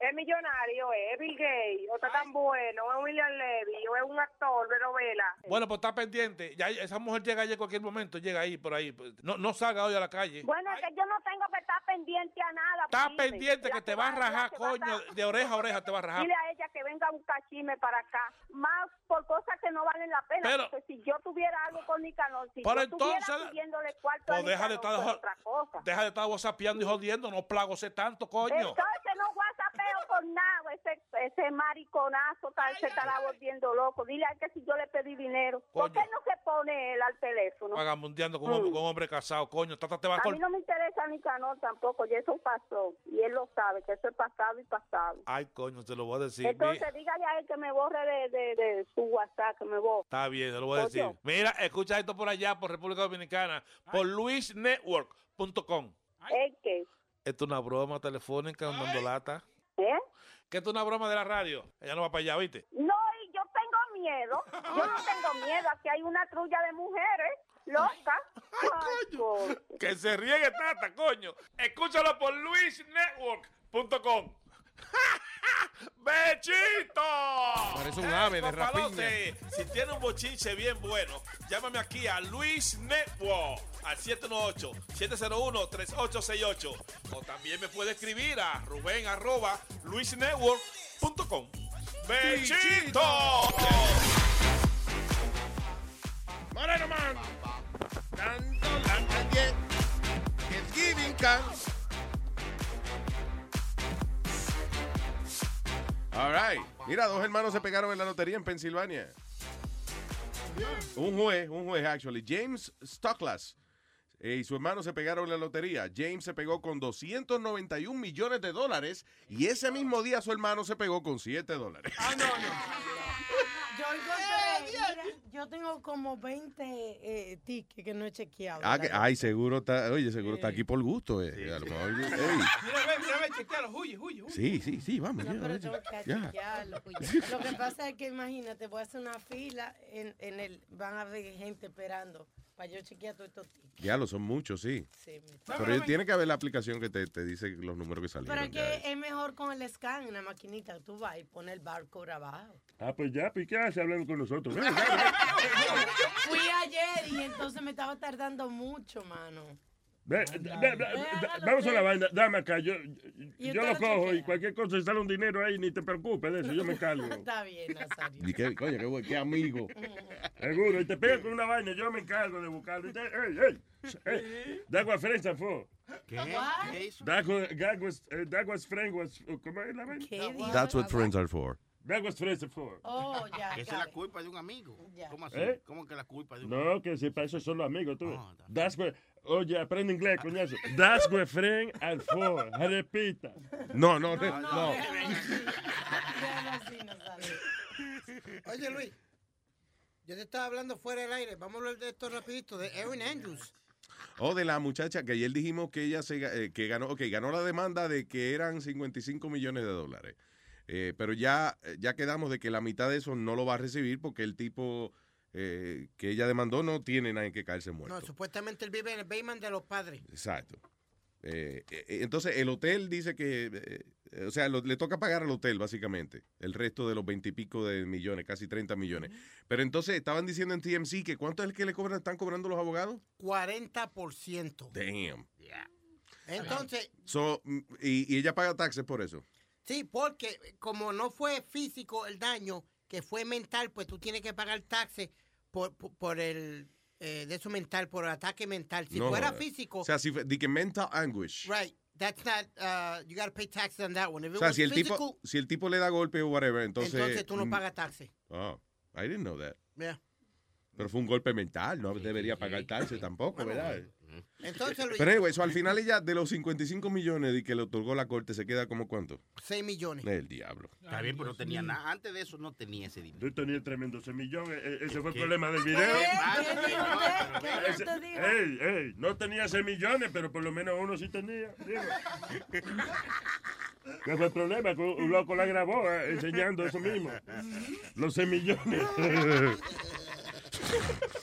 Es millonario, es Bill Gates, o está tan bueno, o es William Levy, o es un actor de novela. Bueno, pues está pendiente. Ya esa mujer llega ahí en cualquier momento, llega ahí, por ahí. No, no salga hoy a la calle. Bueno, es que yo no tengo que estar pendiente a nada. Está dime. pendiente que te va a rajar, a coño. De oreja a oreja te va a rajar. Dile a ella que venga un cachime para acá, más por cosas que no valen la pena. Pero- porque si yo tuviera algo con Nicanor, si Pero yo entonces- cuarto a Pues deja de estar pues otra cosa. Deja de estar whatsappeando y jodiendo, no plagose tanto, coño. Entonces no whatsappeo con nada, ese, ese mariconazo tal, se estará volviendo loco. Dile a él que si yo le pedí dinero, ¿por qué no se pone él al teléfono? Vagabundeando con, un- con hombre casado, coño. Trata te va a A mí no me interesa ni Canol tampoco, y eso pasó. Y él lo sabe, que eso es pasado y pasado. Ay, coño, te lo voy a decir. Entonces Mi- dígale a él que me borre de, de, de su WhatsApp, que me borre. Está bien, te lo voy a decir. Mira, escucha esto por allá, por República Dominicana, por luisnetwork.com. ¿El qué? Esto es una broma telefónica, un dando lata. ¿Eh? Que esto es una broma de la radio. Ella no va para allá, ¿viste? No, y yo tengo miedo. Yo no tengo miedo. Aquí hay una trulla de mujeres locas. Ay, coño. Que se riegue tata, coño. Escúchalo por luisnetwork.com. ¡Bechito! Parece un ave de papalote, Si tiene un bochinche bien bueno, llámame aquí a Luis Network al 718-701-3868. O también me puede escribir a Rubén arroba luisnetwork.com. ¡Bechito! Moreno Man. Dando can. All right. Mira, dos hermanos se pegaron en la lotería en Pensilvania. Un juez, un juez, actually. James Stoklas eh, y su hermano se pegaron en la lotería. James se pegó con 291 millones de dólares y ese mismo día su hermano se pegó con 7 dólares. Mira, yo tengo como 20 eh, tickets que no he chequeado. Ah, que- ay, seguro está, oye, seguro está aquí por gusto. eh. A lo mejor- ey. Mira, ve, mira, ve, chequealo, huye, huye, huye. Sí, sí, sí, vamos. No, ya, pero tengo que chequearlo. Lo que pasa es que imagínate, voy a hacer una fila en, en el, van a haber gente esperando para yo chequear todos estos tickets. Ya lo son muchos, sí. Sí, mi- Pero tiene que haber la aplicación que te, te dice los números que salieron. Pero que es mejor con el scan en la maquinita. Tú vas y pones el barcode abajo. Ah, pues ya, pues, ¿qué hace hablando con nosotros? Ven, Fui ayer y entonces me estaba tardando mucho, mano. Ve, vamos a la vaina, dame acá, yo, yo lo cojo chequea. y cualquier cosa, si sale un dinero ahí, ni te preocupes de eso, yo me encargo. Está bien, Nazario. Y qué, coño, qué, qué amigo. Seguro, y te pegas con una vaina, yo me encargo de buscarlo. Y te, ey, ey, ey, that was friends and four. ¿Qué? ¿Qué hizo? That was, that was, that was friend was, ¿cómo es la vaina? That's what friends are for. That was friends and four. Oh, ya. Esa es la culpa de un amigo. ¿Cómo así? ¿Eh? ¿Cómo que la culpa de un No, que si para eso son los amigos, tú. Ah, That's where, oye, aprende inglés, coñazo. That's where friend and four. Repita. No, no, no. no. Oye, Luis, yo te estaba hablando fuera del aire. Vamos a hablar de esto rapidito, de Erin Andrews. O de la muchacha que ayer dijimos que ella se, eh, que ganó, ok, ganó la demanda de que eran 55 millones de dólares. Eh, pero ya, ya quedamos de que la mitad de eso no lo va a recibir porque el tipo eh, que ella demandó no tiene nadie que caerse muerto. No, supuestamente él vive en el basement de los padres. Exacto. Eh, eh, entonces, el hotel dice que, eh, o sea, lo- le toca pagar al hotel, básicamente, el resto de los veintipico de millones, casi 30 millones. Pero entonces estaban diciendo en TMC que ¿cuánto es el que le cobran, están cobrando los abogados? 40%. Damn. Entonces, So, mm, y, y ella paga taxes por eso. sí, porque como no fue físico el daño, que fue mental, pues tú tienes que pagar taxes por, por, por el eh, de eso mental, por el ataque mental. Si No fuera físico, O sea, si fue- di que mental anguish. right, that's not, uh, you gotta pay taxes on that one. If it O sea, was si el, physical, tipo, si el tipo le da golpe o whatever, entonces... entonces tú no mm, pagas taxes. Oh, I didn't know that. Yeah. Pero fue un golpe mental, no debería pagar taxes tampoco, ¿verdad? Entonces, Luis, Pero anyway, so al final ella de los 55 millones de que le otorgó la corte se queda como cuánto? 6 millones. El diablo. Está bien, pero no tenía nada. Antes de eso no tenía ese dinero. Yo tenía tremendo semillón. e- e- Ese fue el problema del video. ¿Qué Ese- ey, ey, no tenía 6 millones, pero por lo menos uno sí tenía. ¿Qué fue el problema? Que un loco la grabó eh, enseñando eso mismo. Los 6 millones.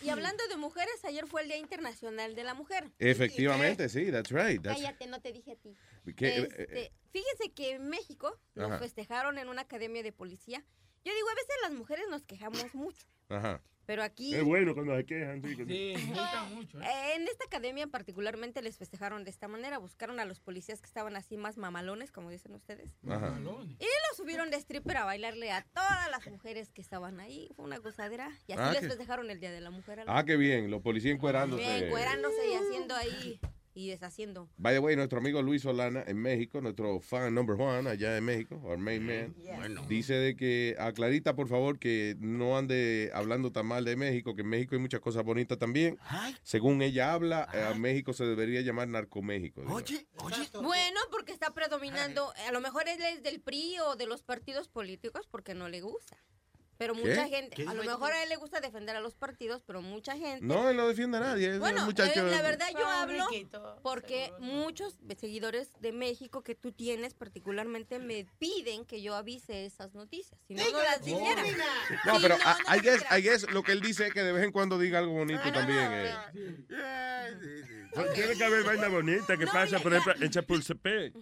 Y, y hablando de mujeres, ayer fue el Día Internacional de la Mujer. Efectivamente, sí, that's right. that's- Cállate, no te dije a ti. ¿Qué? Este, fíjense que en México nos Ajá. festejaron en una academia de policía. Yo digo, a veces las mujeres nos quejamos mucho, Ajá. pero aquí... Es bueno cuando se quejan. Sí, que- Eh, En esta academia particularmente les festejaron de esta manera. Buscaron a los policías que estaban así más mamalones, como dicen ustedes. Ajá. Y los subieron de stripper a bailarle a todas las mujeres que estaban ahí. Fue una gozadera. Y así Ah, les qué- festejaron el Día de la Mujer. a las Ah, qué bien, los policías encuerándose. Bien, encuerándose y haciendo ahí. Y deshaciendo. By the way, nuestro amigo Luis Solana en México, nuestro fan number one allá en México, our main man, Bueno. dice de que a Clarita, por favor, que no ande hablando tan mal de México, que en México hay muchas cosas bonitas también. Según ella habla, eh, a México se debería llamar Narcoméxico. Oye, oye. Bueno, porque está predominando, a lo mejor él es del PRI o de los partidos políticos porque no le gusta. Pero ¿Qué? mucha gente, ¿Qué? a lo mejor a él le gusta defender a los partidos, pero mucha gente... No, él no defiende a nadie. es Bueno, muchacho. eh, la verdad yo hablo porque muchos seguidores de México que tú tienes particularmente me piden que yo avise esas noticias. Si no, no las dijera. No, Sí, pero no, I, no guess, guess lo que él dice es que de vez en cuando diga algo bonito también. eh. Pues Tiene que haber vaina bonita que pasa, por ejemplo, en Chapultepec.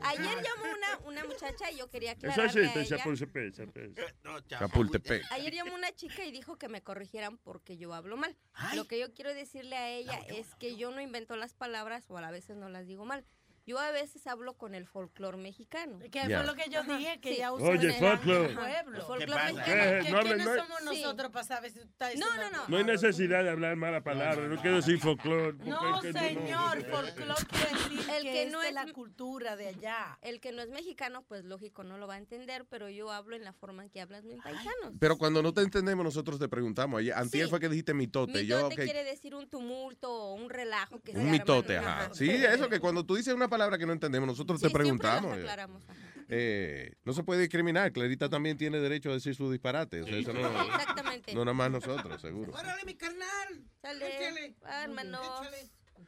Ayer llamó una, una muchacha y yo quería Eso aclararle existe, a ella. Chapultepec. Chapultepec. Chapultepec. Ayer llamó una chica y dijo que me corrigieran porque yo hablo mal. Lo que yo quiero decirle a ella es que yo no invento las palabras o a veces no las digo mal. Yo a veces hablo con el folclore mexicano. Que fue lo que yo dije, que Sí. ya Oye, usan en el folclore. pueblo. Folclore mexicano. Eh, ¿Qué- no hable- ¿Quiénes no- somos Sí. nosotros para saber si tú estás No, no, no. No hay necesidad de hablar malas palabras. No quiero decir folclore. No, señor, folclore quiere decir El que, que no es- la cultura de allá. El que no es mexicano, pues lógico, no lo va a entender, pero yo hablo en la forma en que hablas mis paisanos. Pero cuando no te entendemos, nosotros te preguntamos. Antier Sí. fue que dijiste mitote. Mitote yo, ok, quiere decir un tumulto o un relajo que se Un arma, mitote, ¿no? ajá. Sí, eso que cuando tú dices una palabra que no entendemos, nosotros Sí, te preguntamos. aclaramos, ajá. Eh, no se puede discriminar. Clarita también tiene derecho a decir sus disparates. O sea, eso no, Exactamente. no nada más nosotros, seguro. Órale, mi carnal. Sale, hermanos.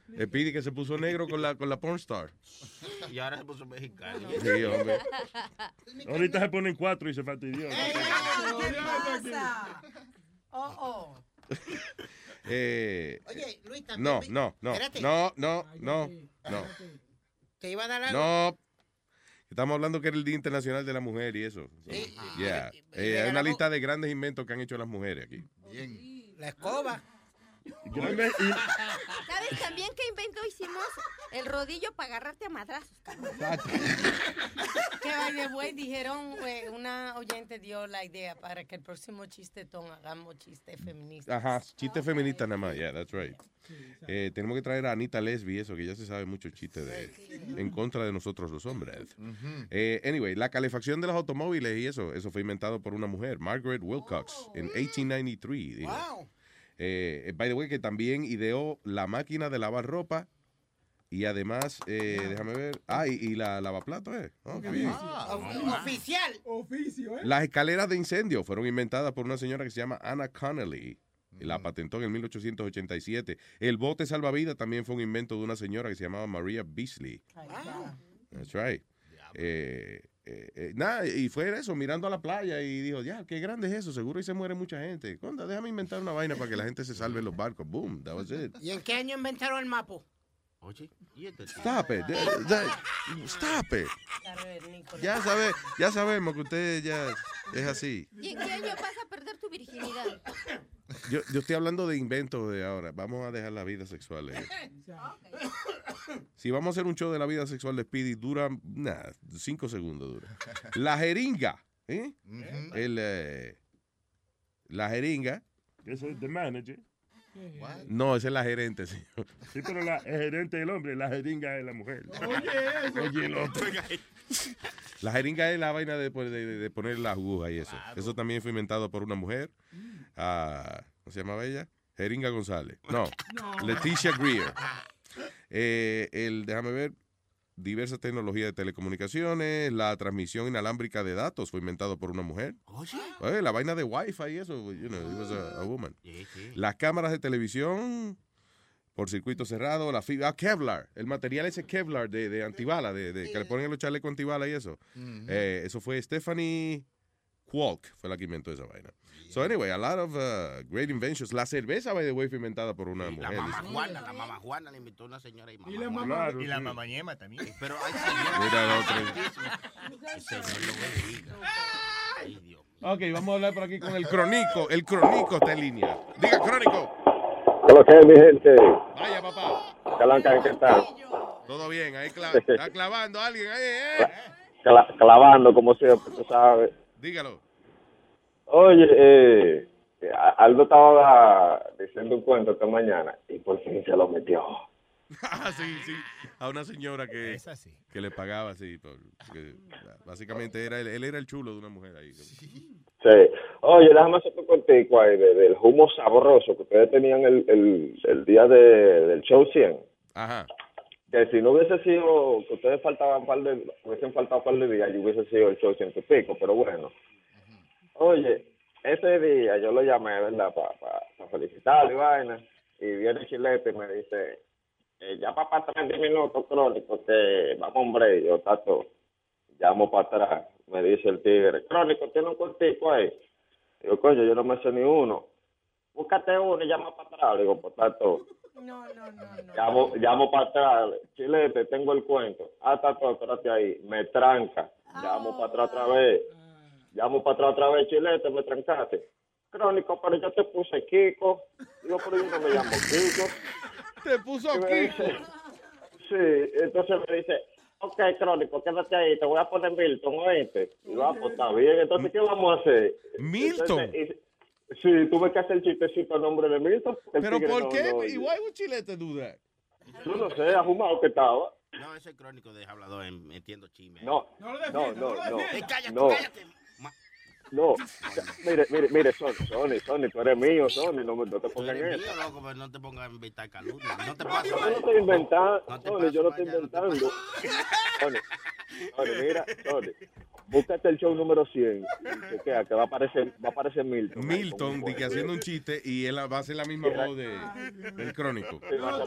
Le pide que se puso negro con la, con la pornstar. Y ahora se puso mexicano. Sí, hombre. Ahorita se ponen cuatro y se fastidió. ¿Qué pasa? Oh, oh. Eh, Oye, Luis, también. no, no, no, Espérate. no, no, no, no, Te iba a dar algo. no. Estamos hablando que era el Día Internacional de la Mujer y eso. So, yeah. Eh, hay una lista de grandes inventos que han hecho las mujeres aquí. La escoba. ¿Sabes también qué invento hicimos? El rodillo para agarrarte a madrazos. Que by the way, dijeron, eh, una oyente dio la idea para que el próximo chistetón hagamos chiste feminista. Ajá, chiste feminista nada más, yeah, that's right. Eh, tenemos que traer a Anita Lesbi, eso, que ya se sabe mucho chiste de en contra de nosotros los hombres. Eh, anyway, la calefacción de los automóviles y eso, eso fue inventado por una mujer, Margaret Wilcox, en 1893. digo. Wow. Eh, eh, by the way, que también ideó la máquina de lavar ropa y además, eh, déjame ver, ah, y, y la lavaplato, ¿eh? Oh, qué bien. Ah, of- Oficial. Oficio, ¿eh? Las escaleras de incendio fueron inventadas por una señora que se llama Anna Connelly. y La patentó en el 1887. El bote salvavidas también fue un invento de una señora que se llamaba Maria Beasley. That's right. Eh, eh, eh, nada, y fue eso, mirando a la playa y dijo, ya, qué grande es eso, seguro y se muere mucha gente. Conda, déjame inventar una vaina para que la gente se salve en los barcos. Boom, that was it. ¿Y en qué año inventaron el mapo? Oye, ¿y este Stop it. that- that- stop it. Ya, sabe, ya sabemos que usted ya es así. ¿Y en qué año vas a perder tu virginidad? Yo, yo estoy hablando de inventos de ahora. Vamos a dejar la vida sexual. eh. Si vamos a hacer un show de la vida sexual de Speedy, dura, nada, cinco segundos dura. La jeringa, ¿eh? El, eh, la jeringa. Eso es the manager. No, esa es la gerente, señor. Sí, pero la, el gerente es el hombre, la jeringa es la mujer. Oye, eso. Oye, el otro. La jeringa es la vaina de, de- de- de poner la aguja y eso. Eso también fue inventado por una mujer. Ah, ¿Cómo se llamaba ella? Jeringa González. No, No. Leticia Greer. Eh, el, déjame ver, diversas tecnologías de telecomunicaciones, la transmisión inalámbrica de datos fue inventado por una mujer. Oye, la vaina de Wi-Fi y eso, you know, it was a, a woman. Las cámaras de televisión por circuito cerrado, la fibra, ah, Kevlar, el material ese Kevlar de, de antibala, de, de- que le ponen en los chalecos antibala y eso. Eh, eso fue Stephanie Kwok, fue la que inventó esa vaina. So anyway, a lot of uh, great inventions. La cerveza, by the way, fue inventada por una La mujer. mamá dice. Juana, la mamá Juana le invitó una señora y mamá la Juana. mamá- y la mamañema también. Pero hay Mira el señor. Ok, vamos a hablar por aquí con el crónico. El crónico está en línea. Diga, crónico. ¿Qué lo que es, mi gente? Vaya, papá. Calanca, ¿qué tal? Todo bien, ahí cla- está clavando a alguien ahí, ¿eh? Cla- clavando, como siempre, tú sabes. Dígalo. Oye, eh, Aldo estaba diciendo un cuento esta mañana y por fin se lo metió. Ah, sí, sí. A una señora que, sí. que le pagaba así. por- que, básicamente era, él, él era el chulo de una mujer ahí. Sí. Oye, déjame hacer un contigo ahí de- del humo sabroso que ustedes tenían el, el, el día de, del show 100. Ajá. Que si no hubiese sido, que ustedes faltaban un par de, hubiesen faltado un par de días, yo hubiese sido el show ciento y pico, pero bueno. Oye, ese día yo lo llamé, ¿verdad? Para felicitarlo y vaina. Y viene Chilete y me dice, eh, ya para atrás 10 minutos crónico, que vamos hombre, yo tato, llamo para atrás. Me dice el tigre, crónico, tiene un cortico ahí. Digo, coño, yo no me sé ni uno. Búscate uno y llama para atrás. Digo, pues tato. No, no, no, no. Llamo, llamo para atrás, Chilete, tengo el cuento. Ah, está todo, espérate ahí. Me tranca. Llamo para atrás otra vez. Llamo para atrás otra vez, Chilete, me trancaste. Crónico, pero yo te puse Kiko. Digo, pero yo no me llamo Kiko. Te puso dice- Sí, entonces me dice, ok, Crónico, quédate ahí, te voy a poner Milton, oíste. Y va, pues está bien, entonces, ¿qué vamos a hacer? ¿Milton? Entonces, y- sí, tuve que hacer chistecito al nombre de Milton. el ¿Pero por no- qué? no- ¿Y why would Chilete do that? Yo no sé, afumado que estaba. No, ese crónico de hablador en- metiendo chisme. No, no, no, no, no. Eh, cállate, No. cállate. No, mire, mire, mire, Sony, Sony, Sony, tú eres mío, Sony, no, me- no te pongas en eso. mío, loco, pero no te pongas a inventar calumnias. No te pases. Yo no estoy inventando, No te Sony, yo no estoy te inventando. Sony, Sony, mira, Sony, búscate el show número 100, y chequea que va a aparecer, va a aparecer Milton. Milton, di que haciendo un chiste y él va a hacer la misma voz de, del crónico. A.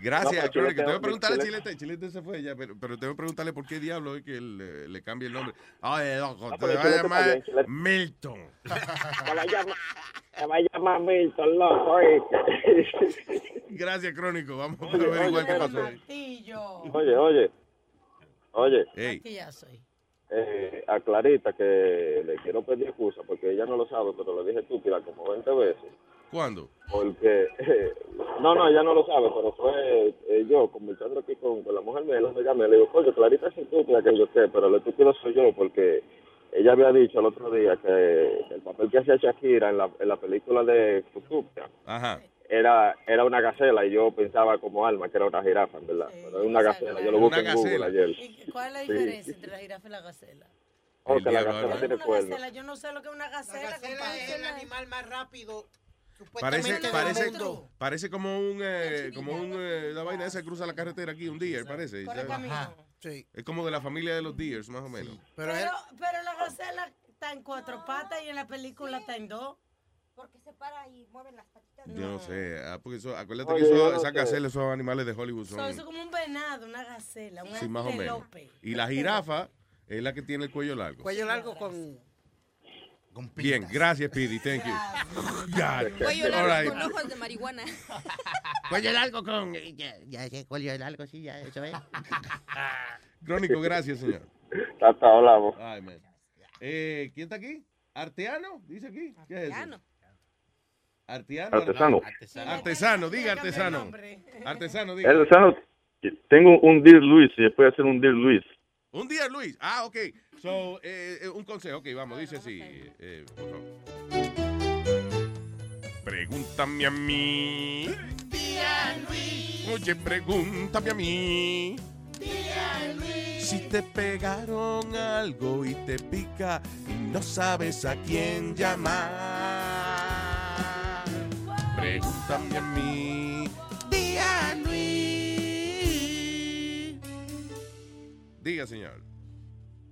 Gracias, No, pero crónico. Chilete- Tengo que preguntarle a Chilete- Chilete. Se fue ya, pero, pero tengo que preguntarle por qué diablo es que él eh, le cambia el nombre. Ay, loco, te pero va a llamar. Milton. Te va a llamar, te va a llamar Milton, loco. Gracias, crónico. Vamos a Oye, averiguar qué oye, pasó. Martillo. Oye, oye, oye. Aquí ya soy. eh, a Clarita que le quiero pedir excusa porque ella no lo sabe, pero le dije estúpida como 20 veces. ¿Cuándo? Porque, no, no, ella no lo sabe, pero fue eh, yo conversando aquí con, con la mujer mía, la amiga mía, le digo, coño, Clarita es estúpida que yo sé, pero el estúpido soy yo porque ella había dicho el otro día que el papel que hacía Shakira en la, en la película de Ajá. era, era una gacela y yo pensaba como alma que era una jirafa, en verdad, pero es una gacela, yo lo busqué en Google gacela. ayer. ¿Y ¿Cuál es la Sí. diferencia entre la jirafa y la gacela? Oh, que la gacela tiene Una cuernos. gacela, yo no sé lo que es una gacela. gacela compadre. es el animal más rápido Parece, parece, como un, eh, como un, eh, la vaina esa que cruza la carretera aquí, un deer, parece. Sí. Es como de la familia de los deers, más o menos. Pero, Pero, pero la gacela está en cuatro patas y en la película está en dos. Porque se para y mueve las patitas. Yo no sé. Ah, porque eso, acuérdate Oye, que eso, esas gacelas, esos animales de Hollywood So, son. eso es como un venado, una gacela, un Sí, más o menos. Y la jirafa es la que tiene el cuello largo. Cuello largo con... Bien, gracias, Pidi. Thank you. Cuello largo right. con ojos de marihuana. Cuello largo con. Ya, ya sé, cuello largo, sí, ya, eso es. Crónico, gracias, señor. Hasta hablamos. Ay, man. Eh, ¿Quién está aquí? ¿Arteano? Dice aquí. ¿Qué es eso? Arteano. Artesano. Artesano, Artesano, diga artesano. Artesano, diga. El Sano, tengo un Dear Luis y después hacer un Dear Luis. Un día, Luis. Ah, ok. So, eh, eh, un consejo. Ok, vamos, dice así. eh, por favor. Pregúntame a mí. Oye, pregúntame a mí. Si te pegaron algo y te pica y no sabes a quién llamar. Pregúntame a mí. Tía Luis. Diga, señor.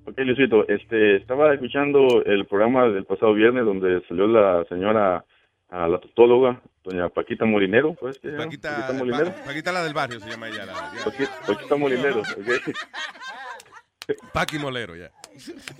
Ok, Luisito, este, estaba escuchando el programa del pasado viernes donde salió la señora, a la tutóloga, doña Paquita Molinero, pues, ¿qué se llama? Paquita, Molinero. Pa- Paquita la del barrio se llama ella. La, ya. Paqui- Paquita Molinero, ok. Paqui Molero, ya.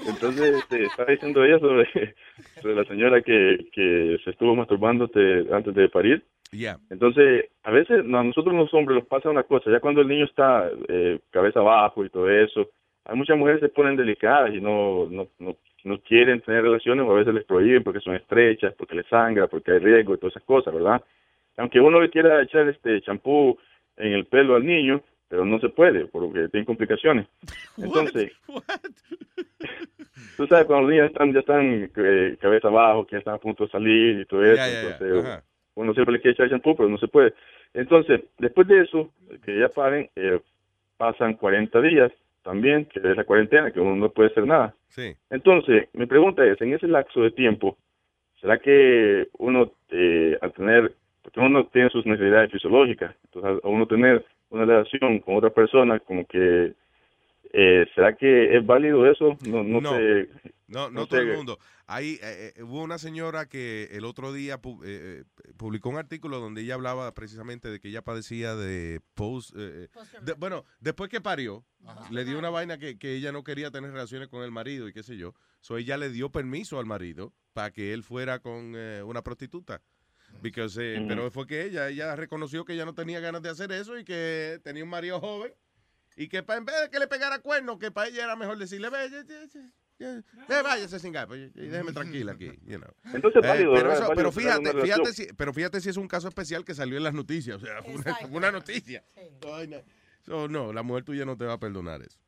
Entonces, este, estaba diciendo ella sobre, sobre la señora que, que se estuvo masturbando este, antes de parir. Ya. Entonces, a veces a nosotros los hombres nos pasa una cosa, ya cuando el niño está eh, cabeza abajo y todo eso, hay muchas mujeres que se ponen delicadas y no, no, no, no quieren tener relaciones o a veces les prohíben porque son estrechas, porque les sangra, porque hay riesgo y todas esas cosas, ¿verdad? Aunque uno le quiera echar este champú en el pelo al niño, pero no se puede porque tiene complicaciones. Entonces, tú sabes cuando los niños están, ya están eh, cabeza abajo, que ya están a punto de salir y todo eso, entonces Ajá. uno siempre le quiere echar champú, pero no se puede. Entonces, después de eso, que ya paren, eh, pasan 40 días también, que es la cuarentena, que uno no puede hacer nada. Sí. Entonces, mi pregunta es, en ese lapso de tiempo, ¿será que uno, eh, al tener, porque uno tiene sus necesidades fisiológicas, entonces a uno tener una relación con otra persona, como que, eh, ¿será que es válido eso? No, no, No. sé. No, no no todo sé. el mundo. Ahí eh, eh, hubo una señora que el otro día pu- eh, eh, publicó un artículo donde ella hablaba precisamente de que ella padecía de post. eh, de- bueno, después que parió, le dio una vaina que, que ella no quería tener relaciones con el marido y qué sé yo. So ella le dio permiso al marido para que él fuera con eh, una prostituta. Because, eh, Ujú. Pero fue que ella, ella reconoció que ella no tenía ganas de hacer eso y que tenía un marido joven y que pa- en vez de que le pegara cuernos, que para ella era mejor decirle, ve, ve, váyase sin gato, y déjeme tranquila aquí, you know. Entonces, Eh, válido, pero, eso- pero fíjate, fíjate si, pero fíjate si es un caso especial que salió en las noticias, o sea, fue una, noticia. No. So, no, la mujer tuya no te va a perdonar eso.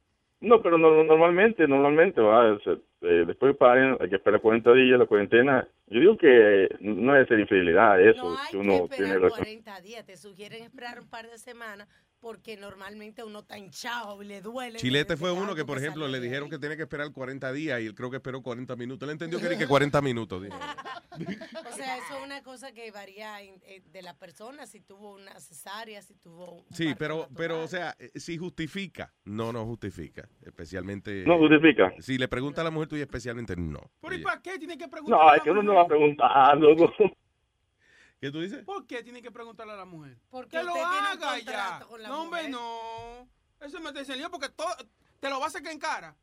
No, pero no, no- normalmente, normalmente, va, o sea, eh, después de paren, hay que esperar 40 días, la cuarentena. Yo digo que no es ser infidelidad eso, No hay si uno tiene esperar relación. 40 días. Te sugieren esperar un par de semanas porque normalmente uno está hinchado y le duele. Chilete fue uno que, por ejemplo, le dijeron ahí. que tiene que esperar 40 días y él creo que esperó 40 minutos. Él entendió que era que 40 minutos. O sea, eso es una cosa que varía de la persona, si tuvo una cesárea, si tuvo... un Sí, pero, natural. pero, o sea, eh, si justifica, no, no justifica. Especialmente. No justifica. Si le pregunta a la mujer tuya, especialmente no. ¿Por y para qué tiene que preguntar? No, es que uno no va a preguntar, loco. ¿Qué tú dices? ¿Por qué tiene que preguntarle a la mujer? Porque que lo haga ya. contrato con la No, hombre, mujer. no. Eso me te lío porque todo, te lo va a sacar en cara.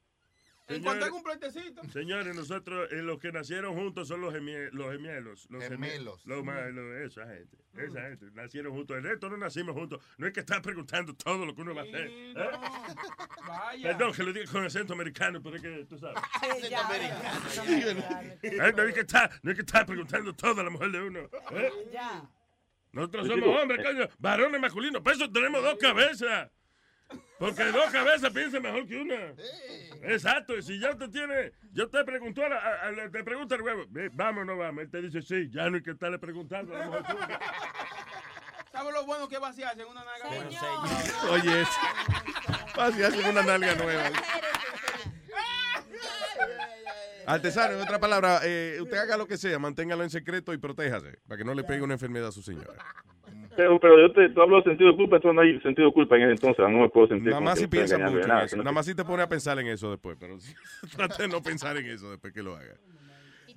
En Señores, cuanto haga un pleitecito. Señores, nosotros eh, los que nacieron juntos son los, gemie- los gemelos. Los Gemelos. Los ma- los- esa gente. Esa gente. Nacieron juntos. El resto no nacimos juntos. No es que estás preguntando todo lo que uno va a hacer. ¿eh? Perdón, que lo diga con acento americano, pero es que tú sabes. Eh, No es que está, no es que está preguntando todo a la mujer de uno. ¿eh? Ya. Nosotros somos hombres, eh. coño, varones masculinos. Por eso tenemos dos cabezas. Porque dos cabezas piensan mejor que una. Exacto, y si ya te tiene, yo te pregunto, a la- a- a- te pregunto al huevo, "Ve, ¿vamos o no vamos? Él te dice, sí, ya no hay que estarle preguntando a la mujer tuya. ¿Sabes lo bueno que vaciarse en una naga? Oye, eso. Así hacen una nalga nueva. Artesano, en otra palabra, eh, usted haga lo que sea, manténgalo en secreto y protéjase, para que no le pegue una enfermedad a su señora. Pero, pero yo te, tú hablo de sentido de culpa, entonces no hay sentido de culpa en ese entonces, no me puedo sentir Nada más si estoy piensa engañando mucho en nada, eso. Nada más si te pone a pensar en eso después, pero trate de no pensar en eso después que lo haga.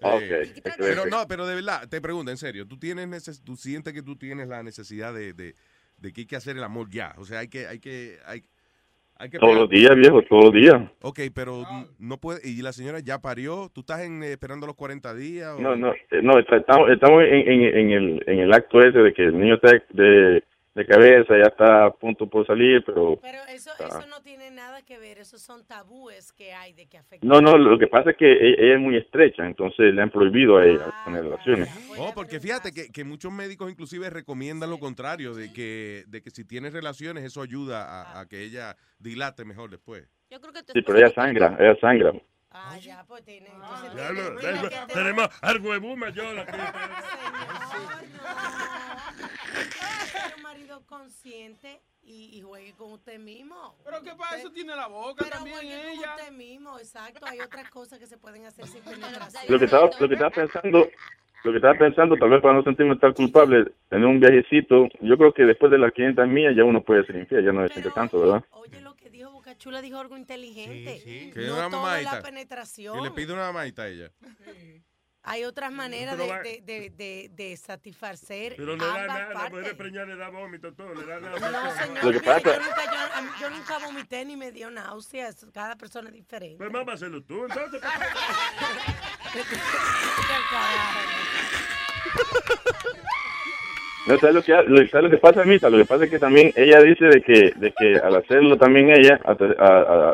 Ok, Eh, pero no, pero de verdad, te pregunto, en serio, ¿tú tienes neces tú sientes que tú tienes la necesidad de, de, de que hay que hacer el amor ya? O sea, hay que, hay que, hay, hay que Todos pegar- los días, viejo, todos los días. Ok, pero no puede, y la señora ya parió, ¿tú estás en, eh, esperando los 40 días? o- No, no, eh, no, está- estamos, estamos en, en, en el, en el acto ese de que el niño está de, de cabeza, ya está a punto por salir, pero... Pero eso, Ah. eso no tiene nada que ver, esos son tabúes que hay de que afectan. No, no, lo que pasa es que e- ella es muy estrecha, entonces le han prohibido a ella Ah, tener relaciones. Oh, porque fíjate que, que muchos médicos inclusive recomiendan lo contrario, de que, de que si tienes relaciones eso ayuda a, a que ella dilate mejor después. Yo creo que Sí, pero ella sangra, ella sangra. Ah, ya, pues tiene. entonces ya lo- tener- tenemos al huevú mayor aquí. Ser un marido consciente y, y juegue con usted mismo. Pero que para eso tiene la boca Pero también juegue con ella. usted mismo, exacto. Hay otras cosas que se pueden hacer sin penetración. Lo que estaba, lo que estaba pensando, lo que estaba pensando, tal vez para no sentirme tan culpable, tener un viajecito, yo creo que después de las 500 millas ya uno puede ser infiel, ya no se siente tanto, ¿verdad? Oye, lo que dijo Boca Chula dijo algo inteligente. Que no una todo la penetración. Que le pide una mamadita a ella. Hay otras maneras de, va- de, de, de, de satisfacer Pero le da nada, la mujer preñada le da vómito, todo, le da nada. No, señor, Lo que pasa- yo, nunca, yo, yo nunca vomité ni me dio náuseas. Cada persona es diferente. Pues vamos a hacerlo tú, entonces. No, ¿sabes lo que, lo, ¿sabes lo que pasa, Mita? Lo que pasa es que también ella dice de que, de que al hacerlo también ella, a, a-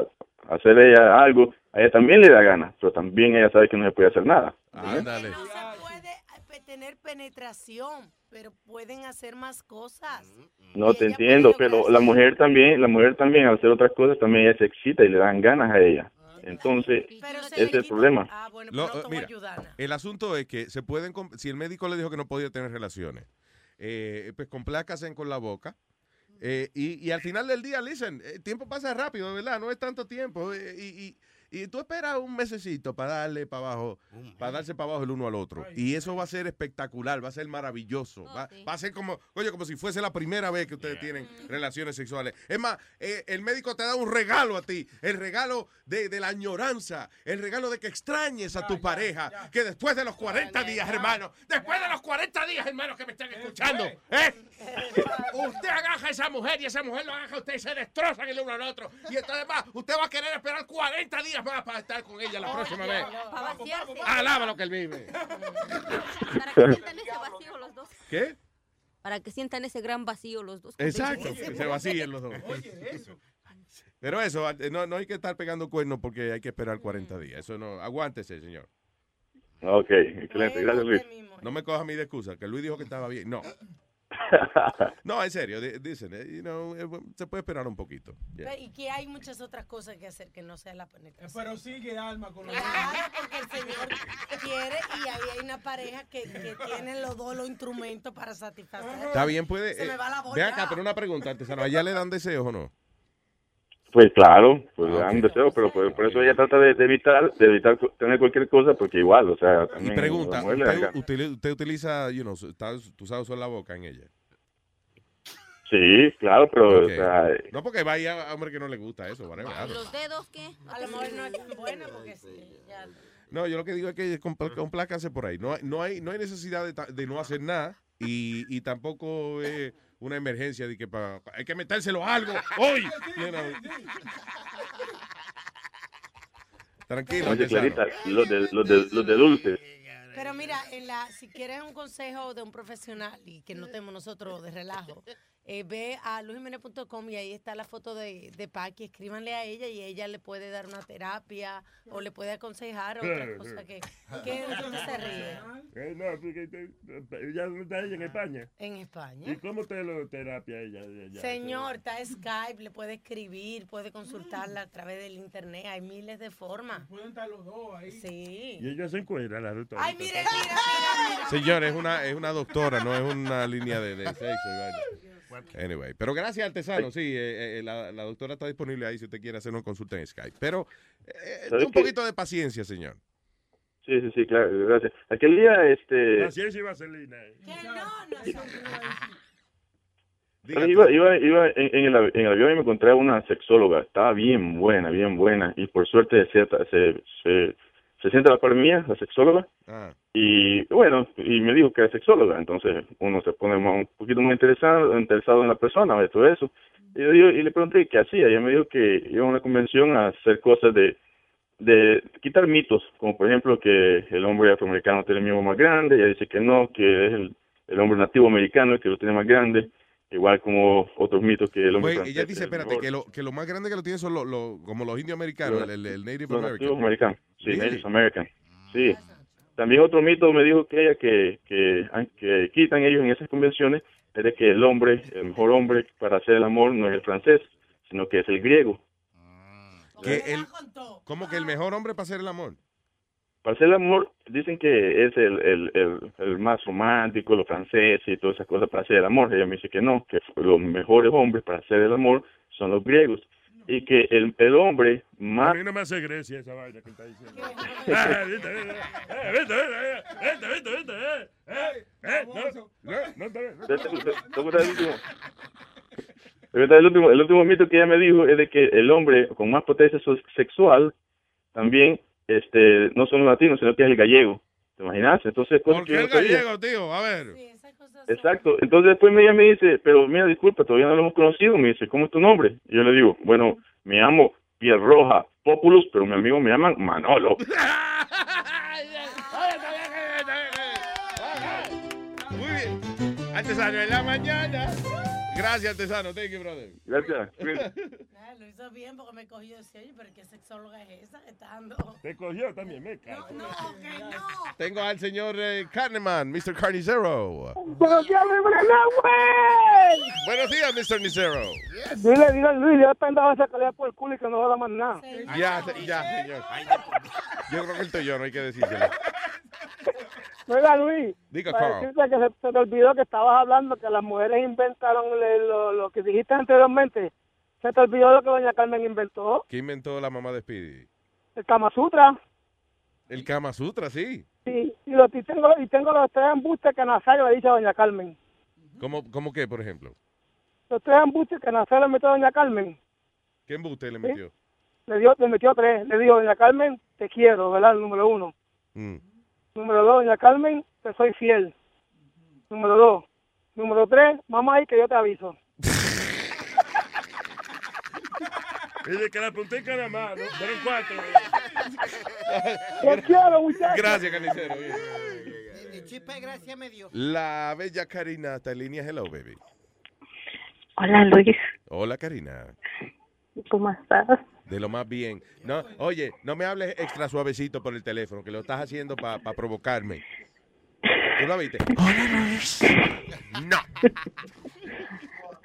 a hacer ella algo, a ella también le da ganas, pero también ella sabe que no se puede hacer nada. Ándale. No se puede eh, tener penetración, pero pueden hacer más cosas. No te entiendo, pero la mujer también, la mujer también al hacer otras cosas también ella se excita y le dan ganas a ella. Entonces, ese es el problema. Ah, bueno, Lo- a mira, el asunto es que se pueden, si el médico le dijo que no podía tener relaciones eh, pues complácase con la boca. Eh, y, y al final del día, listen, el tiempo pasa rápido, verdad, no es tanto tiempo. eh, y, y- y tú esperas un mesecito para darle para abajo, para darse para abajo el uno al otro. Y eso va a ser espectacular, va a ser maravilloso. va, va a ser como, oye, como si fuese la primera vez que ustedes tienen relaciones sexuales. Es más, eh, el médico te da un regalo a ti, el regalo de, de la añoranza, el regalo de que extrañes a tu pareja, que después de los 40 días, hermano, después de los 40 días, hermano, que me están escuchando, ¿eh? Usted agaja a esa mujer y esa mujer lo agaja a usted y se destrozan el uno al otro. Y entonces más, usted va a querer esperar 40 días para estar con ella la próxima vez. Alaba lo que él vive. Para que sientan ese vacío los dos. ¿Qué? Para que sientan ese gran vacío los dos. Exacto, que se vacíen los dos. Pero eso, no, no hay que estar pegando cuernos porque hay que esperar 40 días. Eso no, aguántese, señor. Ok, excelente. Gracias, Luis. No me coja mi de excusa, que Luis dijo que estaba bien. No. No, en serio, di- dicen, eh, you know, eh, se puede esperar un poquito. Yeah. Y que hay muchas otras cosas que hacer que no sea la penetración. Pero sigue Alma con los Claro, porque el señor quiere y ahí hay una pareja que, que tiene los dos los instrumentos para satisfacer. Está bien, puede. Se eh, me va la voz Ve acá, pero una pregunta, artesano. ¿Allá le dan deseos o no? Pues claro, pues Ah, un deseo, pero por, por eso ella trata de, de evitar de evitar tener cualquier cosa, porque igual, o sea, Y también pregunta, le dan ¿usted, usted utiliza, you know, tú sabes usar la boca en ella? Sí, claro, pero, Ok. o sea, No, porque vaya a hombre que no le gusta eso, don't- ¿Los dedos qué? A lo mejor no es tan buena porque sí, ya. No, yo lo que digo es que compl- complácase por ahí. No hay, no hay, no hay necesidad de, ta- de no hacer nada y, y tampoco es una emergencia de que pa- hay que metérselo a algo hoy. you know. Tranquilo. Oye. Clarita, los de, los de, los de dulces. Pero mira, en la, si quieres un consejo de un profesional y que no tenemos nosotros de relajo, eh, ve a luisjimenez.com y ahí está la foto de, de Paqui. Escríbanle a ella y ella le puede dar una terapia o le puede aconsejar otra cosa que... que usted se ríe. Eh, no, porque te- ella no está ella en España. En ¿Y España. cómo te lo terapia ella? ella? Señor, está Skype, le puede escribir, puede consultarla a través del internet. Hay miles de formas. Pueden estar los dos ahí. Sí. Y ella se encuentra, la doctora. Ay, mire, mira, mira, mira. Señor, es una, es una doctora, no es una línea de, de sexo. y vaina. Anyway, pero gracias, artesano. Sí, eh, eh, la, la doctora está disponible ahí si usted quiere hacer una consulta en Skype. Pero eh, ¿Sabes un qué? poquito de paciencia, señor. Sí, sí, sí, claro, gracias. Aquel día, este... Paciencia y vaselina. eh. Pero Iba, iba, iba en, en el, av- en el avión y me encontré a una sexóloga. Estaba bien buena, bien buena. Y por suerte se, se, se, se sienta la par mía, la sexóloga. Ah. Y bueno, y me dijo que era sexóloga. Entonces uno se pone más- un poquito más interesado, interesado en la persona, de todo eso. Y, yo, y le pregunté qué hacía. Ella me dijo que iba a una convención a hacer cosas de, de quitar mitos, como por ejemplo que el hombre afroamericano tiene el miembro más grande. Ella dice que no, que es el, el hombre nativo americano el que lo tiene más grande. Igual como otros mitos que el hombre Pues, ella dice, es espérate, que lo, que lo más grande que lo tienen son los, como los indios americanos, el, el- el Native Los American. Sí? Native American. Sí. También otro mito me dijo que ella que, que, que quitan ellos en esas convenciones es de que el hombre, el mejor hombre para hacer el amor no es el francés, sino que es el griego. Que el, ¿Cómo que el mejor hombre para hacer el amor? Para hacer el amor dicen que es el, el, el, el más romántico, los franceses y todas esas cosas para hacer el amor. Ella me dice que no, que los mejores hombres para hacer el amor son los griegos. Y que el, el hombre A más... mí no me hace Grecia esa vaina que está diciendo. Eh, viste, viste, viste, viste, eh, eh, eh, no, no, no a el último. A El último, mito que ella me dijo es de que el hombre con más potencia sexual también este no son los latinos, sino que es el gallego. ¿Te imaginas? Entonces, cosas ¿Por qué yo el no sabía. gallego, tío? A ver. Exacto. Entonces después ella me dice, pero mira, disculpa, todavía no lo hemos conocido. Me dice, ¿cómo es tu nombre? Y yo le digo, bueno, me llamo Piel Roja Populus, pero mi amigo me llaman Manolo. Muy bien. Artesano en la mañana. Gracias, artesano. Thank you, brother. Gracias. Ah, Lo hizo bien porque me cogió decía, oye, pero ¿qué sexóloga es esa que está dando? Te cogió también, me cago. No, que no. Tengo al señor eh, Carneman, Mr. Carnicero. Buenos días, Luis güey. Buenos días, Mr. Nicero. Dile, dile a Luis, ya está en a sacarle por el culo y que no joda más nada. Ya, ya, señor. Yo creo que el tuyo no hay que decírselo. Oiga, Luis. Diga, para decirte que se, se te olvidó que estabas hablando que las mujeres inventaron lo, lo que dijiste anteriormente. Se te olvidó lo que doña Carmen inventó, ¿Qué inventó la mamá de Speedy? el Kama Sutra. El Kama Sutra, sí. Sí, y, lo, y, tengo, y tengo los tres embustes que Nazario le dice a doña Carmen. ¿Cómo, cómo qué, por ejemplo? Los tres embustes que Nazario le metió a doña Carmen. ¿Qué embuste le ¿Sí? metió? Le, dio, le metió tres. Le dijo, doña Carmen, te quiero, ¿verdad? El número uno. Mm. Número dos, doña Carmen, te soy fiel. Número dos. Número tres, mamá, ahí que yo te aviso. De que la puntica nada más, ¿no? Fueron cuatro. Te quiero, muchachos. Gracias, carnicero. chispa de gracia me dio. La bella Karina está en línea. Hello, baby. Hola Luis, Hola, Karina. ¿cómo estás? De lo más bien. No, oye, no me hables extra suavecito por el teléfono, que lo estás haciendo para provocarme. ¿Tú lo viste? Hola, Luis. No.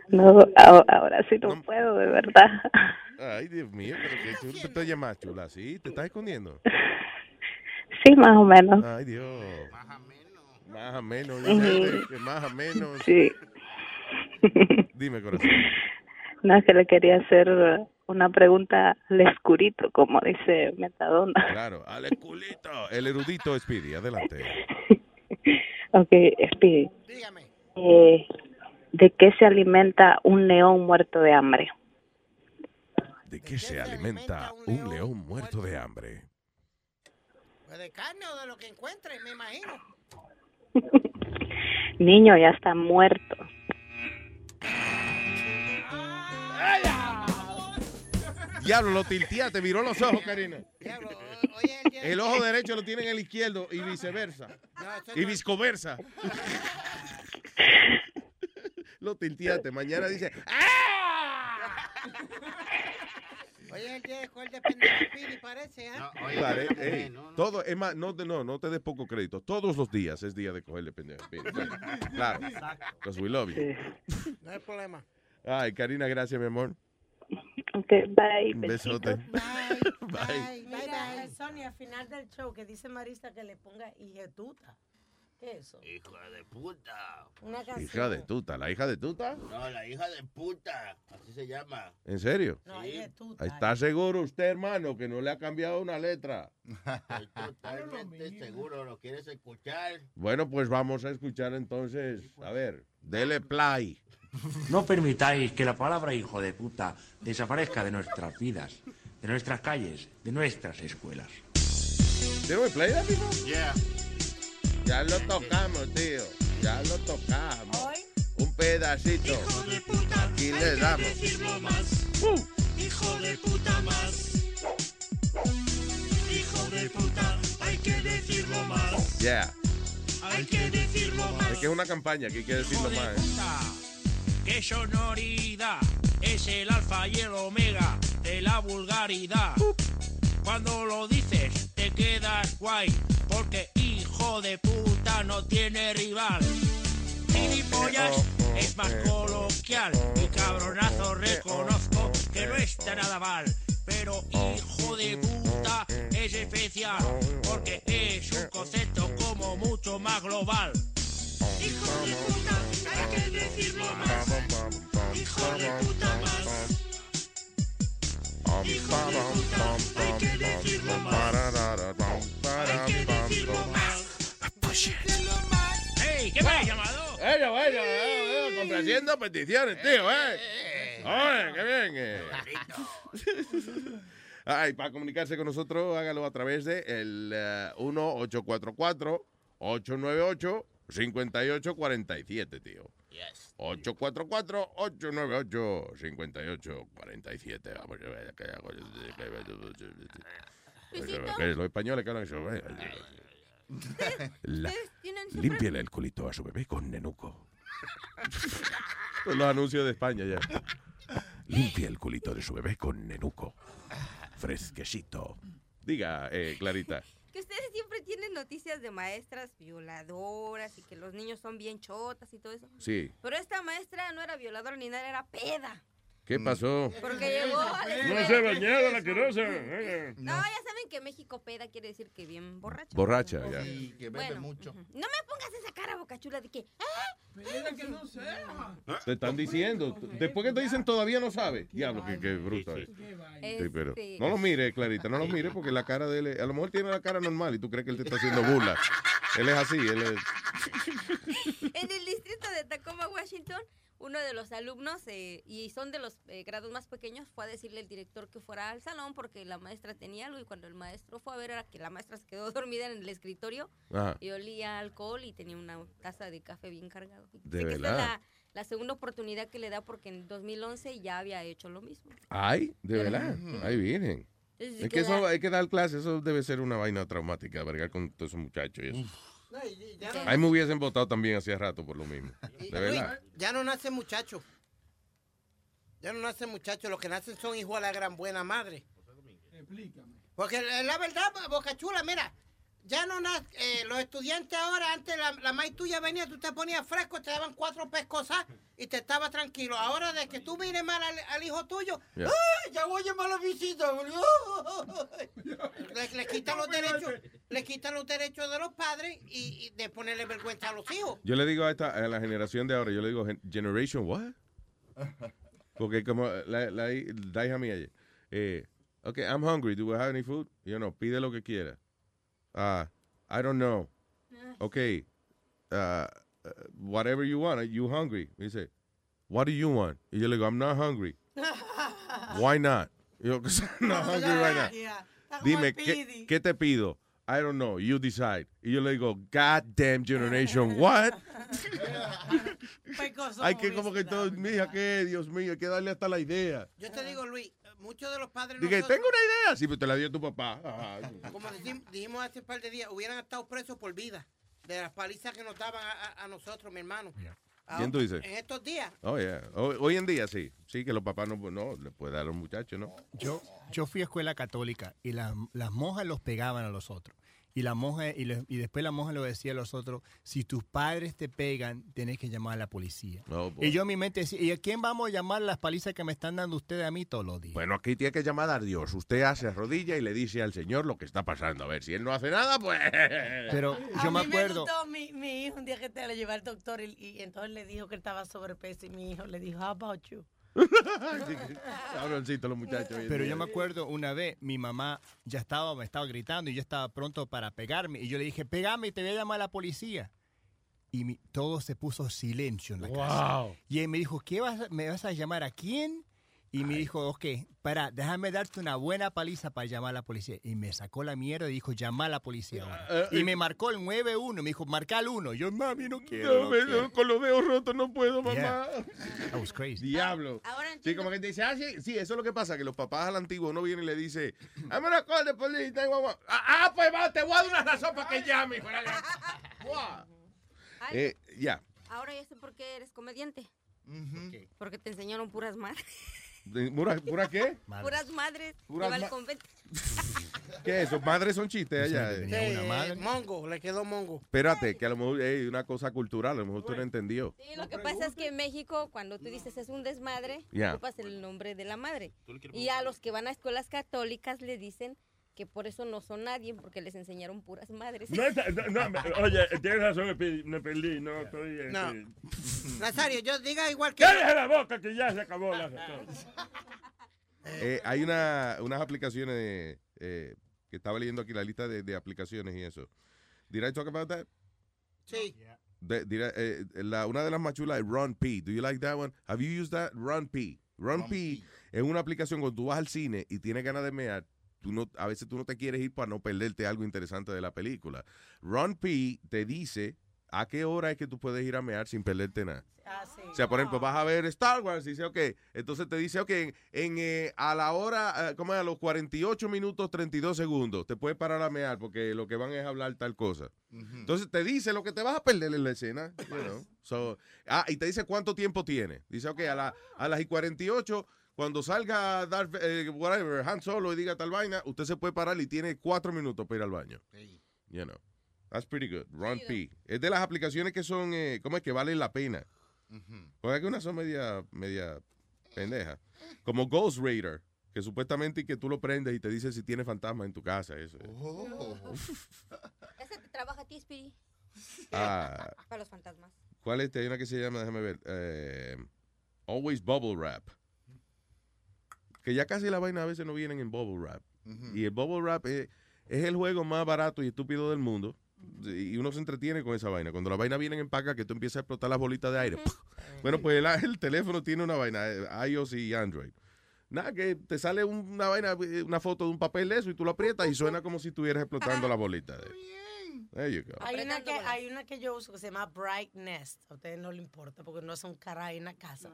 No, ahora sí no, puedo, de verdad. Ay, Dios mío, pero que tú te estoy llamando chula, ¿sí? ¿Te estás escondiendo? Sí, más o menos. Ay, Dios. Más o menos. Ujú. dice, que más o menos. Sí. Dime, corazón. No, es que le quería hacer una pregunta al escurito, como dice Metadona. Claro, al culito. El erudito Speedy, adelante. Ok, Speedy. Eh, ¿De qué se alimenta un león muerto de hambre? ¿De qué se alimenta un león muerto de hambre? Pues de carne o de lo que encuentre, me imagino. Niño, ya está muerto. Diablo, lo tiltea, te miró los ojos, Karina. El ojo derecho lo tiene en el izquierdo y viceversa. Y viscoversa. lo tilteaste. Mañana dice, Oye, el día de depende de Pidi, parece, ¿eh? Pare- ey, todo, es más, no, te- no, no te des poco crédito. Todos los días es día de cogerle pendejo. Claro. Because we love you. No hay problema. Ay, Karina, gracias, mi amor. Ok, bye. Un besote. Bye. Mira, eh, Sonia, al final del show que dice Marista que le ponga hijetuta. ¿Qué es eso? Hijo de puta. Una canción. Hija de tuta, la hija de tuta. No, la hija de puta. Así se llama. ¿En serio? No, hijetuta. ¿Está seguro usted, hermano, que no le ha cambiado una letra? Estoy totalmente seguro. ¿Lo quieres escuchar? Bueno, pues vamos a escuchar entonces. A ver, dele play. No permitáis que la palabra hijo de puta desaparezca de nuestras vidas, de nuestras calles, de nuestras escuelas. ¿Tiene un play, amigo? Yeah. Ya lo tocamos, tío. Ya lo tocamos. Un pedacito. Aquí le damos. más. Hijo de puta más. Hijo de puta, hay que decirlo más. Yeah. Hay que decirlo más. Es que es una campaña que hay que decirlo más. ¿eh? ¡Qué sonoridad! Es el alfa y el omega de la vulgaridad. Cuando lo dices te quedas guay, porque hijo de puta no tiene rival. Gilipollas es más coloquial y cabronazo reconozco que no está nada mal. Pero hijo de puta es especial, porque es un concepto como mucho más global hijo de puta, hay que decirlo más, hijo de puta hijo de puta, hay que más, ¿Qué peticiones, tío, eh. Bien. Ay, para comunicarse con nosotros, hágalo a través de el eh, 1844 898 5847, tío. Yes. 844-898-5847. Vamos, ¿qué es? Pues los españoles que hablan eso. La... El culito a su bebé con nenuco. Pues los anuncios de España ya. Limpia el culito de su bebé con nenuco. Fresquecito. Diga, eh, Clarita. Que ustedes siempre tienen noticias de maestras violadoras y que los niños son bien chotas y todo eso. Sí. Pero esta maestra no era violadora ni nada, era peda. ¿Qué pasó? Porque llegó a la No se ha bañado la querosa. No, ya saben que México peda quiere decir que bien borracho. Borracha, ya. Y que bebe Bueno, mucho. No me pongas esa cara, bocachula, de que. "Ah, Peda que no sea. Te están diciendo. Después que te dicen todavía no sabe. Diablo, qué, qué bruto es. Sí, pero Este- no lo mire, Clarita, no lo mire porque la cara de él, a lo mejor tiene la cara normal y tú crees que él te está haciendo burla. Él es así, él es... En el distrito de Tacoma, Washington, uno de los alumnos, eh, y son de los eh, grados más pequeños, fue a decirle al director que fuera al salón porque la maestra tenía algo y cuando el maestro fue a ver era que la maestra se quedó dormida en el escritorio Ajá. y olía alcohol y tenía una taza de café bien cargado. ¿De esta verdad? es la, la segunda oportunidad que le da porque en 2011 ya había hecho lo mismo. Ay, de verdad, ahí vienen. Es que que eso hay que dar clases, eso debe ser una vaina traumática, vergar con todos esos muchachos y eso. No, y ya, no, Ahí me hubiesen votado también hacía rato por lo mismo. y- De verdad. ya no nacen muchachos. Ya no nacen muchachos, los que nacen son hijos a la gran buena madre. Explícame. Porque la la verdad, Boca Chula, mira, ya no nacen, los estudiantes ahora, antes la, la maíz tuya venía, tú te ponías fresco, te daban cuatro pescosas y te estabas tranquilo. Ahora de que tú mires mal al, al hijo tuyo, Ya. ¡ay, ya voy a llamar a la visita! le, le quitan los derechos, le quitan los derechos de los padres y, y de ponerle vergüenza a los hijos. Yo le digo a, esta, a la generación de ahora, yo le digo, gen- Generation what? Porque como la, la, la hija mía ayer, eh, ok, I'm hungry, do we have any food? Yo no, pide lo que quiera. Ah, I don't know. Okay, uh, uh, whatever you want, you hungry. Y dice, what do you want? Y yo le digo, I'm not hungry. Why not? Y yo, 'Cause I'm not hungry right now. Dime, ¿qué, ¿qué te pido? I don't know, you decide. Y yo le digo, God damn generation, what? Hay que como que todo, mija, que Dios mío, hay que darle hasta la idea. Yo te digo, Luis, muchos de los padres Dije, nosotros- tengo una idea. Sí, pero te la dio tu papá. Como dijimos hace un par de días, hubieran estado presos por vida de las palizas que nos daban a, nosotros, mi hermano. ¿Quién tú dices? En estos días. Oh, yeah. Hoy, hoy en día sí. Sí, que los papás no, no le pueden dar a los muchachos, ¿no? Yo, yo fui a escuela católica y las, las monjas los pegaban a los otros. Y la monja, y, le- y después la monja le decía a los otros, si tus padres te pegan, tenés que llamar a la policía. Oh, y yo en mi mente decía, ¿y a quién vamos a llamar las palizas que me están dando ustedes a mí todos los días? Bueno, aquí tiene que llamar a Dios. Usted hace rodilla y le dice al Señor lo que está pasando. A ver, si él no hace nada, pues... Pero A yo me mí acuerdo... gustó mi, mi hijo un día que te lo llevé al doctor y, y entonces le dijo que él estaba sobrepeso y mi hijo le dijo, how about you? Cabroncito los muchachos. hoy en Pero yo me acuerdo una vez, mi mamá ya estaba, me estaba gritando y yo estaba pronto para pegarme. Y yo le dije, pegame y te voy a llamar a la policía. Y mi- todo se puso silencio en la casa. Wow. Y él me dijo, ¿qué vas, ¿me vas a llamar a quién? Y me dijo, ok, para, déjame darte una buena paliza para llamar a la policía. Y me sacó la mierda y dijo, llama a la policía ahora. Eh, Y me marcó el 91. Me dijo, marca el 1. Yo, mami, no quiero. No, no me- quiero". con los dedos rotos no puedo, mamá. Yeah. That was crazy. Diablo. Sí, como que te dice, ah, sí, sí, eso es lo que pasa, que los papás a la antigua uno viene y le dice, I'm gonna call the police, 911". Ah, ah, pues va, te voy a dar una razón para que llame. Eh, ya. Ahora ya sé por qué eres comediante. Porque te enseñaron puras madres. ¿Pura, pura qué? Puras madres. Puras al ma- convento. ¿Qué es eso? Madres son chistes allá. Sí, eh. eh, mongo, le quedó mongo. Espérate, que a lo mejor es una cosa cultural, a lo mejor tú no entendió. Sí, lo que pasa es que en México, cuando tú dices es un desmadre, Ya. ocupas el nombre de la madre. Y a los que van a escuelas católicas le dicen que por eso no son nadie, porque les enseñaron puras madres. No, está- no, no, oye, tienes razón, me perdí, me perdí, no estoy... este, No. Nazario, yo diga igual que. ¡Cállese la boca que ya se acabó la Eh, hay una, unas aplicaciones de, eh, que estaba leyendo aquí la lista de, de aplicaciones y eso. Did I talk about that? Sí. De- I- eh, la, una de las más chulas es Run P. Do you like that one? Have you used that? Run P. Run, P, es una aplicación cuando tú vas al cine y tienes ganas de mear. Tú no, a veces tú no te quieres ir para no perderte algo interesante de la película. Run P te dice a qué hora es que tú puedes ir a mear sin perderte nada. Ah, O sea, por ejemplo, vas a ver Star Wars y dice, ok, entonces te dice, ok, en, en, eh, a la hora, eh, ¿cómo es? A los 48 minutos 32 segundos, te puedes parar a mear porque lo que van es hablar tal cosa. Entonces te dice lo que te vas a perder en la escena. you know. So, ah, y te dice cuánto tiempo tiene. Dice, ok, a, la, a las y 48, cuando salga Darth, eh, whatever, Han Solo y diga tal vaina, usted se puede parar y tiene cuatro minutos para ir al baño. You know. That's pretty good. Run P. Es de las aplicaciones que son, eh, ¿cómo es que valen la pena? Porque que unas son media, media pendeja. Como Ghost Raider, que supuestamente que tú lo prendes y te dice si tiene fantasma en tu casa. Eso. Ese te trabaja a ti, Speedy. Ah, Para los fantasmas. ¿Cuál es? Hay una que se llama, déjame ver. eh, Always Bubble Wrap. Que ya casi las vainas a veces no vienen en Bubble Wrap. Y el Bubble Wrap es, es el juego más barato y estúpido del mundo. Y uno se entretiene con esa vaina. Cuando la vaina viene en paca, que tú empiezas a explotar las bolitas de aire. Bueno, pues el, el teléfono tiene una vaina, eh, iOS y Android. Nada, que te sale una vaina, eh, una foto de un papel de eso y tú lo aprietas y suena como si estuvieras explotando la bolita. There you go. Hay una, que, hay una que yo uso que se llama Bright Nest. A ustedes no le importa porque no son caray en la casa.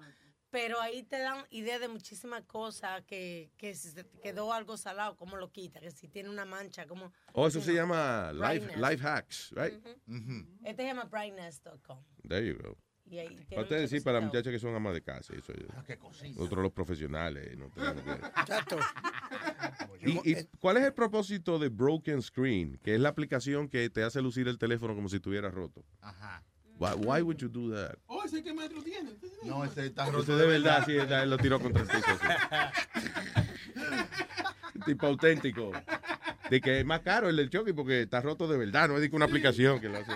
Pero ahí te dan idea de muchísimas cosas que, que si se te quedó algo salado, cómo lo quita, que si tiene una mancha, cómo... Oh, eso se know, llama life, life hacks, right? Este se llama brightness.com. There you go. Y ahí decir, para las muchachas que son amas de casa. Eso, Nosotros los profesionales. No tenemos que- Chato. ¿Y, y cuál es el propósito de Broken Screen? Que es la aplicación que te hace lucir el teléfono como si estuviera roto. Ajá. Why, why would you do that? Oh, ese que metro tiene. No, ese está Ese roto de verdad, sí, él lo tiró contra el piso. sí. tipo auténtico. De que es más caro el del Chucky porque está roto de verdad, no es de que una aplicación que lo hace.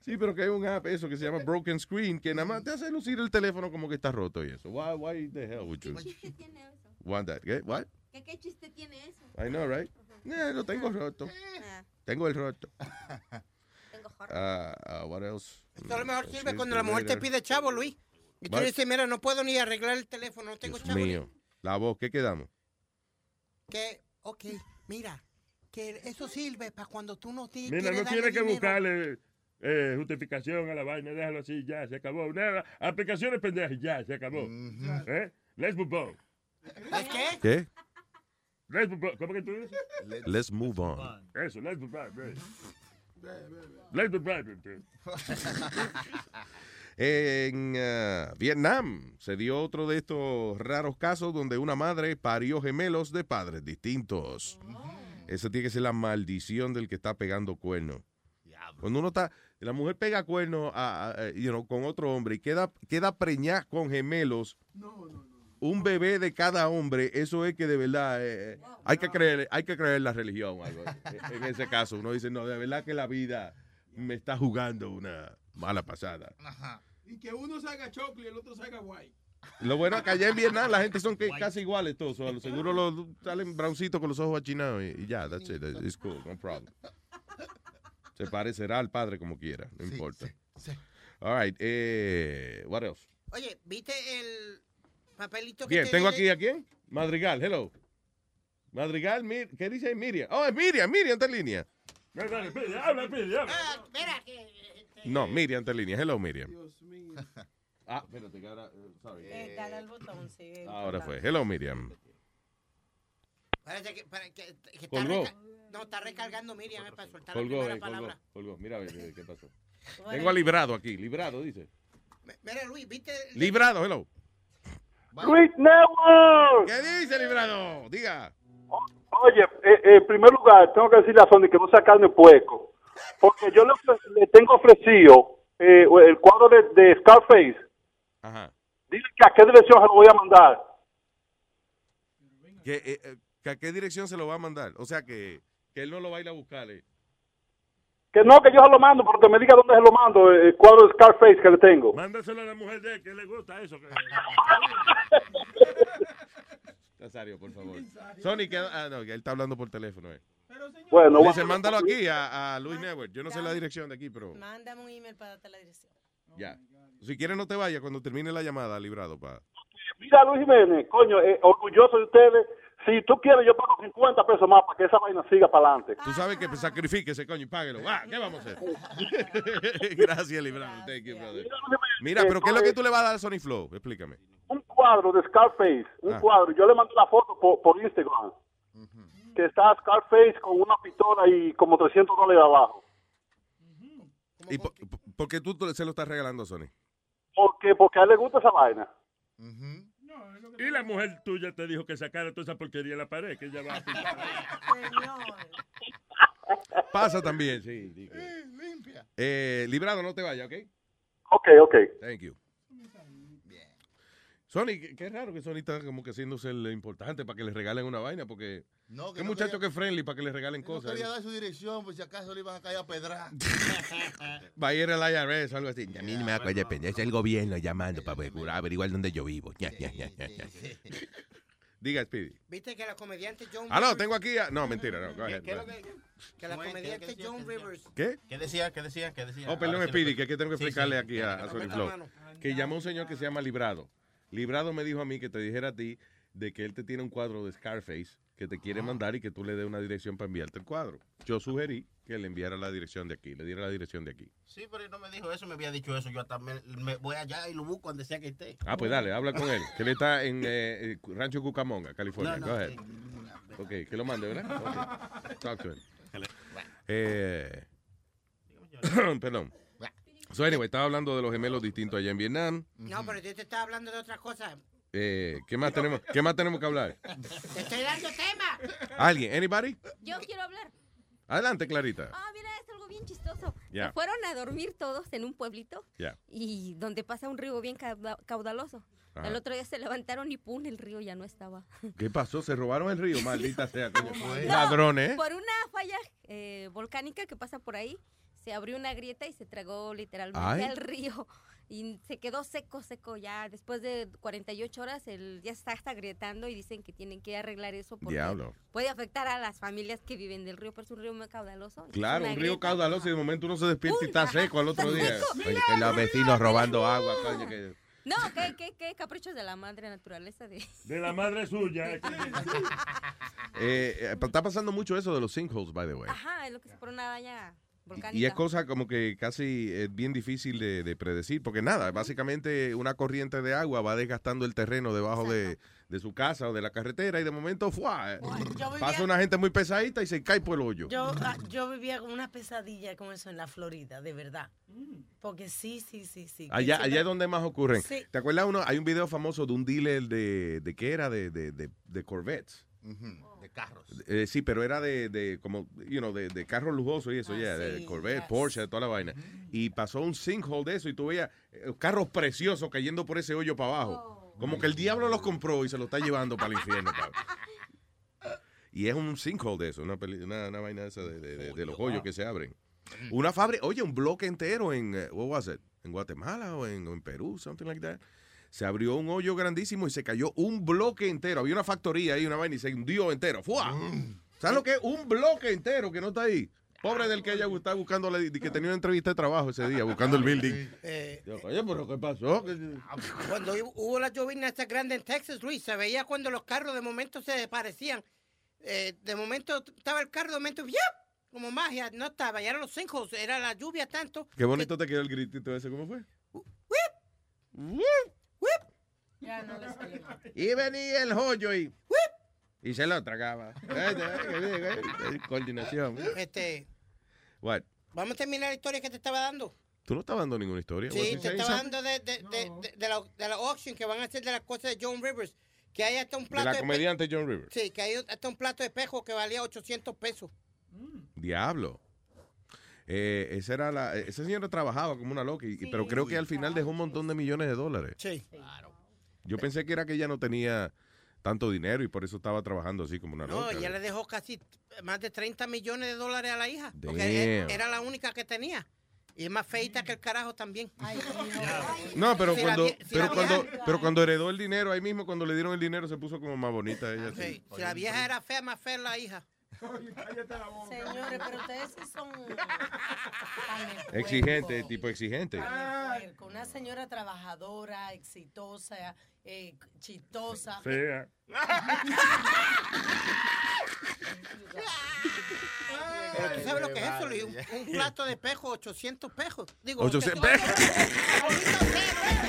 Sí, pero que hay un app eso que se llama Broken Screen que nada más te hace lucir el teléfono como que está roto y eso. Why, why the hell would you ¿Qué tiene eso? want that? ¿Qué? What? ¿Qué, qué chiste tiene eso? I know, right? Eh, lo tengo roto. Ah, Tengo el roto. tengo Ah, ah, what else? Esto a lo mejor Mm, sirve cuando la mujer te pide chavo, Luis. Y tú dices, mira, no puedo ni arreglar el teléfono, no tengo Dios chavo. mío. La voz, ¿qué quedamos? Que, ok, mira, que eso sirve para cuando tú no ti- Mira, no darle tiene que dinero. buscarle eh, justificación a la vaina, déjalo así, ya, se acabó. Nada, aplicaciones pendejas, ya, se acabó. ¿Eh? Let's move on. ¿Es qué? ¿Qué? Let's move on. ¿Cómo que tú dices? Let's move on. Eso, let's move on. right. Let's move on. En ah, Vietnam se dio otro de estos raros casos donde una madre parió gemelos de padres distintos. Esa tiene que ser la maldición del que está pegando cuernos. Cuando uno está, la mujer pega cuernos a- a- you know, con otro hombre y queda, queda preñada con gemelos, un bebé de cada hombre, eso es que de verdad eh, eh, hay que creer, hay que creer en la religión. algo. En- ese caso, uno dice, no, de verdad que la vida me está jugando una mala pasada. Y que uno salga chocolate y el otro salga white. Lo bueno es que allá en Vietnam la gente son que casi iguales todos. o seguro los, salen broncitos con los ojos achinados y, y ya, that's it. It's cool, no problem. Se parecerá al padre como quiera, no importa. All right, eh, what else? Oye, ¿viste el papelito que Bien, te tengo aquí a quién? Madrigal, hello. Madrigal, Mir- ¿qué dice Miriam? Oh, es Miriam, Miriam está en línea. Ah, espera, que... No, Miriam está en línea. Hello, Miriam. Ah, espérate, que ahora, eh, sorry. Eh, dale al botón, sí. Ahora fue. Hello, Miriam. Parece que, para- que- que está, Colgó. reca- no, está recargando Miriam eh, para soltar Colgó, la eh, primera colgó, palabra. colgó. Mira, a ver, eh, ¿qué pasó? Tengo a Librado aquí. Librado, dice. Mira, Luis, ¿viste? el- Librado, hello. Luis Network. ¿Qué dice Librado? Diga. Oye, eh, eh, en primer lugar, tengo que decirle a Sony que no sea carne pueco. Porque yo le, tengo ofrecido eh, el cuadro de, de Scarface. Ajá. Dile que a qué dirección se lo voy a mandar. ¿Qué, eh, eh, que ¿A qué dirección se lo va a mandar? O sea, que, que él no lo va a ir a buscar. Que no, que yo se lo mando, porque me diga dónde se lo mando, eh, el cuadro de Scarface que le tengo. Mándaselo a la mujer de él, que le gusta eso. que- Nazario, por favor. Sony, que, ah, no, que él está hablando por teléfono. Eh. Bueno, Dice, bueno. mándalo aquí a, a Luis Network. Yo no sé la dirección de aquí, pero Mándame un email para darte la dirección. ya. Si quieres, no te vayas cuando termine la llamada, Librado. Pa. Mira, Luis Jiménez, coño, eh, orgulloso de ustedes. Si tú quieres, yo pago 50 pesos más para que esa vaina siga para adelante. Tú sabes que sacrifíquese, coño, y páguelo. Ah, ¿Qué vamos a hacer? Gracias, Librado. Thank you, brother. Mira, pero ¿qué es lo que tú le vas a dar a Sony Flow? Explícame. Un cuadro de Scarface, un Ah. cuadro. Yo le mandé la foto por, por Instagram. Que está Scarface con una pistola y como 300 dólares abajo. ¿Y po- po- por qué tú se lo estás regalando a Sony? Porque, porque a él le gusta esa vaina. Y la mujer tuya te dijo que sacara toda esa porquería de la pared, que ella va a pintar. Pasa también, sí. que- Eh, Librado, no te vayas, ¿ok? Ok, ok. Thank you. Sony, qué, qué raro que Sony está como que haciéndose el importante para que le regalen una vaina, porque No, que qué no muchacho quería- que es friendly para que le regalen No cosas. quería dar su dirección, por si acaso le iban a caer a pedra. Va a ir al IRS o algo así. A mí no me da cuenta, pendejo. Es el gobierno llamando para averiguar, averiguar dónde yo vivo. Ya, ya, ya, ya. Diga, Speedy. Viste que la comediante John Ah, no, Rivers- tengo aquí a... No, mentira, no. go ahead, ¿Qué ahead. que la comediante John Rivers ¿Qué? ¿Qué decía? ¿Qué decía? ¿Qué decía? Oh, perdón, sí Speedy, que, es que tengo que Sí, explicarle sí. aquí a, a Sony Flow. Que llamó un señor que se llama Librado. Librado me dijo a mí que te dijera a ti de que él te tiene un cuadro de Scarface que te quiere mandar y que tú le des una dirección para enviarte el cuadro. Yo sugerí que le enviara la dirección de aquí, le diera la dirección de aquí. Sí, pero él no me dijo eso, me había dicho eso. Yo hasta me, me voy allá y lo busco donde sea que esté. Ah, pues dale, habla con él. Que él está en eh, eh, Rancho Cucamonga, California. No, no, Go ahead. Ok, que lo mande, ¿verdad? Ok. Talk to him. Eh, perdón. So, anyway, estaba hablando de los gemelos distintos allá en Vietnam. No, pero yo te estaba hablando de otra cosa. Eh, ¿qué, más tenemos, ¿Qué más tenemos que hablar? Te estoy dando tema. ¿Alguien? ¿Anybody? Yo quiero hablar. Adelante, Clarita. Ah, mira, es algo bien chistoso. Ya. Se fueron a dormir todos en un pueblito Ya. y donde pasa un río bien cauda- caudaloso. Ajá. El otro día se levantaron y pum, el río ya no estaba. ¿Qué pasó? Se robaron el río, maldita sea. coño. No, Ladrones, ¿eh? Por una falla eh, volcánica que pasa por ahí, se abrió una grieta y se tragó literalmente Ay. al río. Y se quedó seco, seco ya. Después de 48 horas, el, ya está, está agrietando y dicen que tienen que arreglar eso porque Diablo. puede afectar a las familias que viven del río, pero es un río muy caudaloso. Claro, un río grieta. caudaloso y de momento uno se despierta y está Ajá, seco al otro día. seco. Oye, que los vecinos robando agua, coño. Que... No, qué, qué, qué caprichos de la madre naturaleza de... De la madre suya. Eh, eh, está pasando mucho eso de los sinkholes, by the way. Ajá, es lo que es por una valla volcánica. Y es cosa como que casi es bien difícil de, de predecir, porque nada, básicamente una corriente de agua va desgastando el terreno debajo de, de su casa o de la carretera y de momento ¡fua! pasa una gente muy pesadita y se cae por el hoyo. Yo, ah, yo vivía con una pesadilla con eso en la Florida, de verdad. Porque sí, sí, sí, sí. Allá, allá es donde más ocurren. Sí. ¿Te acuerdas uno? Hay un video famoso de un dealer de, de ¿qué era? De, de, de, de Corvettes. De carros. Eh, sí, pero era de, de como, you know, de, de carros lujosos y eso, ya, de sí, Corvette, yes. Porsche, de toda la vaina. Y pasó un sinkhole de eso y tú veías eh, carros preciosos cayendo por ese hoyo para abajo. Como que el diablo los compró y se los está llevando para el infierno. Y es un sinkhole de eso, una, peli- una, una vaina esa de, de- de- de los hoyos que se abren. Una fábrica, oye, un bloque entero en, eh, what was it? En Guatemala o en, o en Perú, something like that. Se abrió un hoyo grandísimo y se cayó un bloque entero. Había una factoría ahí, una vaina y se hundió entero. ¡Fua! ¿Sabes lo que es? Un bloque entero que no está ahí. Pobre del que ella estaba buscando, la- que tenía una entrevista de trabajo ese día, buscando el building. Eh, Yo, Oye, pero ¿qué pasó? Cuando hu- hubo la llovizna esta grande en Texas, Luis, se veía cuando los carros de momento se desaparecían. Eh, de momento estaba el carro, de momento, ¡yap! como magia, no estaba, ya eran los sinkholes, era la lluvia tanto. Qué bonito te quedó el gritito ese, ¿cómo fue? Ya no le salió. Y venía el hoyo y... Y se lo tragaba. Coordinación. Este, What? vamos a terminar la historia que te estaba dando. Tú no estás dando ninguna historia. Sí, te estaba dando de, de, de, de- de la, de la auction que van a hacer de las cosas de John Rivers. Que hay hasta un De plato la pe- comediante John Rivers. Sí, que hay hasta un plato de espejo que valía 800 pesos. Diablo. Eh, esa era la, esa señora trabajaba como una loca, y- pero creo que al final dejó un montón de millones de dólares. Sí. Yo pensé que era que ella no tenía tanto dinero y por eso estaba trabajando así como una No, loca. ella le dejó casi más de 30 millones de dólares a la hija. Porque Damn. e- era la única que tenía. Y es más feita que el carajo también. No, pero Si cuando, vie- si pero cuando, vieja- pero cuando heredó el dinero, ahí mismo cuando le dieron el dinero se puso como más bonita ella. Sí, sí. Si la vieja era fea, más fea la hija. Señores, pero ustedes sí son... Exigente, tipo exigente. Con una señora trabajadora, exitosa, eh, chistosa. Fea. Pero tú sabes lo que es eso, Luis. Un, un plato de espejo, 800 pesos. Digo, 800 que-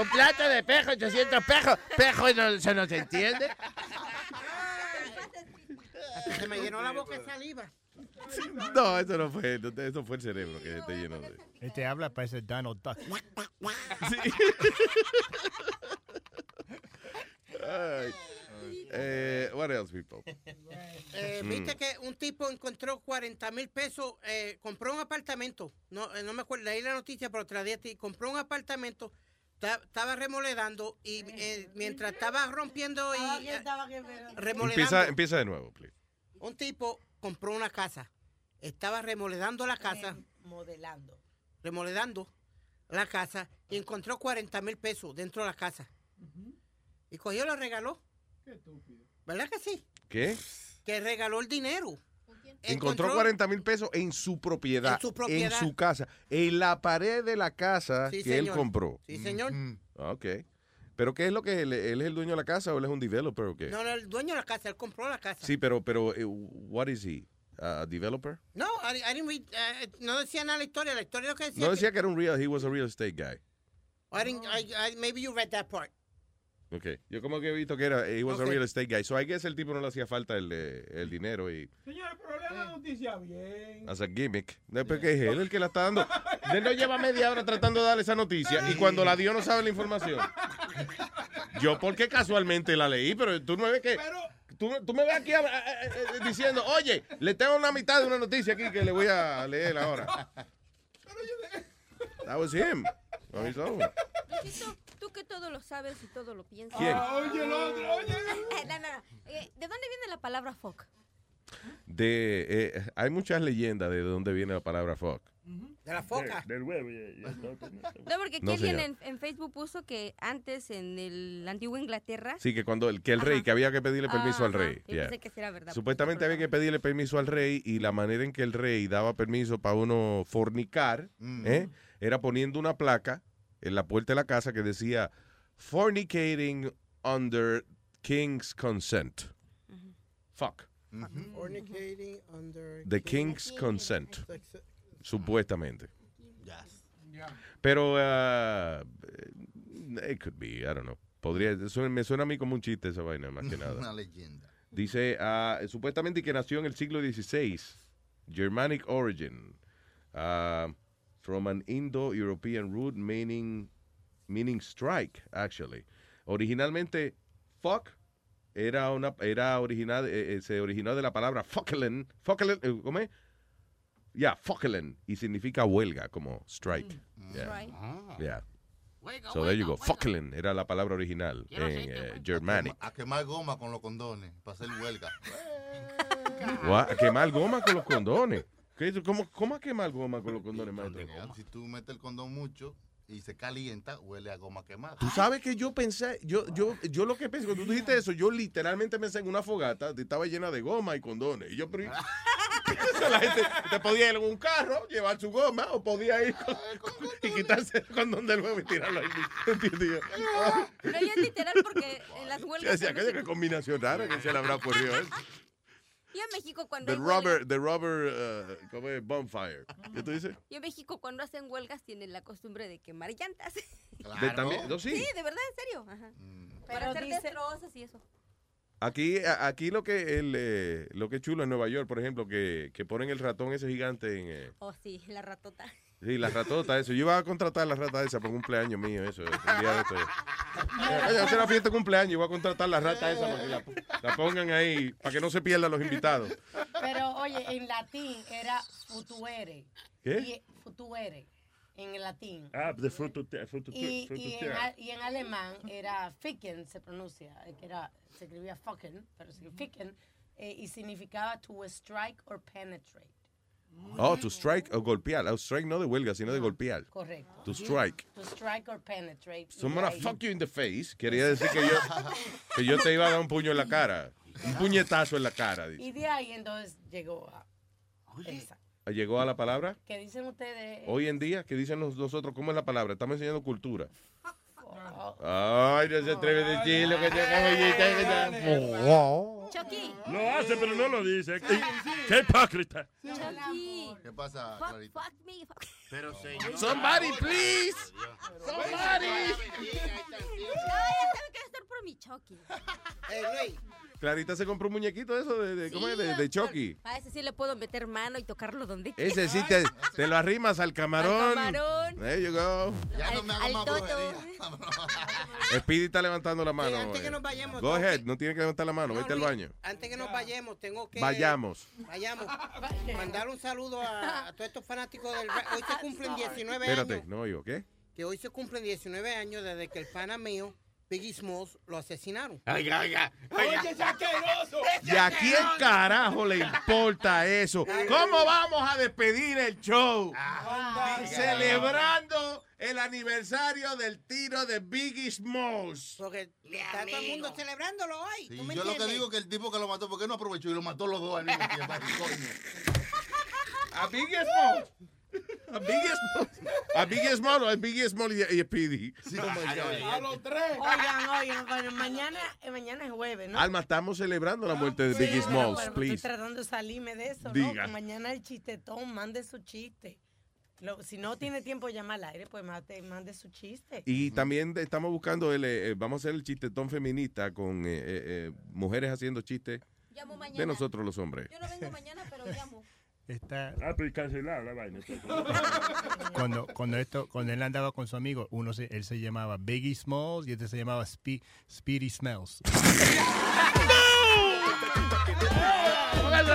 Un plato de pejo, 800 pejos. Pejo, no, ¿se nos entiende? Se me llenó la boca de saliva. No, eso no fue, eso fue el cerebro que te llenó de. Este habla parece Donald Duck. Ay. Eh, what else, people? Eh, Mm. Viste que un tipo encontró 40 mil pesos, eh, compró un apartamento, no, eh, no me acuerdo, leí la noticia, pero otra día compró un apartamento ta- estaba remoledando y eh, mientras estaba rompiendo y eh, Empieza, remodelando, empieza de nuevo, please. un tipo compró una casa. Estaba remodelando la casa, Modelando. remodelando la casa y encontró 40 mil pesos dentro de la casa. Y cogió y lo regaló. ¿Verdad que sí? ¿Qué? Que regaló el dinero. Encontró 40 mil pesos en su propiedad. En su propiedad. en su casa. En la pared de la casa Sí, que él compró. Sí, señor. Ah, Ok. ¿Pero qué es lo que él, él es el dueño de la casa o él es un developer o qué? No, no, el dueño de la casa, él compró la casa. Sí, pero, pero, eh, what is he? A developer? No, I, I didn't read, eh, no decía nada la historia. La historia lo que decía. No que- decía que era un real, he was a real estate guy. I didn't, I, I- maybe you read that part. Ok. Yo como que he visto que era, he was a real estate guy. So I guess el tipo no le hacía falta el, eh, el dinero y, Señores, pero lea la noticia bien. as a gimmick. Después que es él el que la está dando. Él no lleva media hora tratando de darle esa noticia y cuando la dio no sabe la información. Yo porque casualmente la leí, pero tú no ves que... Tú, tú me ves aquí a- a- a- a- diciendo, oye, le tengo una mitad de una noticia aquí que le voy a leer ahora. That was him. On his own. Tú que todo lo sabes y todo lo piensas. ¿Quién? Ah, oye, el otro, oye. no, no, no. Eh, ¿De dónde viene la palabra fuck? De, eh, hay muchas leyendas de dónde viene la palabra fuck. De la foca. Del huevo. y- y el toque, ¿no? No, porque aquí No, alguien señor. en, en Facebook puso que antes en el antiguo Inglaterra. Sí, que cuando el, que el rey, que había que pedirle permiso al rey. yo yeah. pensé que sí era verdad. Supuestamente había que pedirle permiso al rey y la manera en que el rey daba permiso para uno fornicar ¿eh? era poniendo una placa en la puerta de la casa que decía fornicating under king's consent. Fuck. Fornicating under The king's consent. Supuestamente. Yeah. Pero uh, it could be, I don't know. Podría, suena- me suena a mí como un chiste esa vaina, más que nada. Una leyenda. Dice, ah, supuestamente que nació en el siglo XVI, Germanic origin, ah, from an Indo-European root meaning, meaning strike, actually. Originalmente, fuck era una, era original, eh, eh, se originó de la palabra fuckelen, fuckelen, eh, ¿cómo es? Yeah, fuckelen, y significa huelga, como strike. Yeah. Strike. Yeah. So there you go. Fuckelen era la palabra original en eh, Germanic. A quemar goma con los condones para hacer huelga. A quemar goma con los condones. ¿Cómo, ¿Cómo a quemar goma con los condones, maestro? Si tú metes el condón mucho y se calienta, huele a goma quemada. Tú sabes que yo pensé, yo, yo, yo lo que pensé, cuando tú dijiste eso, yo literalmente pensé en una fogata, estaba llena de goma y condones. Y yo, pero, la gente te podía ir en un carro, llevar su goma, o podía ir con- y quitarse el condón de nuevo y tirarlo ahí. ¿Entiendes? Yo, Pero yo es literal porque en las yo huelgas. decía, en ¿qué, México- qué combinación rara que se le habrá ocurrido. ¿eh? Yo en México cuando The hay rubber, the rubber, uh, ¿cómo es? Bonfire. ¿Qué tú dices? Yo en México cuando hacen huelgas tienen la costumbre de quemar llantas. De también- no, sí. de verdad, en serio. Ajá. Para Pero hacer dice- destrozos y eso. Aquí, aquí lo que el, eh, lo que es chulo en Nueva York, por ejemplo, que, que ponen el ratón ese gigante en eh, Oh, sí, la ratota. Sí, la ratota, eso. Yo iba a contratar la rata esa por un cumpleaños mío, eso. Un día de esto. Oye, hacer la fiesta de cumpleaños, yo voy a contratar la rata esa para que la, la pongan ahí, para que no se pierdan los invitados. Pero oye, en latín era futuere. ¿Qué? Y, futuere, en el latín. Ah, de fruto, fruto, Y, fruto, y, en, a- y en alemán era ficken, se pronuncia, eh, que era, se escribía fucken, pero ficken, eh, y significaba to strike or penetrate. Oh, to strike o golpear. Oh, strike no de huelga, sino de golpear. Correcto. To strike. To strike or penetrate. So I'm gonna fuck you in the face. Quería decir que yo, que yo te iba a dar un puño en la cara. Un puñetazo en la cara. dice. Y de ahí entonces llegó a esa. Llegó a la palabra. ¿Qué dicen ustedes? Hoy en día, ¿qué dicen nosotros? ¿Cómo es la palabra? Estamos enseñando cultura. Oh. Ay, no se atreve a decir lo que te Chucky. Lo hace, pero no lo dice. ¿Qué, qué hipócrita? Chucky. ¿Qué pasa, Fuck, Clarita? fuck me. Fuck. Pero señor. Somebody, please. Somebody. No, ya saben que estar por mi Chucky. Hey, Luis, Clarita se compró un muñequito de eso, de, de- ¿cómo es? De, de Chucky. A ese sí le puedo meter mano y tocarlo donde Ese sí te, te lo arrimas al camarón. Al camarón. There you go. Ya no Al- me hago al más toto. Speedy está levantando la mano. antes que nos vayamos, Go ahead, que- no tiene que levantar la mano, No, vete al baño. Antes que nos vayamos, tengo que. Vayamos. Vayamos. Mandar un saludo a, a todos estos fanáticos del. Hoy se cumplen 19 Espérate, años. no oigo, ¿qué? que hoy se cumplen 19 años desde que el pana mío, Biggie Smalls, lo asesinaron. Oiga, oiga, oiga. Oye, ese asqueroso. ¿Y a quién carajo le importa eso? ¿Cómo vamos a despedir el show? Celebrando el aniversario del tiro de Biggie Smalls. Porque está todo el mundo celebrándolo hoy. Sí, ¿tú me yo lo que digo que el tipo que lo mató, ¿por qué no aprovechó y lo mató los dos al mismo tiempo? Ay. A Biggie Smalls. A Biggie Smalls. A Biggie Smalls, a Biggie Smalls y, y a Speedy. A los tres. Oigan, oigan, bueno, mañana, eh, mañana es jueves, ¿no? Alma, estamos celebrando la muerte de Biggie Sí, Smalls, pero please. Estoy tratando de salirme de eso, Diga. ¿no? Que mañana el chistetón, mande su chiste. Lo- si no tiene tiempo de llamar al aire, pues mate- mande su chiste. Y también estamos buscando, el, eh, eh, vamos a hacer el chistetón feminista con eh, eh, eh, mujeres haciendo chistes Llamo mañana. de nosotros los hombres. Yo no vengo mañana, pero llamo. Está, Ah, pues cancelado la vaina. cuando, cuando, esto, cuando él andaba con su amigo, uno se, él se llamaba Biggie Smalls y este se llamaba Spe- Speedy Smells. Cuando